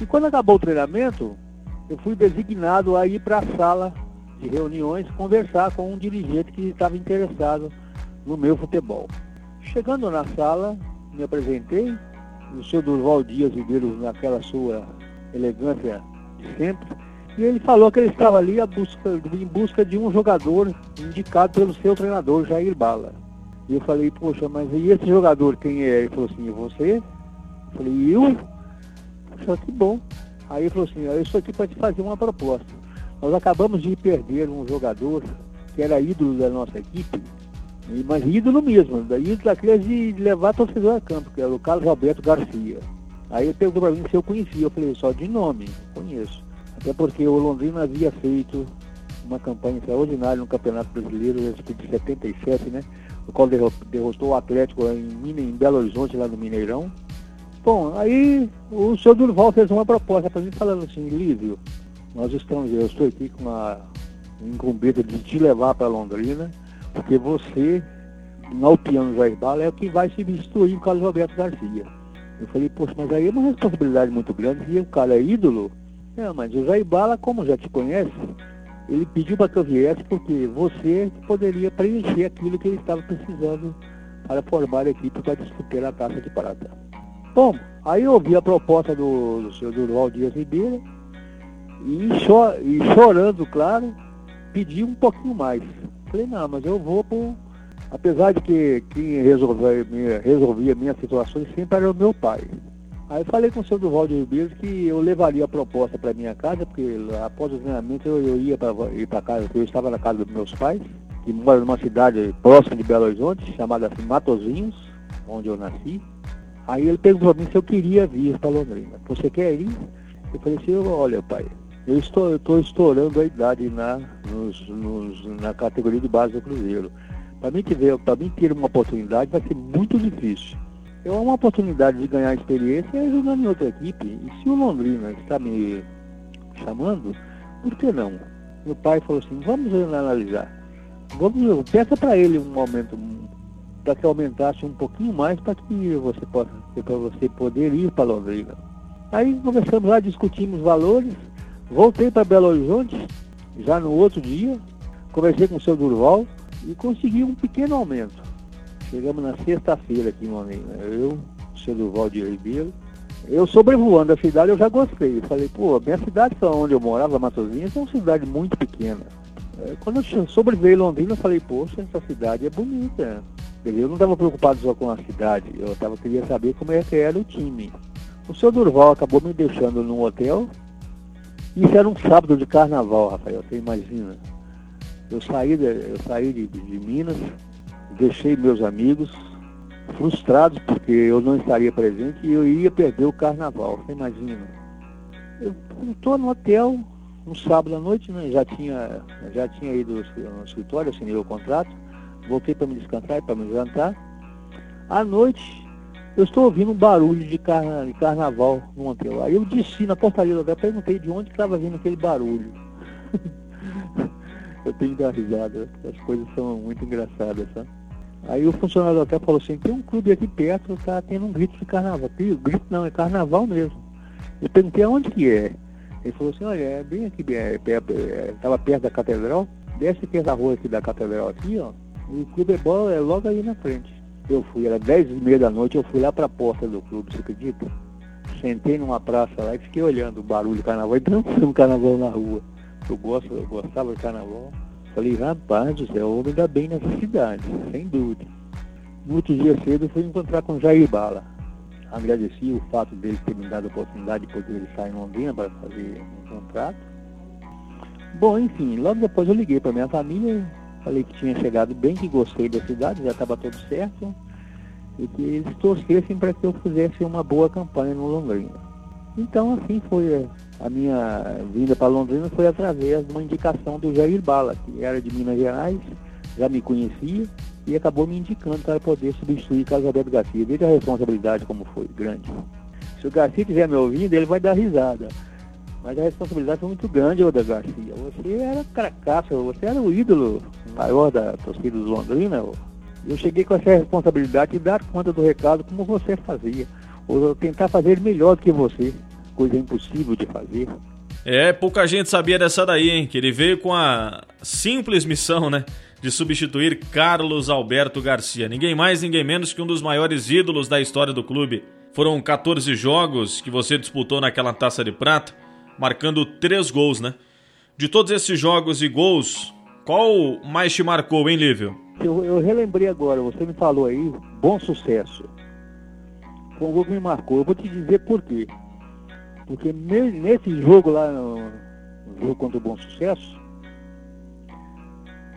E quando acabou o treinamento, eu fui designado a ir para a sala de reuniões conversar com um dirigente que estava interessado no meu futebol. Chegando na sala, me apresentei, o senhor Durval Dias Ribeiro, naquela sua elegância de sempre, e ele falou que ele estava ali busca, em busca de um jogador indicado pelo seu treinador, Jair Bala. E eu falei, poxa, mas e esse jogador quem é? Ele falou assim, você? Eu falei, eu? Poxa, que bom. Aí ele falou assim, eu estou aqui para te fazer uma proposta. Nós acabamos de perder um jogador que era ídolo da nossa equipe, mas ídolo mesmo, ídolo daqueles de levar torcedor a campo, que era o Carlos Alberto Garcia. Aí ele perguntou para mim se eu conhecia, eu falei, só de nome, conheço. Até porque o Londrina havia feito uma campanha extraordinária no Campeonato Brasileiro, de 77, né? O qual derrotou o Atlético em, em Belo Horizonte, lá no Mineirão. Bom, aí o senhor Durval fez uma proposta para mim falando assim, Lívio, nós estamos, eu estou aqui com uma incumbência de te levar para Londrina porque você, no piano Jair Bala, é o que vai substituir o Carlos Roberto Garcia. Eu falei, poxa, mas aí é uma responsabilidade muito grande, e o cara é ídolo. É, mas o Jair Bala, como já te conhece, ele pediu para que eu viesse porque você poderia preencher aquilo que ele estava precisando para formar a equipe para disputar a taça de prata. Bom, aí eu ouvi a proposta do, do senhor Durval Dias Ribeiro e, cho e chorando, claro, pedi um pouquinho mais. Falei, não, mas eu vou por. Apesar de que quem resolvia, resolvia minhas situações sempre era o meu pai. Aí falei com o senhor Duval de Ribeiro que eu levaria a proposta para minha casa, porque após o treinamento eu, eu ia para casa, eu estava na casa dos meus pais, que moram numa cidade próxima de Belo Horizonte, chamada assim, Matozinhos, onde eu nasci. Aí ele perguntou para mim se eu queria vir para Londrina. Você quer ir? Eu falei assim, olha pai, eu estou, estou estourando a idade na, nos, nos, na categoria de base do Cruzeiro. Para mim, mim ter uma oportunidade vai ser muito difícil. Eu uma oportunidade de ganhar experiência é jogando em outra equipe. E se o Londrina está me chamando, por que não? Meu pai falou assim, vamos analisar. vamos, peça para ele um aumento, para que aumentasse um pouquinho mais para que você possa, para você poder ir para Londrina. Aí conversamos lá, discutimos valores, voltei para Belo Horizonte, já no outro dia, conversei com o seu Durval e consegui um pequeno aumento. Chegamos na sexta-feira aqui em Londrina. Eu, o seu Durval de Ribeiro, eu sobrevoando a cidade, eu já gostei. falei, pô, minha cidade onde eu morava, Matosinhos, é uma cidade muito pequena. É, quando eu sobrevoei Londrina, eu falei, poxa, essa cidade é bonita. Eu não estava preocupado só com a cidade, eu tava, queria saber como é que era o time. O seu Durval acabou me deixando num hotel. Isso era um sábado de carnaval, Rafael, você imagina. Eu saí de, eu saí de, de Minas, deixei meus amigos, frustrados porque eu não estaria presente e eu ia perder o carnaval, você imagina. Eu estou no hotel, um sábado à noite, né, já, tinha, já tinha ido no escritório, assinei o contrato, voltei para me descansar e para me jantar. À noite, eu estou ouvindo um barulho de, carna, de carnaval no hotel. Aí eu desci na portaria do hotel, perguntei de onde estava vindo aquele barulho. eu tenho que dar risada, as coisas são muito engraçadas, sabe? Aí o funcionário do hotel falou assim, tem um clube aqui perto, tá tendo um grito de carnaval. Grito não, é carnaval mesmo. Eu perguntei aonde que é. Ele falou assim, olha, é bem aqui, é, é, estava perto da catedral, desce aqui essa rua aqui da catedral aqui, ó. O clube é bola é logo aí na frente. Eu fui, era 10 e meia da noite, eu fui lá para a porta do clube, você acredita? Sentei numa praça lá e fiquei olhando o barulho do carnaval e dançando um carnaval na rua. Eu gosto, eu gostava de carnaval. Falei, rapaz o homem dá bem nessa cidade, sem dúvida. No outro dia cedo eu fui encontrar com Jair Bala. Agradeci o fato dele ter me dado a oportunidade de poder estar em Londrina para fazer um contrato. Bom, enfim, logo depois eu liguei para minha família, falei que tinha chegado bem, que gostei da cidade, já estava tudo certo, e que eles torcessem para que eu fizesse uma boa campanha no Londrina. Então, assim foi a minha vinda para Londrina, foi através de uma indicação do Jair Bala, que era de Minas Gerais, já me conhecia e acabou me indicando para poder substituir Carlos Alberto Garcia. Veja a responsabilidade como foi, grande. Se o Garcia estiver me ouvindo, ele vai dar risada. Mas a responsabilidade foi muito grande, Oda Garcia. Você era cracaço, você era o ídolo maior da torcida do Londrina. Eu cheguei com essa responsabilidade de dar conta do recado como você fazia ou tentar fazer melhor do que você, coisa impossível de fazer. É, pouca gente sabia dessa daí, hein? Que ele veio com a simples missão, né? De substituir Carlos Alberto Garcia. Ninguém mais, ninguém menos que um dos maiores ídolos da história do clube. Foram 14 jogos que você disputou naquela taça de prata, marcando três gols, né? De todos esses jogos e gols, qual mais te marcou, hein, Lívio? Eu, eu relembrei agora, você me falou aí, bom sucesso foi um gol que me marcou. Eu vou te dizer por quê. Porque nesse jogo lá, no jogo contra o Bom Sucesso,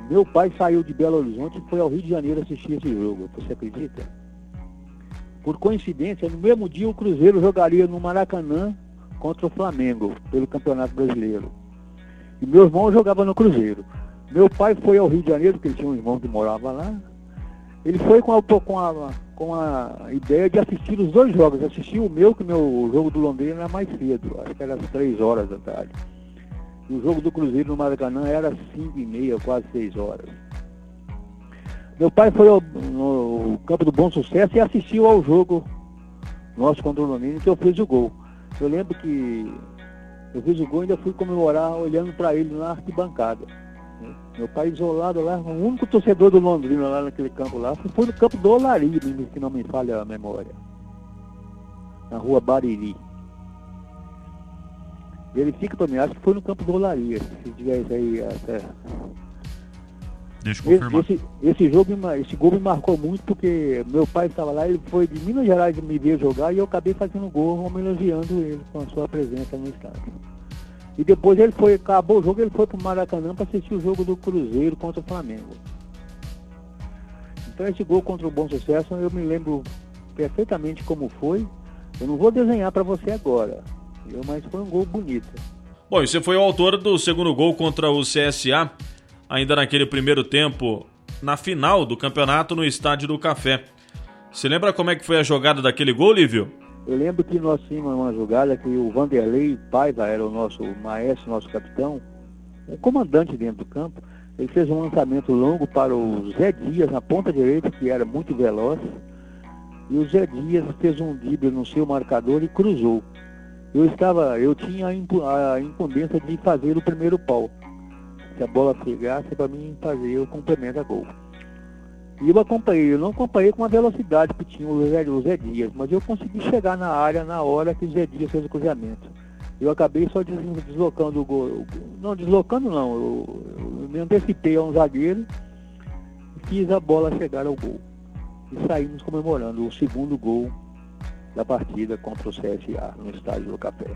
meu pai saiu de Belo Horizonte e foi ao Rio de Janeiro assistir esse jogo. Você acredita? Por coincidência, no mesmo dia o Cruzeiro jogaria no Maracanã contra o Flamengo, pelo Campeonato Brasileiro. E meu irmão jogava no Cruzeiro. Meu pai foi ao Rio de Janeiro, porque ele tinha um irmão que morava lá. Ele foi com a, com a com a ideia de assistir os dois jogos. Assisti o meu, que meu jogo do Londrina era mais cedo, acho que era às 3 horas da tarde. E o jogo do Cruzeiro no Maracanã era às 5 e meia, quase 6 horas. Meu pai foi ao, no campo do Bom Sucesso e assistiu ao jogo nosso contra o Londrina, que eu fiz o gol. Eu lembro que eu fiz o gol e ainda fui comemorar olhando para ele na arquibancada. Meu pai isolado lá, o único torcedor do Londrina lá naquele campo lá, foi no campo do Olari, se não me falha a memória. Na rua Bariri. Verifica para mim, acho que foi no campo do Olaria, se tiver isso aí até. Deixa eu confirmar. Esse, esse, jogo, esse gol me marcou muito porque meu pai estava lá, ele foi de Minas Gerais me ver jogar e eu acabei fazendo gol, homenageando ele com a sua presença no estádio. E depois ele foi, acabou o jogo, ele foi para o Maracanã para assistir o jogo do Cruzeiro contra o Flamengo. Então esse gol contra o Bom Sucesso eu me lembro perfeitamente como foi. Eu não vou desenhar para você agora, mas foi um gol bonito. Bom, e você foi o autor do segundo gol contra o CSA, ainda naquele primeiro tempo, na final do campeonato no Estádio do Café. Você lembra como é que foi a jogada daquele gol, Lívio? Eu lembro que nós tínhamos uma jogada que o Vanderlei Paiva era o nosso maestro, nosso capitão, o comandante dentro do campo. Ele fez um lançamento longo para o Zé Dias na ponta direita, que era muito veloz. E o Zé Dias fez um drible no seu marcador e cruzou. Eu estava, eu tinha a incumbência de fazer o primeiro pau. Se a bola pegasse para mim fazer o complemento a gol. Eu acompanhei, eu não acompanhei com a velocidade que tinha o Zé, o Zé Dias, mas eu consegui chegar na área na hora que o Zé Dias fez o cruzamento. Eu acabei só deslocando o gol. Não, deslocando não, eu, eu me antecipei a um zagueiro fiz a bola chegar ao gol. E saímos comemorando o segundo gol da partida contra o CSA no estádio do Café.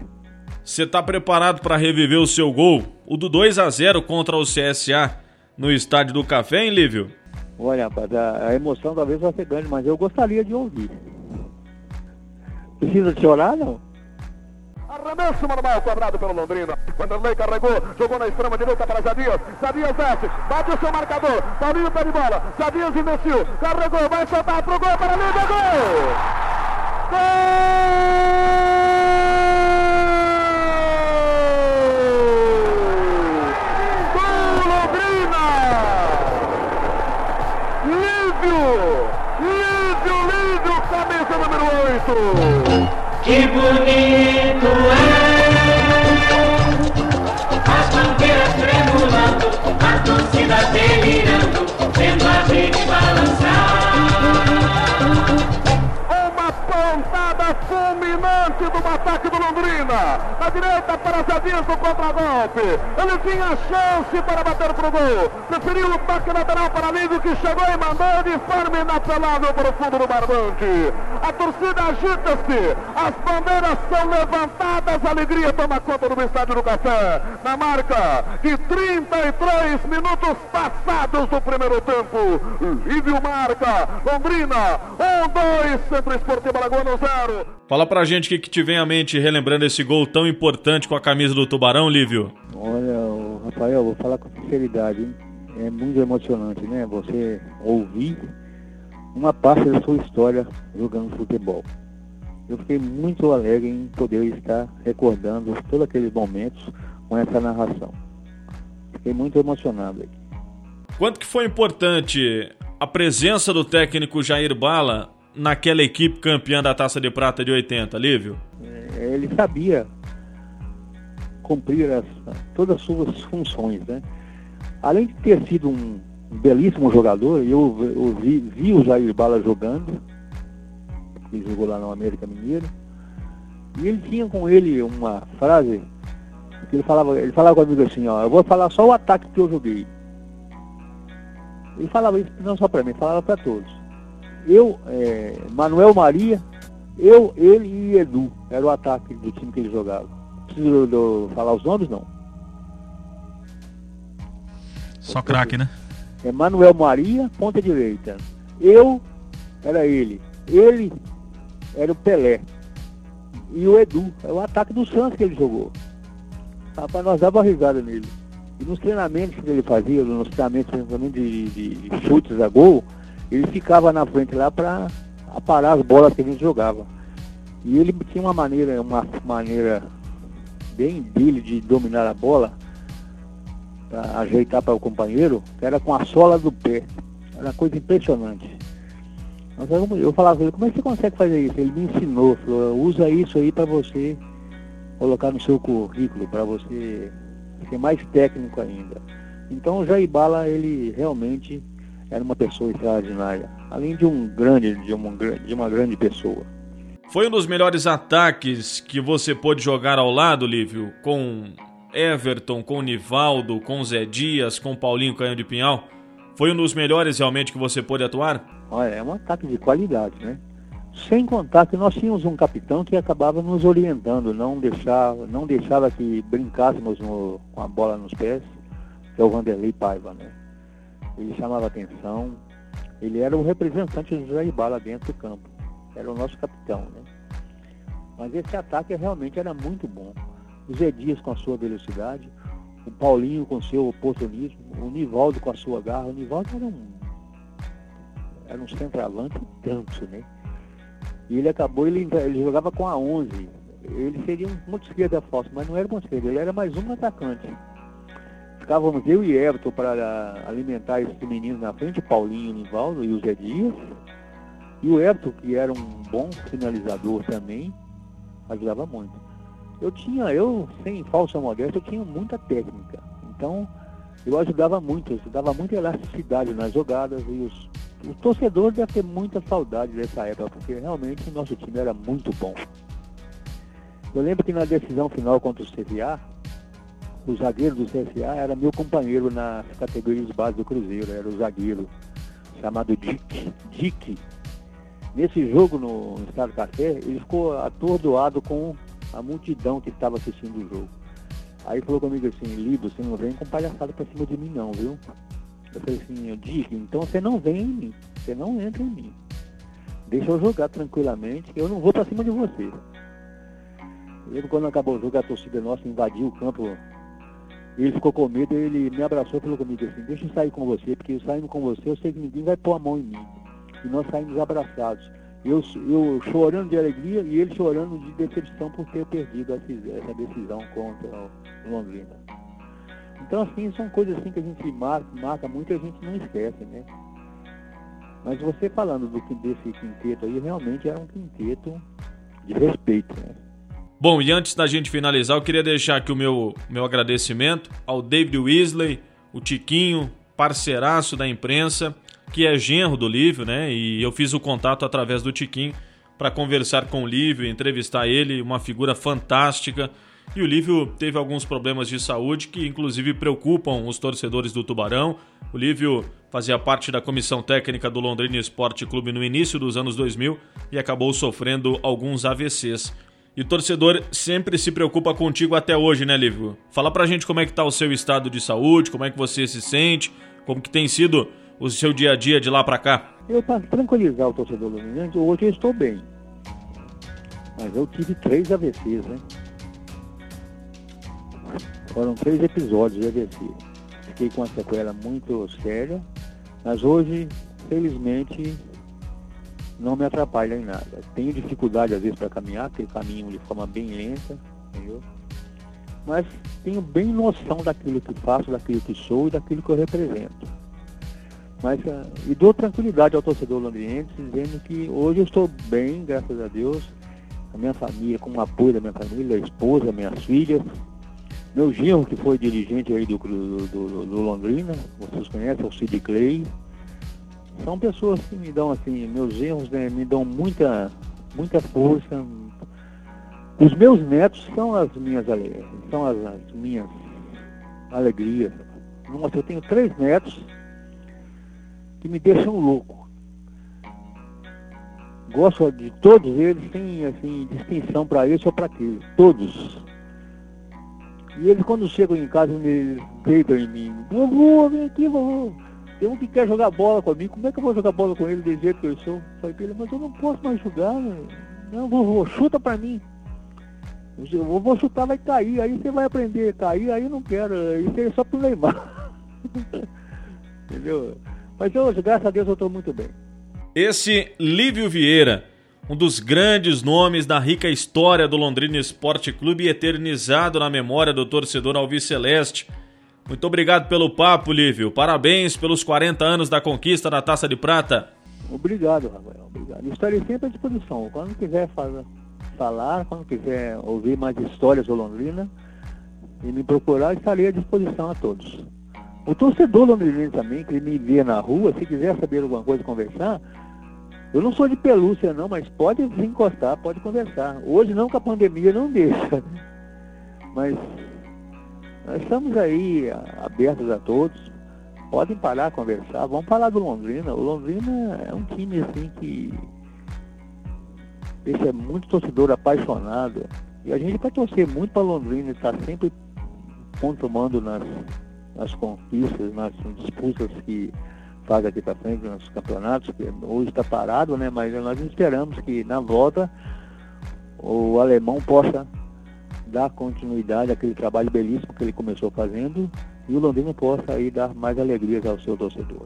Você está preparado para reviver o seu gol? O do 2 a 0 contra o CSA no estádio do Café, hein, Lívio? Olha, rapaz, a, a emoção talvez vai ser grande, mas eu gostaria de ouvir. Precisa chorar, não? Arremesso normal cobrado pelo Londrina. Vanderlei carregou, jogou na extrema direita para Jadias. Jadias desce, bate o seu marcador. Paulinho pede bola. Jadias investiu, carregou, vai soltar pro gol para Liga. Gol! Gol! Que bonito é do ataque do Londrina. Na direita para Zadias no contra-golpe. Ele tinha chance para bater pro gol. Preferiu o toque lateral para Ligo que chegou e mandou de forma inapelável para o fundo do barbante. A torcida agita-se. As bandeiras são levantadas. A alegria toma conta do estádio do Café. Na marca de 33 minutos passados do primeiro tempo. Lívio marca. Londrina. 1, 2. Centro Esportivo Alagoano 0. Fala pra gente o que, que te vem à mente relembrando esse gol tão importante com a camisa do Tubarão, Lívio. Olha, Rafael, vou falar com sinceridade, hein? é muito emocionante, né? Você ouvir uma parte da sua história jogando futebol. Eu fiquei muito alegre em poder estar recordando todos aqueles momentos com essa narração. Fiquei muito emocionado aí. Quanto que foi importante a presença do técnico Jair Bala naquela equipe campeã da Taça de Prata de 80, Lívio? É, ele sabia cumprir as, todas as suas funções, né? Além de ter sido um belíssimo jogador, eu, eu vi, vi, o Jair Bala jogando, ele jogou lá no América Mineiro, e ele tinha com ele uma frase que ele falava, ele falava comigo assim, ó, eu vou falar só o ataque que eu joguei. Ele falava isso não só para mim, falava para todos eu, é, Manuel Maria, eu, ele e Edu. Era o ataque do time que ele jogava. Preciso do, falar os nomes, não? Só craque, né? É Manuel Maria, ponta direita. Eu era ele. Ele era o Pelé. E o Edu, é o ataque do Santos que ele jogou. Rapaz, nós dava risada nele. E nos treinamentos que ele fazia, nos treinamentos de, de, de chutes a gol, ele ficava na frente lá para parar as bolas que a gente jogava. E ele tinha uma maneira, uma maneira bem dele de dominar a bola, para ajeitar para o companheiro, que era com a sola do pé. Era uma coisa impressionante. Eu falava ele, como é que você consegue fazer isso? Ele me ensinou, falou, usa isso aí para você colocar no seu currículo, para você ser mais técnico ainda. Então o Jaibala, ele realmente era uma pessoa extraordinária, além de um grande, de uma, de uma grande pessoa. Foi um dos melhores ataques que você pôde jogar ao lado, Lívio, com Everton, com Nivaldo, com Zé Dias, com Paulinho Canho de Pinhal? Foi um dos melhores realmente que você pôde atuar? Olha, é um ataque de qualidade, né? Sem contar que nós tínhamos um capitão que acabava nos orientando, não deixava, não deixava que brincássemos no, com a bola nos pés, que é o Vanderlei Paiva, né? ele chamava atenção, ele era o representante do Jair Bala dentro do campo, era o nosso capitão, né? Mas esse ataque realmente era muito bom. O Zé Dias com a sua velocidade, o Paulinho com seu oportunismo, o Nivaldo com a sua garra. O Nivaldo era um, era um centroavante tanto, né? E ele acabou, ele, ele jogava com a 11. Ele seria um ponto esquerda falso, mas não era ponto esquerda, ele era mais um atacante ficávamos eu e Everton para alimentar esses meninos na frente, o Paulinho, o Nivaldo e o Zé Dias. E o Everton, que era um bom finalizador também, ajudava muito. Eu tinha, eu, sem falsa modéstia, eu tinha muita técnica. Então, eu ajudava muito, eu dava muita elasticidade nas jogadas e os, torcedores devem ter muita saudade dessa época, porque realmente o nosso time era muito bom. Eu lembro que na decisão final contra o CSA, o zagueiro do CSA era meu companheiro nas categorias base do Cruzeiro, era o zagueiro chamado Dick. Dick. Nesse jogo no Estado Café, ele ficou atordoado com a multidão que estava assistindo o jogo. Aí falou comigo assim, Lido, você não vem com palhaçada pra cima de mim não, viu? Eu falei assim, Dick, então você não vem em mim, você não entra em mim. Deixa eu jogar tranquilamente, eu não vou pra cima de você. Lembro quando acabou o jogo, a torcida nossa invadiu o campo ele ficou com medo, ele me abraçou e falou comigo assim, deixa eu sair com você, porque eu saindo com você, eu sei que ninguém vai pôr a mão em mim. E nós saímos abraçados. Eu, eu chorando de alegria e ele chorando de decepção por ter perdido essa decisão contra o Londrina. Então assim, são coisas assim que a gente marca, marca muito e a gente não esquece, né? Mas você falando do, desse quinteto aí, realmente era um quinteto de respeito, né? Bom, e antes da gente finalizar, eu queria deixar aqui o meu, meu agradecimento ao David Weasley, o Tiquinho, parceiraço da imprensa, que é genro do Lívio, né? E eu fiz o contato através do Tiquinho para conversar com o Lívio, entrevistar ele, uma figura fantástica. E o Lívio teve alguns problemas de saúde que, inclusive, preocupam os torcedores do Tubarão. O Lívio fazia parte da comissão técnica do Londrina Esporte Clube no início dos anos 2000 e acabou sofrendo alguns AVCs. E o torcedor sempre se preocupa contigo até hoje, né, Lívio? Fala pra gente como é que tá o seu estado de saúde, como é que você se sente, como que tem sido o seu dia a dia de lá pra cá. Eu, para tranquilizar o torcedor luminante, hoje eu estou bem. Mas eu tive três AVCs, né? Foram três episódios de AVC. Fiquei com uma sequela muito séria, mas hoje, felizmente, não me atrapalha em nada. Tenho dificuldade às vezes para caminhar, porque caminho de forma bem lenta, entendeu? Mas tenho bem noção daquilo que faço, daquilo que sou e daquilo que eu represento. Mas, uh, e dou tranquilidade ao torcedor londrinense, dizendo que hoje eu estou bem, graças a Deus, a minha família, com o apoio da minha família, a esposa, minhas filhas, meu genro, que foi dirigente aí do, do, do, do Londrina, vocês conhecem, o Sid Clay, são pessoas que me dão assim, meus erros né, me dão muita, muita força. Os meus netos são as minhas alegrias, são as, as minhas alegrias. Nossa, eu tenho três netos que me deixam louco. Gosto de todos eles, sem assim, distinção para esse ou para aquele. Todos. E eles quando chegam em casa me deitam em mim. Vovô, vem aqui, vovô. Um que quer jogar bola comigo, como é que eu vou jogar bola com ele do jeito que eu sou? Falei pra ele, mas eu não posso mais jogar, não, vovô, chuta pra mim. Eu vou chutar, vai cair, aí você vai aprender a cair, aí eu não quero, isso é só pro Neymar. Entendeu? Mas eu, graças a Deus, eu estou muito bem. Esse Lívio Vieira, um dos grandes nomes da rica história do Londrina Esporte Clube, eternizado na memória do torcedor Alviceleste. Muito obrigado pelo papo, Lívio. Parabéns pelos 40 anos da conquista da Taça de Prata. Obrigado, Rafael. Obrigado. Estarei sempre à disposição. Quando quiser falar, quando quiser ouvir mais histórias do Londrina e me procurar, estarei à disposição a todos. O torcedor londrinense também, que me vê na rua, se quiser saber alguma coisa, conversar, eu não sou de pelúcia não, mas pode vir encostar, pode conversar. Hoje não, que a pandemia não deixa. Mas nós estamos aí abertos a todos. Podem parar, conversar. Vamos falar do Londrina. O Londrina é um time assim que deixa muito torcedor apaixonado. E a gente vai torcer muito para Londrina estar sempre pontuando nas, nas conquistas, nas disputas que faz aqui para frente nos campeonatos, que hoje está parado, né? Mas nós esperamos que na volta o alemão possa dar continuidade àquele trabalho belíssimo que ele começou fazendo e o Londrina possa aí dar mais alegrias ao seu torcedor.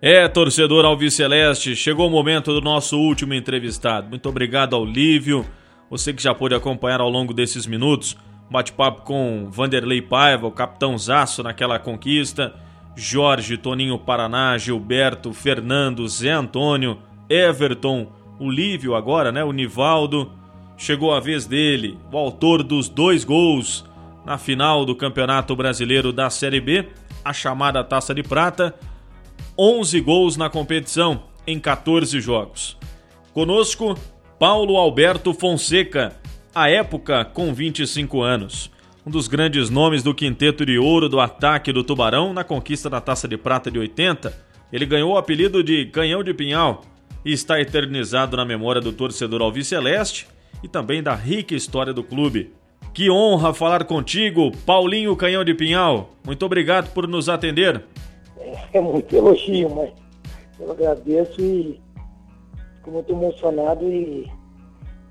É, torcedor Alviceleste, chegou o momento do nosso último entrevistado. Muito obrigado ao Lívio, você que já pôde acompanhar ao longo desses minutos Bate-papo com Vanderlei Paiva, o capitão Zaço naquela conquista. Jorge, Toninho Paraná, Gilberto, Fernando, Zé Antônio, Everton, o Lívio agora, né? O Nivaldo. Chegou a vez dele, o autor dos dois gols na final do Campeonato Brasileiro da Série B, a chamada Taça de Prata. 11 gols na competição em 14 jogos. Conosco, Paulo Alberto Fonseca, à época com 25 anos. Um dos grandes nomes do quinteto de ouro do ataque do Tubarão na conquista da Taça de Prata de 80. Ele ganhou o apelido de Canhão de Pinhal e está eternizado na memória do torcedor alviceleste e também da rica história do clube. Que honra falar contigo, Paulinho Canhão de Pinhal. Muito obrigado por nos atender. É muito elogio, mas eu agradeço e fico muito emocionado e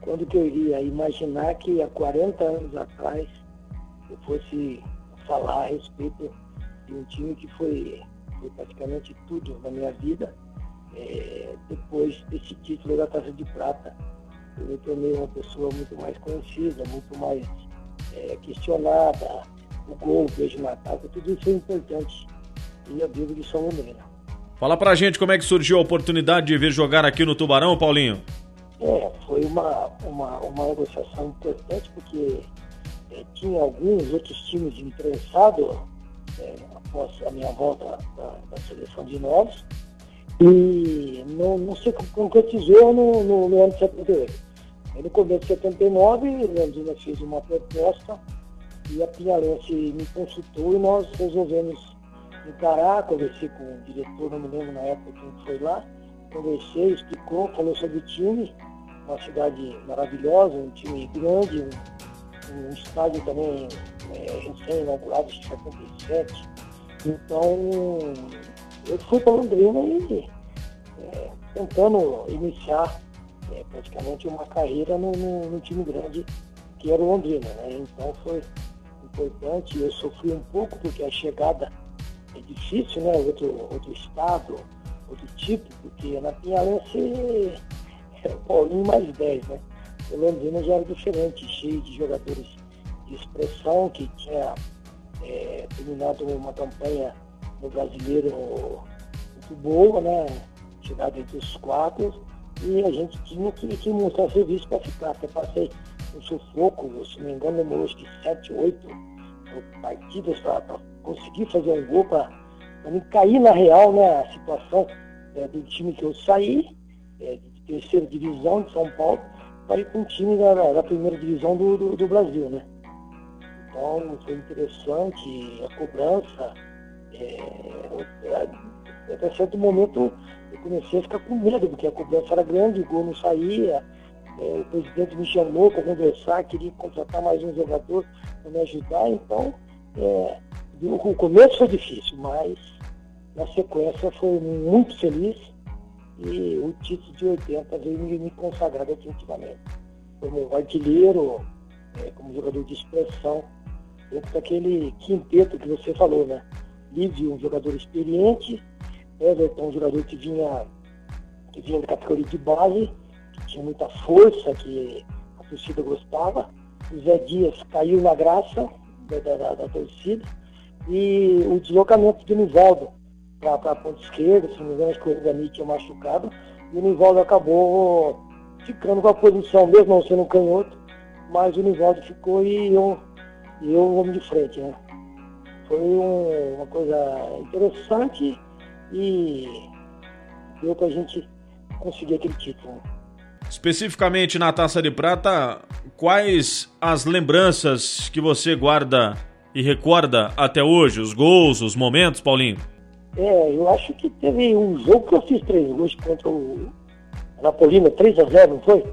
quando que eu iria imaginar que há 40 anos atrás eu fosse falar a respeito de um time que foi, foi praticamente tudo na minha vida é, depois desse título da Taça de Prata eu me tornei uma pessoa muito mais conhecida, muito mais é, questionada, o gol, o beijo no tudo isso é importante. E eu vivo de São Londrina. Fala pra gente como é que surgiu a oportunidade de vir jogar aqui no Tubarão, Paulinho? É, foi uma, uma, uma negociação importante porque é, tinha alguns outros times interessados é, após a minha volta da, da seleção de novos e não, não se concretizou no, no, no ano 78. Aí no começo de 79, Leandrina fez uma proposta e a Pinhalense me consultou e nós resolvemos encarar. Conversei com o diretor, não me lembro na época quem foi lá, conversei, explicou, falou sobre o time, uma cidade maravilhosa, um time grande, um, um estádio também é, recém-inaugurado em 77. Então eu fui para Londrina e é, tentando iniciar é, praticamente uma carreira no, no, no, time grande que era o Londrina. Né? Então foi importante. Eu sofri um pouco porque a chegada é difícil, né? Outro, outro estado, outro tipo, porque na Pinhalense era Paulinho mais 10, né? O Londrina já era diferente, cheio de jogadores de expressão que tinha é, terminado uma campanha no brasileiro muito boa, né? Chegado entre os quatro e a gente tinha que, que mostrar serviço para ficar. Até passei um sufoco, se não me engano, demorou acho que 7, 8 partidas para conseguir fazer um gol para não cair na real né, a situação é, do time que eu saí, é, de terceira divisão de São Paulo, para ir para um time da, da, primeira divisão do, do, do, Brasil. Né? Então foi interessante a cobrança. É, até certo momento eu comecei a ficar com medo, porque a cobrança era grande, o gol não saía. É, o presidente me chamou para conversar, queria contratar mais um jogador para me ajudar. Então, é, o começo foi difícil, mas na sequência foi muito feliz e o título de 80 veio me, consagrar definitivamente. Como artilheiro, é, como jogador de expressão, dentro daquele quinteto que você falou, né? Lívio, um jogador experiente, Everton, um jogador que vinha, que vinha da categoria de base, que tinha muita força, que a torcida gostava. O Zé Dias caiu na graça da, da, da torcida. E o deslocamento de Nivaldo para a ponta esquerda, se não me engano, acho que o tinha machucado. E o Nivaldo acabou ficando com a posição, mesmo não sendo canhoto, mas o Nivaldo ficou e eu, e eu homem de frente, né? Foi um, uma coisa interessante e deu para a gente conseguir aquele título. Especificamente na Taça de Prata, quais as lembranças que você guarda e recorda até hoje? Os gols, os momentos, Paulinho? É, eu acho que teve um jogo que eu fiz três gols contra o Napolina, 3 a 0 não foi?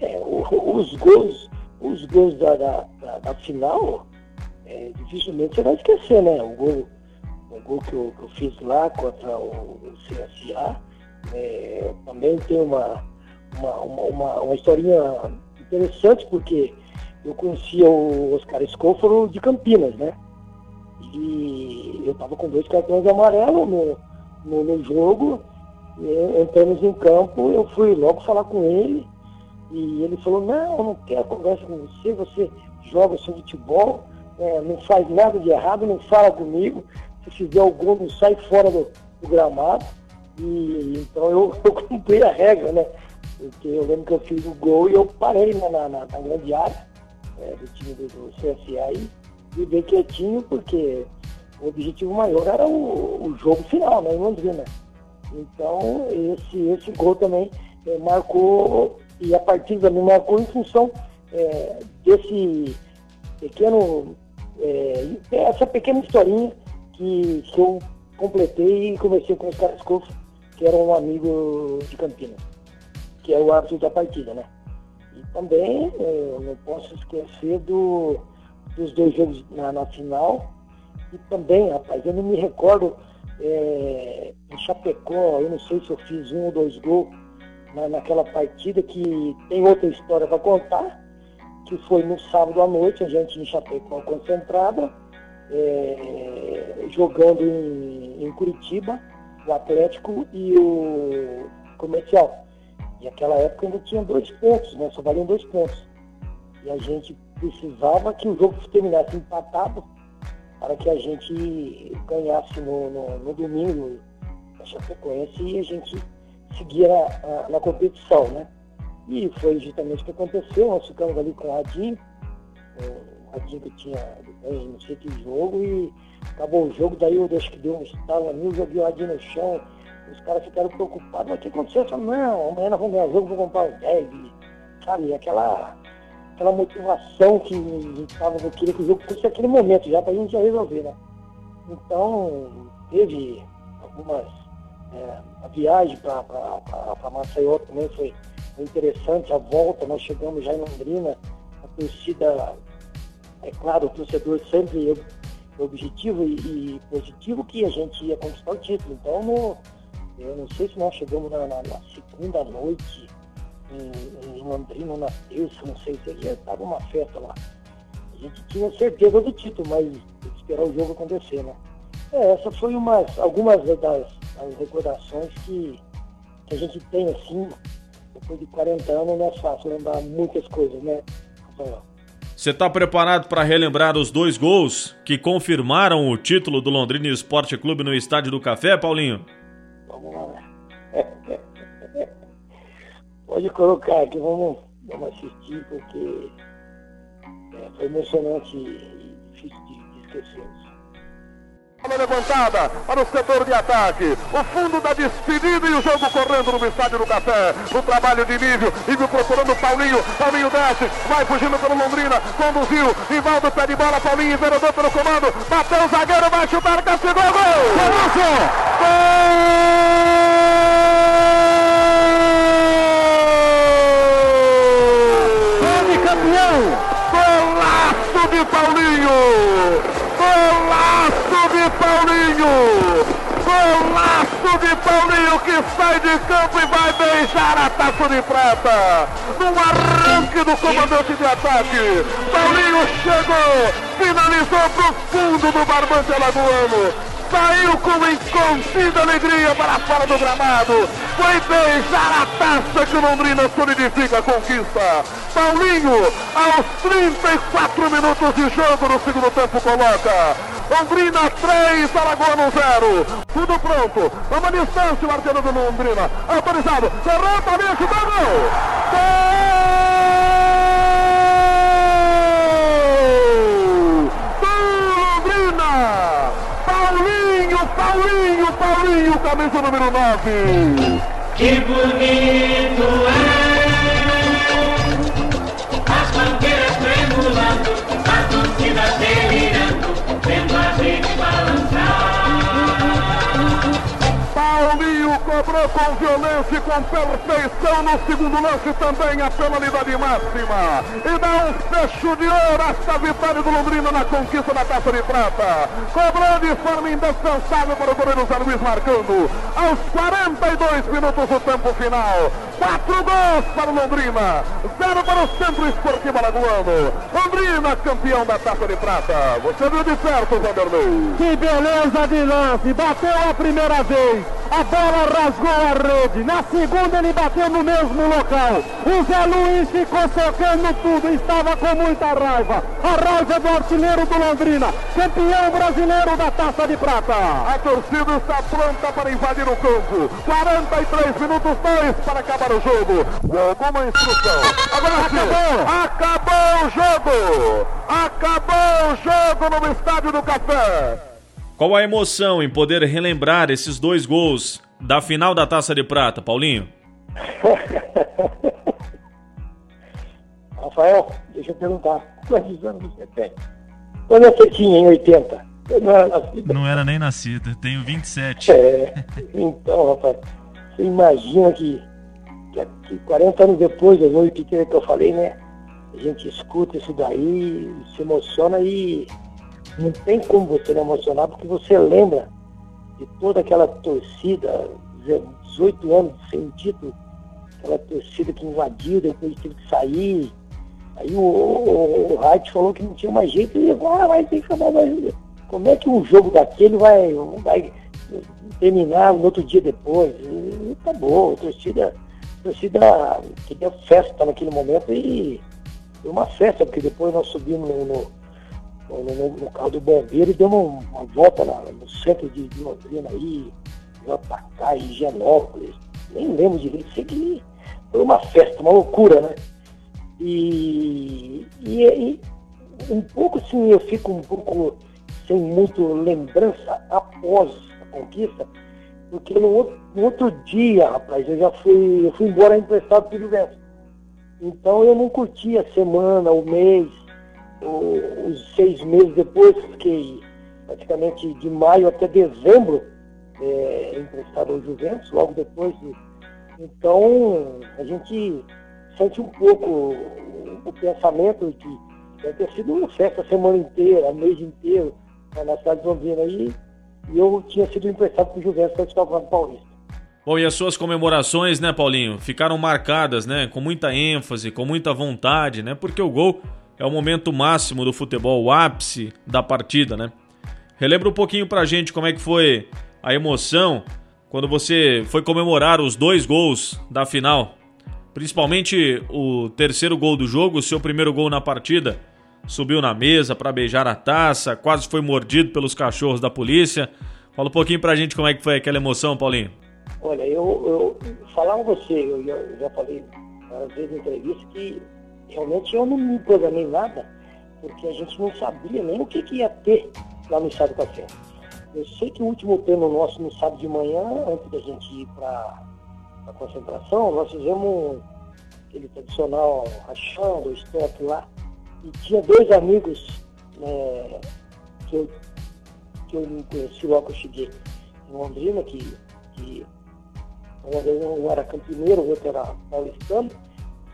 É, o, os gols, os gols da, da, da, da final, é, dificilmente você vai esquecer, né? O gol o gol que eu, que eu fiz lá contra o, CSA. É, também tem uma, uma, uma, uma, historinha interessante, porque eu conhecia o Oscar Escóforo de Campinas, né? E eu estava com dois cartões amarelos no, no, no jogo, entramos em campo, eu fui logo falar com ele, e ele falou, não, eu não quero conversa com você, você joga seu futebol, é, não faz nada de errado, não fala comigo. Se fizer o gol, não sai fora do, do gramado. E então eu, eu cumpri a regra, né? Porque eu lembro que eu fiz o gol e eu parei né, na, na, na grande área é, do time do, do CSA e, bem quietinho, porque o objetivo maior era o, o jogo final, né, em Londrina. Então esse, esse gol também é, marcou, e a partida me marcou em função é, desse pequeno, é, essa pequena historinha que, eu completei e conversei com os caras que era um amigo de Campinas que é o árbitro da partida, né? E também é, não posso esquecer do, dos dois jogos na, na, final. E também, rapaz, eu não me recordo é, em Chapecó, eu não sei se eu fiz um ou dois gols na, naquela partida, que tem outra história para contar, que foi no sábado à noite, a gente em Chapecó concentrada, é, jogando em, em Curitiba, o Atlético e o Comercial. E aquela época ainda tinha dois pontos, né? Só valiam dois pontos. E a gente precisava que o jogo terminasse empatado para que a gente ganhasse no, no, no domingo a Chapecoense e a gente seguir na, na, competição, né? E foi justamente o que aconteceu, nós ficamos ali com o Radinho, o Radinho que tinha não sei que jogo, e acabou o jogo, daí eu acho que deu um estalo ali, eu joguei o Radinho no chão, os caras ficaram preocupados, mas o que aconteceu? Eu falei, não, amanhã nós vamos ganhar jogo, vou comprar um 10, sabe? Aquela, aquela motivação que estava, eu queria que o jogo fosse aquele momento já, para a gente já resolver, né? Então, teve algumas. É, a viagem para Maceió também foi interessante, a volta, nós chegamos já em Londrina, a torcida, é claro, o torcedor sempre objetivo e, e positivo que a gente ia conquistar o título. Então, no, eu não sei se nós chegamos na, na, na segunda noite em, em Londrina, na terça, não sei se já estava uma festa lá. A gente tinha certeza do título, mas esperar o jogo acontecer, né? É, essa foi umas, algumas das, das recordações que, que a gente tem assim, depois de 40 anos não é fácil lembrar muitas coisas, né, Rafael? Você está preparado para relembrar os dois gols que confirmaram o título do Londrina Esporte Clube no Estádio do Café, Paulinho? Vamos lá. Pode colocar aqui, vamos, vamos assistir, porque é, foi emocionante e difícil de esquecer. Bola levantada para o setor de ataque. O fundo da despedida e o jogo correndo no estádio do Café. O trabalho de nível. Ivo procurando Paulinho. Paulinho desce. Vai fugindo pelo Londrina. Conduziu. Rivaldo pé de bola. Paulinho enveredou pelo comando. Bateu o zagueiro. Vai chutar. Castigou. Gol! Golaço! Gol! campeão! Golaço de Paulinho! Golaço de Paulinho! Golaço de Paulinho que sai de campo e vai beijar a taça de prata. No arranque do comandante de ataque. Paulinho chegou, finalizou pro fundo do barbante alagoano saiu com incontida alegria para fora do gramado. Foi beijar a taça que o Londrina solidifica a conquista. Paulinho, aos 34 minutos de jogo no segundo tempo, coloca. Londrina 3, Alagoano 0. Tudo pronto. Uma distância, o arqueiro do Londrina. Autorizado. Ferrão, Paulinho, chutou gol. Gol! Paulinho, Paulinho, camisa número 9. Que bonito é as bandeiras tremulando, a torcida delirando, vendo a gente cobrou com violência e com perfeição no segundo lance também a penalidade máxima. E dá um fecho de ouro esta vitória do Londrina na conquista da Taça de Prata. Cobrou de forma indispensável para o goleiro Zé Luiz marcando. Aos 42 minutos do tempo final. Quatro gols para o Londrina, zero para o Centro Esportivo Alagoano. Londrina, campeão da Taça de Prata. Você viu de perto, Vanderlei. Que beleza de lance, bateu a primeira vez, a bola rasgou a rede, na segunda ele bateu no mesmo local. O Zé Luiz ficou socando tudo, estava com muita raiva. A raiva do artilheiro do Londrina, campeão brasileiro da Taça de Prata. A torcida está pronta para invadir o campo. 43 minutos, 2 para acabar o jogo. Alguma instrução. Agora sim. Acabou o jogo. Acabou o jogo no Estádio do Café. Qual a emoção em poder relembrar esses dois gols da final da Taça de Prata, Paulinho? Rafael, deixa eu perguntar. Quantos anos você tem? Quando você tinha em 80? Eu não era nascido. Não era nem nascido, tenho 27. É, então, rapaz, você imagina que, que, que 40 anos depois das oito que eu falei, né? A gente escuta isso daí, se emociona e não tem como você não emocionar, porque você lembra de toda aquela torcida, 18 anos sem título, aquela torcida que invadiu, depois teve que sair. Aí o, o, Wright falou que não tinha mais jeito e agora vai ter que acabar mais. Como é que um jogo daquele vai, vai terminar no outro dia depois? E acabou, a torcida, a torcida queria festa naquele momento e foi uma festa, porque depois nós subimos no, no, no, no carro do bombeiro e demos uma, uma volta no centro de, Londrina aí, Jatacá, Higienópolis, nem lembro direito, sei que foi uma festa, uma loucura, né? E, e, e um pouco assim, eu fico um pouco sem muito lembrança após a conquista, porque no outro, no outro dia, rapaz, eu já fui, eu fui embora emprestado pelo Juventus. Então eu não curti a semana, o mês, os seis meses depois, fiquei praticamente de maio até dezembro é, emprestado ao Juventus, logo depois. De, então a gente sente um pouco o, o pensamento de ter sido uma festa a semana inteira, o mês inteiro, na cidade de Londrina. E, e eu tinha sido emprestado para o Juventus para o Campeonato Paulista. Bom, e as suas comemorações, né, Paulinho, ficaram marcadas, né, com muita ênfase, com muita vontade, né, porque o gol é o momento máximo do futebol, o ápice da partida, né? Relembra um pouquinho pra gente como é que foi a emoção quando você foi comemorar os dois gols da final, principalmente o terceiro gol do jogo, o seu primeiro gol na partida. Subiu na mesa para beijar a taça, quase foi mordido pelos cachorros da polícia. Fala um pouquinho pra gente como é que foi aquela emoção, Paulinho. Olha, eu, eu falar com você, eu já, já falei várias vezes em entrevista que realmente eu não me programei nada, porque a gente não sabia nem o que, que ia ter lá no Estado do Café. Eu sei que o último treino nosso no sábado de manhã, antes da gente ir para a concentração, nós fizemos aquele tradicional rachando, stop lá, e tinha dois amigos né, que, eu, que eu conheci logo que eu cheguei em Londrina, que, que um era campineiro, o outro era paulistano,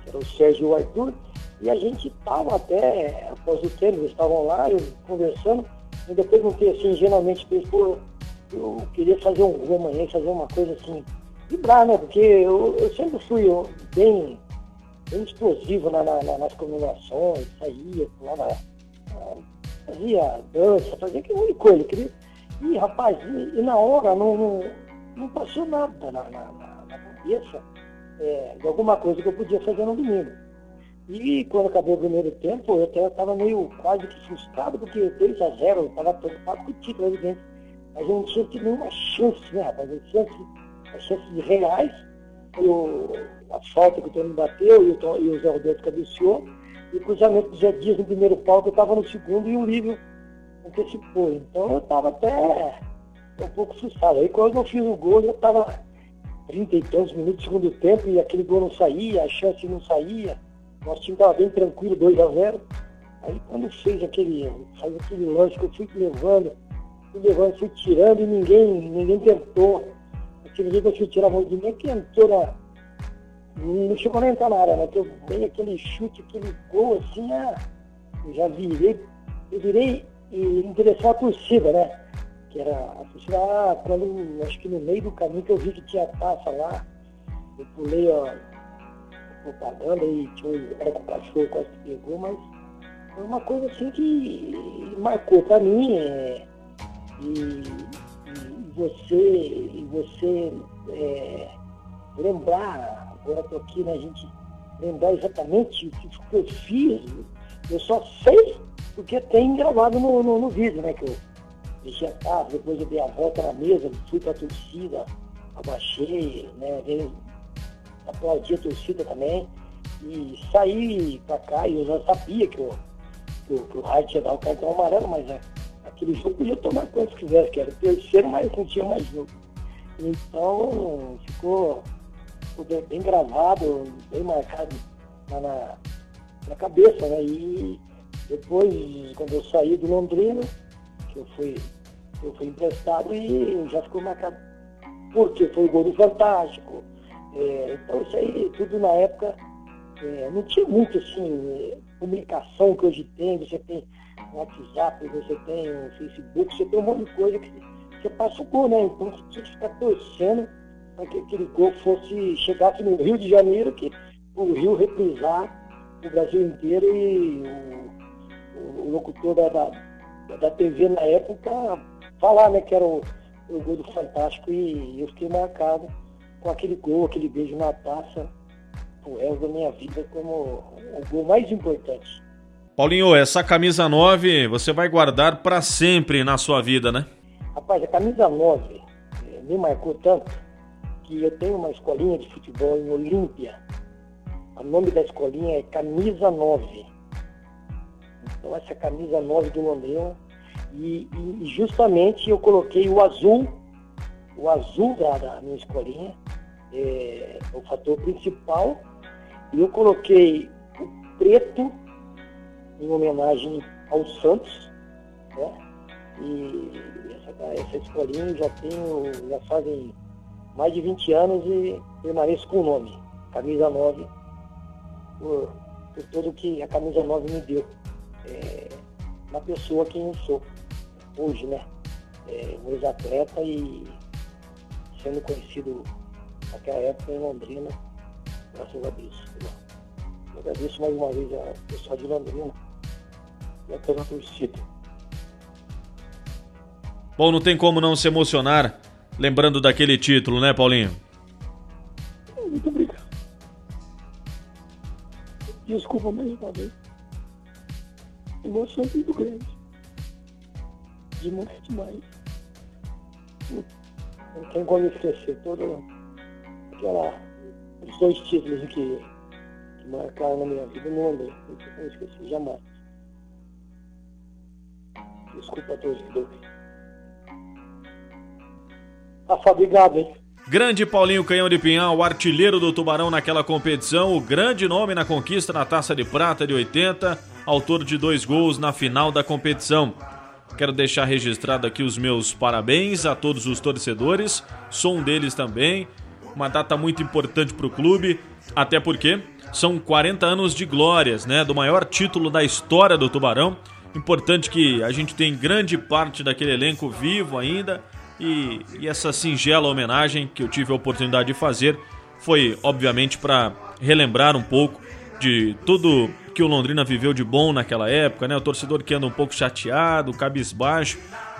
era o Sérgio e o Arthur, e a gente estava até, após o treino, eles estavam lá, eu conversando, e depois perguntei assim, geralmente, pô, eu queria fazer um gol amanhã, fazer uma coisa assim, vibrar, né? Porque eu, eu sempre fui bem, bem explosivo na, na, nas comemorações, saía, pulava, fazia dança, fazia aquele monte coisa. Queria... E, rapaz, e, e na hora não, não, não passou nada na, na, na cabeça é, de alguma coisa que eu podia fazer no domingo. E quando acabou o primeiro tempo, eu até estava meio quase que frustrado, porque 2 a 0 eu estava preocupado com o título, evidente. Mas eu não tinha tido nenhuma chance, né, rapaz? A chance, a chance de reais o, a falta que o Tony bateu e o, e o Zé Roberto cabeceou. E o cruzamento do Zé Dias no primeiro palco, eu estava no segundo e o Lívio antecipou. Então eu estava até um pouco frustrado. Aí quando eu fiz o gol, eu estava 30 e tantos minutos do segundo tempo e aquele gol não saía, a chance não saía. Nosso time estava bem tranquilo, 2 a 0 Aí quando fez aquele, faz aquele lance que eu fui levando, fui levando, fui tirando e ninguém, ninguém tentou. Que eu fui tirar a mão de mim, tentou na. Não chegou nem a entrar na área, né? Que eu dei aquele chute, aquele gol assim, ah, eu já virei, eu virei em direção à torcida, né? Que era a torcida, ah, quando, acho que no meio do caminho que eu vi que tinha taça lá, eu pulei, ó, propaganda e tinha um cara com cachorro quase que pegou, mas foi uma coisa assim que marcou para mim. É, e, e você, e você é, lembrar, agora tô aqui, né, a gente lembrar exatamente o que eu fiz, eu só sei porque tem gravado no, no, no vídeo, né? Que eu deixei a casa, depois eu dei a volta na mesa, fui pra torcida, abaixei, né? Veio aplaudir a torcida também. E saí pra cá e eu já sabia que, eu, que, que o Raio tinha dado o cartão amarelo, mas é, aquele jogo podia tomar quantos quisesse, que era o terceiro, mas não tinha mais jogo. Então ficou, ficou bem, bem, gravado, bem marcado na, na, na cabeça, né? E depois, quando eu saí do Londrina, que eu fui, eu fui emprestado e já ficou marcado. Porque foi o gol do Fantástico. É, então isso aí, tudo na época, é, não tinha muito assim, comunicação que hoje tem, você tem WhatsApp, você tem Facebook, você tem um monte de coisa que você passa o gol, né? Então você tinha que ficar torcendo para que aquele gol fosse, chegasse no Rio de Janeiro, que o Rio reprisar o Brasil inteiro e o o locutor da, da, da TV na época falar né, que era o, o gol do Fantástico e eu fiquei marcado com aquele gol, aquele beijo na taça, o resto da minha vida como o gol mais importante. Paulinho, essa camisa 9 você vai guardar para sempre na sua vida, né? Rapaz, a camisa 9 eh, me marcou tanto que eu tenho uma escolinha de futebol em Olímpia. O nome da escolinha é Camisa 9. Então essa camisa 9 do Londrina. E, e, justamente eu coloquei o azul, o azul da, da minha escolinha, é, o fator principal. E eu coloquei o preto em homenagem ao Santos, né? E essa, essa escolinha já tenho, já fazem mais de 20 anos e permaneço com o nome, camisa 9, por, por tudo que a camisa 9 me deu é, uma pessoa que eu sou hoje, né? É, um ex-atleta e sendo conhecido naquela época em Londrina, graças a Deus. Eu agradeço mais uma vez ao pessoal de Londrina e a toda a torcida. Bom, não tem como não se emocionar lembrando daquele título, né, Paulinho? Muito obrigado. Desculpa mais uma vez emoção muito grande. Demais, demais. Não tem como esquecer todo aquela, os dois títulos que, que marcaram na minha vida, não andei. Não tem como esquecer, jamais. Desculpa a torcedor. Rafa, obrigado, hein? Grande Paulinho Canhão de Pinhal, o artilheiro do Tubarão naquela competição, o grande nome na conquista na Taça de Prata de 80, autor de dois gols na final da competição. Quero deixar registrado aqui os meus parabéns a todos os torcedores, sou um deles também. Uma data muito importante para o clube, até porque são 40 anos de glórias, né, do maior título da história do Tubarão. Importante que a gente tem grande parte daquele elenco vivo ainda e, e essa singela homenagem que eu tive a oportunidade de fazer foi, obviamente, para relembrar um pouco de tudo que o Londrina viveu de bom naquela época, né? O torcedor que anda um pouco chateado, cabisbaixo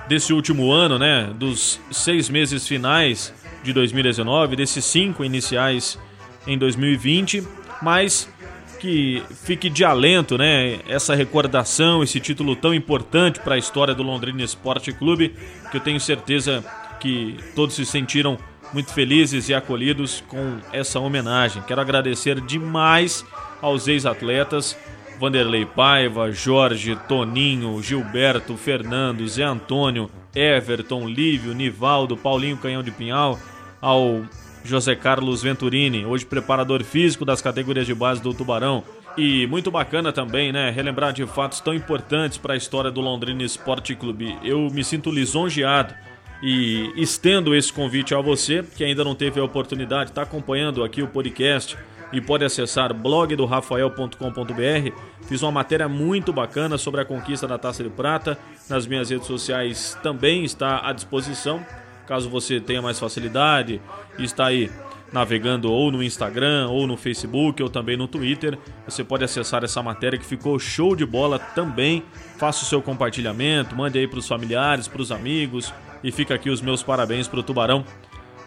desse último ano, né? Dos seis meses finais de 2019, desses cinco iniciais em 2020, mas que fique de alento, né? Essa recordação, esse título tão importante para a história do Londrina Esporte Clube, que eu tenho certeza que todos se sentiram muito felizes e acolhidos com essa homenagem. Quero agradecer demais aos ex-atletas Vanderlei Paiva, Jorge, Toninho, Gilberto, Fernando, Zé Antônio, Everton, Lívio, Nivaldo, Paulinho Canhão de Pinhal, ao José Carlos Venturini, hoje preparador físico das categorias de base do Tubarão. E muito bacana também, né? Relembrar de fatos tão importantes para a história do Londrina Esporte Clube. Eu me sinto lisonjeado e estendo esse convite a você que ainda não teve a oportunidade de estar acompanhando aqui o podcast e pode acessar blogdorafael.com.br. Fiz uma matéria muito bacana sobre a conquista da Taça de Prata. Nas minhas redes sociais também está à disposição. Caso você tenha mais facilidade está aí navegando ou no Instagram, ou no Facebook, ou também no Twitter. Você pode acessar essa matéria que ficou show de bola também. Faça o seu compartilhamento, mande aí para os familiares, para os amigos. E fica aqui os meus parabéns para o Tubarão,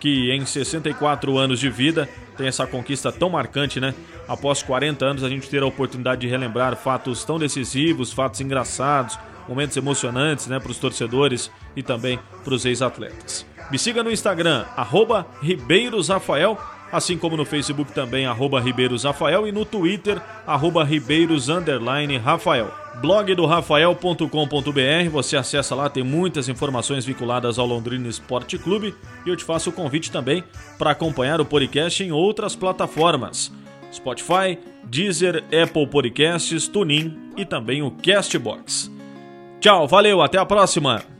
que em 64 anos de vida tem essa conquista tão marcante, né? Após 40 anos, a gente ter a oportunidade de relembrar fatos tão decisivos, fatos engraçados, momentos emocionantes, né, para os torcedores e também para os ex-atletas. Me siga no Instagram, arroba RibeirosRafael, assim como no Facebook também, arroba RibeirosRafael e no Twitter, arroba Ribeiros Rafael. Blog do Rafael.com.br, você acessa lá, tem muitas informações vinculadas ao Londrina Esporte Clube e eu te faço o convite também para acompanhar o podcast em outras plataformas. Spotify, Deezer, Apple Podcasts, TuneIn e também o Castbox. Tchau, valeu, até a próxima!